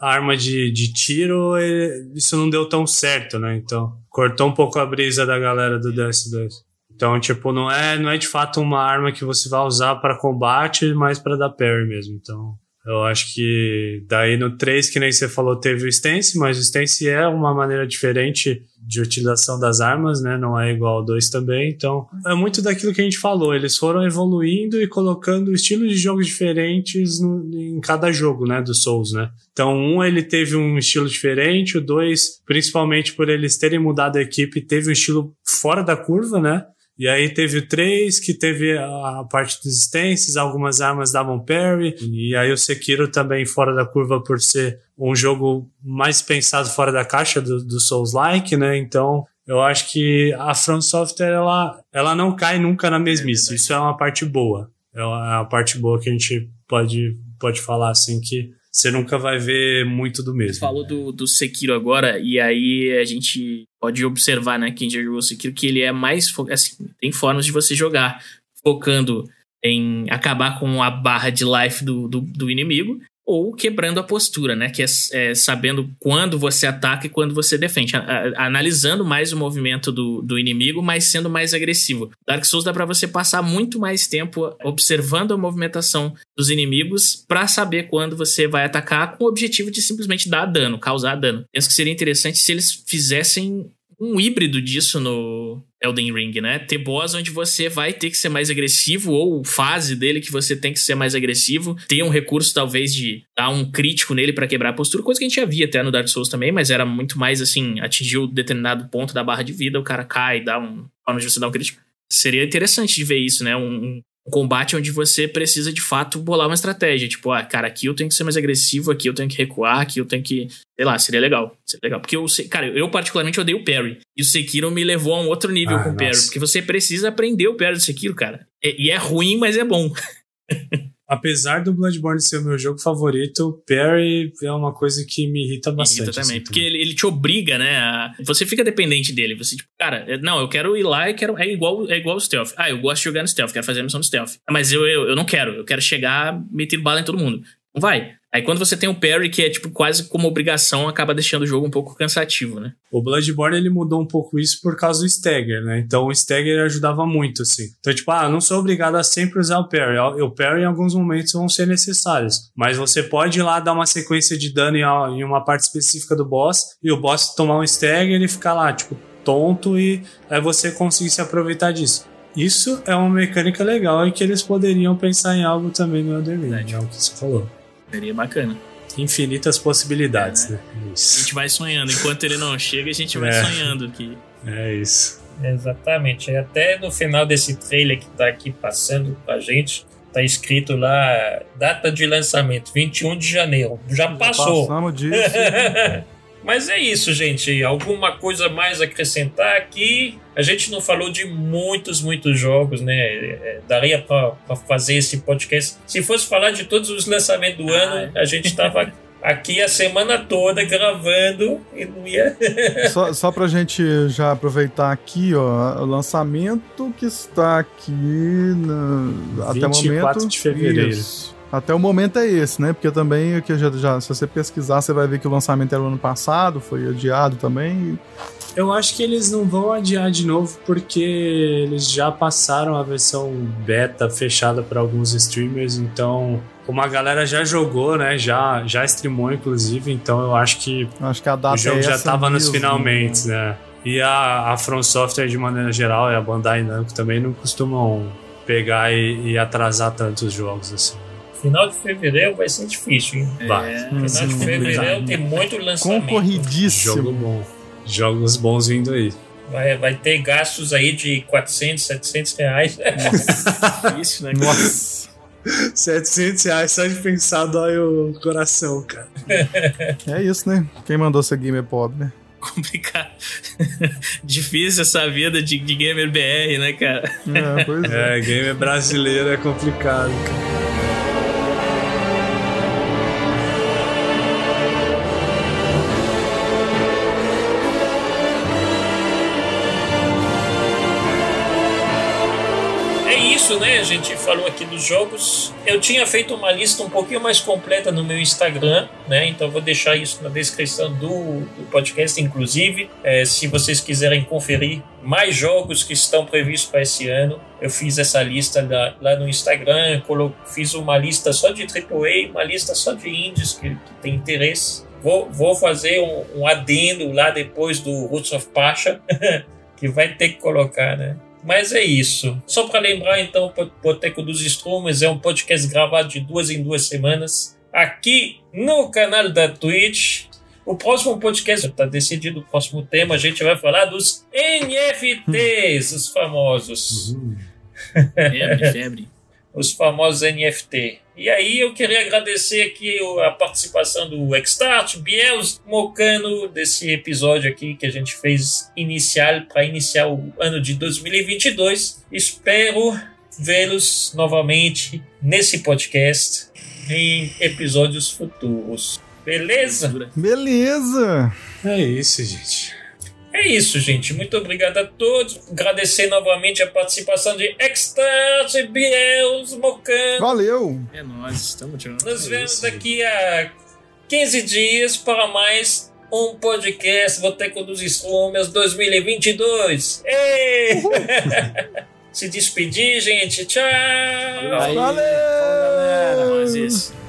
arma de, de tiro, isso não deu tão certo, né? Então, cortou um pouco a brisa da galera do DS2. Então, tipo, não é, não é de fato uma arma que você vai usar para combate, mas para dar parry mesmo. Então, eu acho que daí no 3, que nem você falou, teve o stance, mas o stance é uma maneira diferente de utilização das armas, né? Não é igual ao 2 também. Então, é muito daquilo que a gente falou. Eles foram evoluindo e colocando estilos de jogos diferentes no, em cada jogo, né? Do Souls, né? Então, um ele teve um estilo diferente, o dois, principalmente por eles terem mudado a equipe, teve um estilo fora da curva, né? E aí teve o 3, que teve a parte dos stances, algumas armas davam parry, e aí o Sekiro também fora da curva por ser um jogo mais pensado fora da caixa do, do Souls-like, né? Então, eu acho que a From Software, ela, ela não cai nunca na mesmice. É Isso é uma parte boa. É uma parte boa que a gente pode, pode falar, assim, que você nunca vai ver muito do mesmo. Falou do, do Sekiro agora, e aí a gente pode observar, né, quem já jogou Sekiro, que ele é mais. Assim, tem formas de você jogar focando em acabar com a barra de life do, do, do inimigo ou quebrando a postura, né? Que é, é, sabendo quando você ataca e quando você defende. A, a, analisando mais o movimento do, do inimigo, mas sendo mais agressivo. Dark Souls dá para você passar muito mais tempo observando a movimentação dos inimigos para saber quando você vai atacar com o objetivo de simplesmente dar dano, causar dano. Penso que seria interessante se eles fizessem um híbrido disso no Elden Ring, né? Ter boss onde você vai ter que ser mais agressivo, ou fase dele que você tem que ser mais agressivo, ter um recurso talvez de dar um crítico nele para quebrar a postura, coisa que a gente já via até no Dark Souls também, mas era muito mais assim, atingiu determinado ponto da barra de vida, o cara cai, dá um. forma de você dar um crítico. Seria interessante de ver isso, né? Um, um combate onde você precisa de fato bolar uma estratégia. Tipo, ah, cara, aqui eu tenho que ser mais agressivo, aqui eu tenho que recuar, aqui eu tenho que. Sei lá, seria legal. Seria legal. Porque eu, cara, eu particularmente odeio o parry. E o Sekiro me levou a um outro nível ah, com o parry. Porque você precisa aprender o parry do Sekiro, cara. E, e é ruim, mas é bom. apesar do Bloodborne ser o meu jogo favorito, Perry é uma coisa que me irrita bastante. Irrita também, assim, porque ele, ele, te obriga, né? A... Você fica dependente dele. Você, tipo, cara, não, eu quero ir lá e quero. É igual, é igual o stealth. Ah, eu gosto de jogar no stealth, quero fazer a missão no stealth. Mas eu, eu, eu não quero, eu quero chegar metendo bala em todo mundo. Não vai. Aí quando você tem o parry, que é tipo quase como obrigação, acaba deixando o jogo um pouco cansativo, né? O Bloodborne ele mudou um pouco isso por causa do Stagger, né? Então o Stagger ajudava muito, assim. Então, tipo, ah, não sou obrigado a sempre usar o parry. O parry em alguns momentos vão ser necessários. Mas você pode ir lá dar uma sequência de dano em uma parte específica do boss e o boss tomar um Stagger e ficar lá, tipo, tonto e aí você conseguir se aproveitar disso. Isso é uma mecânica legal e que eles poderiam pensar em algo também no Elden Ring, é o que você falou. Seria bacana. Infinitas possibilidades, é, né? Isso. A gente vai sonhando. Enquanto ele não chega, a gente vai é. sonhando aqui. É isso. Exatamente. E até no final desse trailer que tá aqui passando pra gente, tá escrito lá data de lançamento, 21 de janeiro. Já, Já passou. Passamos disso. Mas é isso, gente. Alguma coisa mais a acrescentar aqui? A gente não falou de muitos, muitos jogos, né? É, daria para fazer esse podcast. Se fosse falar de todos os lançamentos do ah, ano, é. a gente tava aqui a semana toda gravando e não ia. só, só pra gente já aproveitar aqui, ó, o lançamento que está aqui na, até o momento. de fevereiro. Isso. Até o momento é esse, né? Porque também, que já, já, se você pesquisar, você vai ver que o lançamento era o ano passado, foi adiado também. Eu acho que eles não vão adiar de novo porque eles já passaram a versão beta fechada para alguns streamers, então como a galera já jogou, né, já já streamou inclusive, então eu acho que, acho que a data o jogo é já essa tava nos mesmo, finalmente, né? né? E a, a From Software de maneira geral e a Bandai Namco também não costumam pegar e, e atrasar tantos jogos assim. Final de fevereiro vai ser difícil, hein? Vai. Final de Sim. fevereiro tem muito lançamento. Jogo Concorridíssimo. bom. Jogos bons vindo aí. Vai, vai ter gastos aí de 400, 700 reais. Difícil, né? Nossa. 700 reais só de pensar dói o coração, cara. É isso, né? Quem mandou ser gamer pobre, né? Complicado. Difícil essa vida de, de gamer BR, né, cara? É, pois é. É, gamer brasileiro é complicado, cara. A gente falou aqui dos jogos. Eu tinha feito uma lista um pouquinho mais completa no meu Instagram, né? Então vou deixar isso na descrição do, do podcast, inclusive. É, se vocês quiserem conferir mais jogos que estão previstos para esse ano, eu fiz essa lista lá, lá no Instagram. Fiz uma lista só de AAA, uma lista só de indies que, que tem interesse. Vou, vou fazer um, um adendo lá depois do Roots of Pasha, que vai ter que colocar, né? Mas é isso. Só para lembrar, então, o Boteco dos Strumes é um podcast gravado de duas em duas semanas aqui no canal da Twitch. O próximo podcast está decidido, o próximo tema a gente vai falar dos NFTs, os famosos. Febre, febre. Os famosos NFT. E aí eu queria agradecer aqui a participação do Extart, Biels, Mocano, desse episódio aqui que a gente fez inicial para iniciar o ano de 2022. Espero vê-los novamente nesse podcast em episódios futuros. Beleza? Beleza! É isso, gente. É isso, gente. Muito obrigado a todos. Agradecer novamente a participação de Extart, Biels, Mocano. Valeu! É nóis, estamos tirando. Nos vemos daqui a 15 dias para mais um podcast Boteco dos Strumes 2022. Ei! Se despedir, gente. Tchau! Valeu! galera. Nós esse.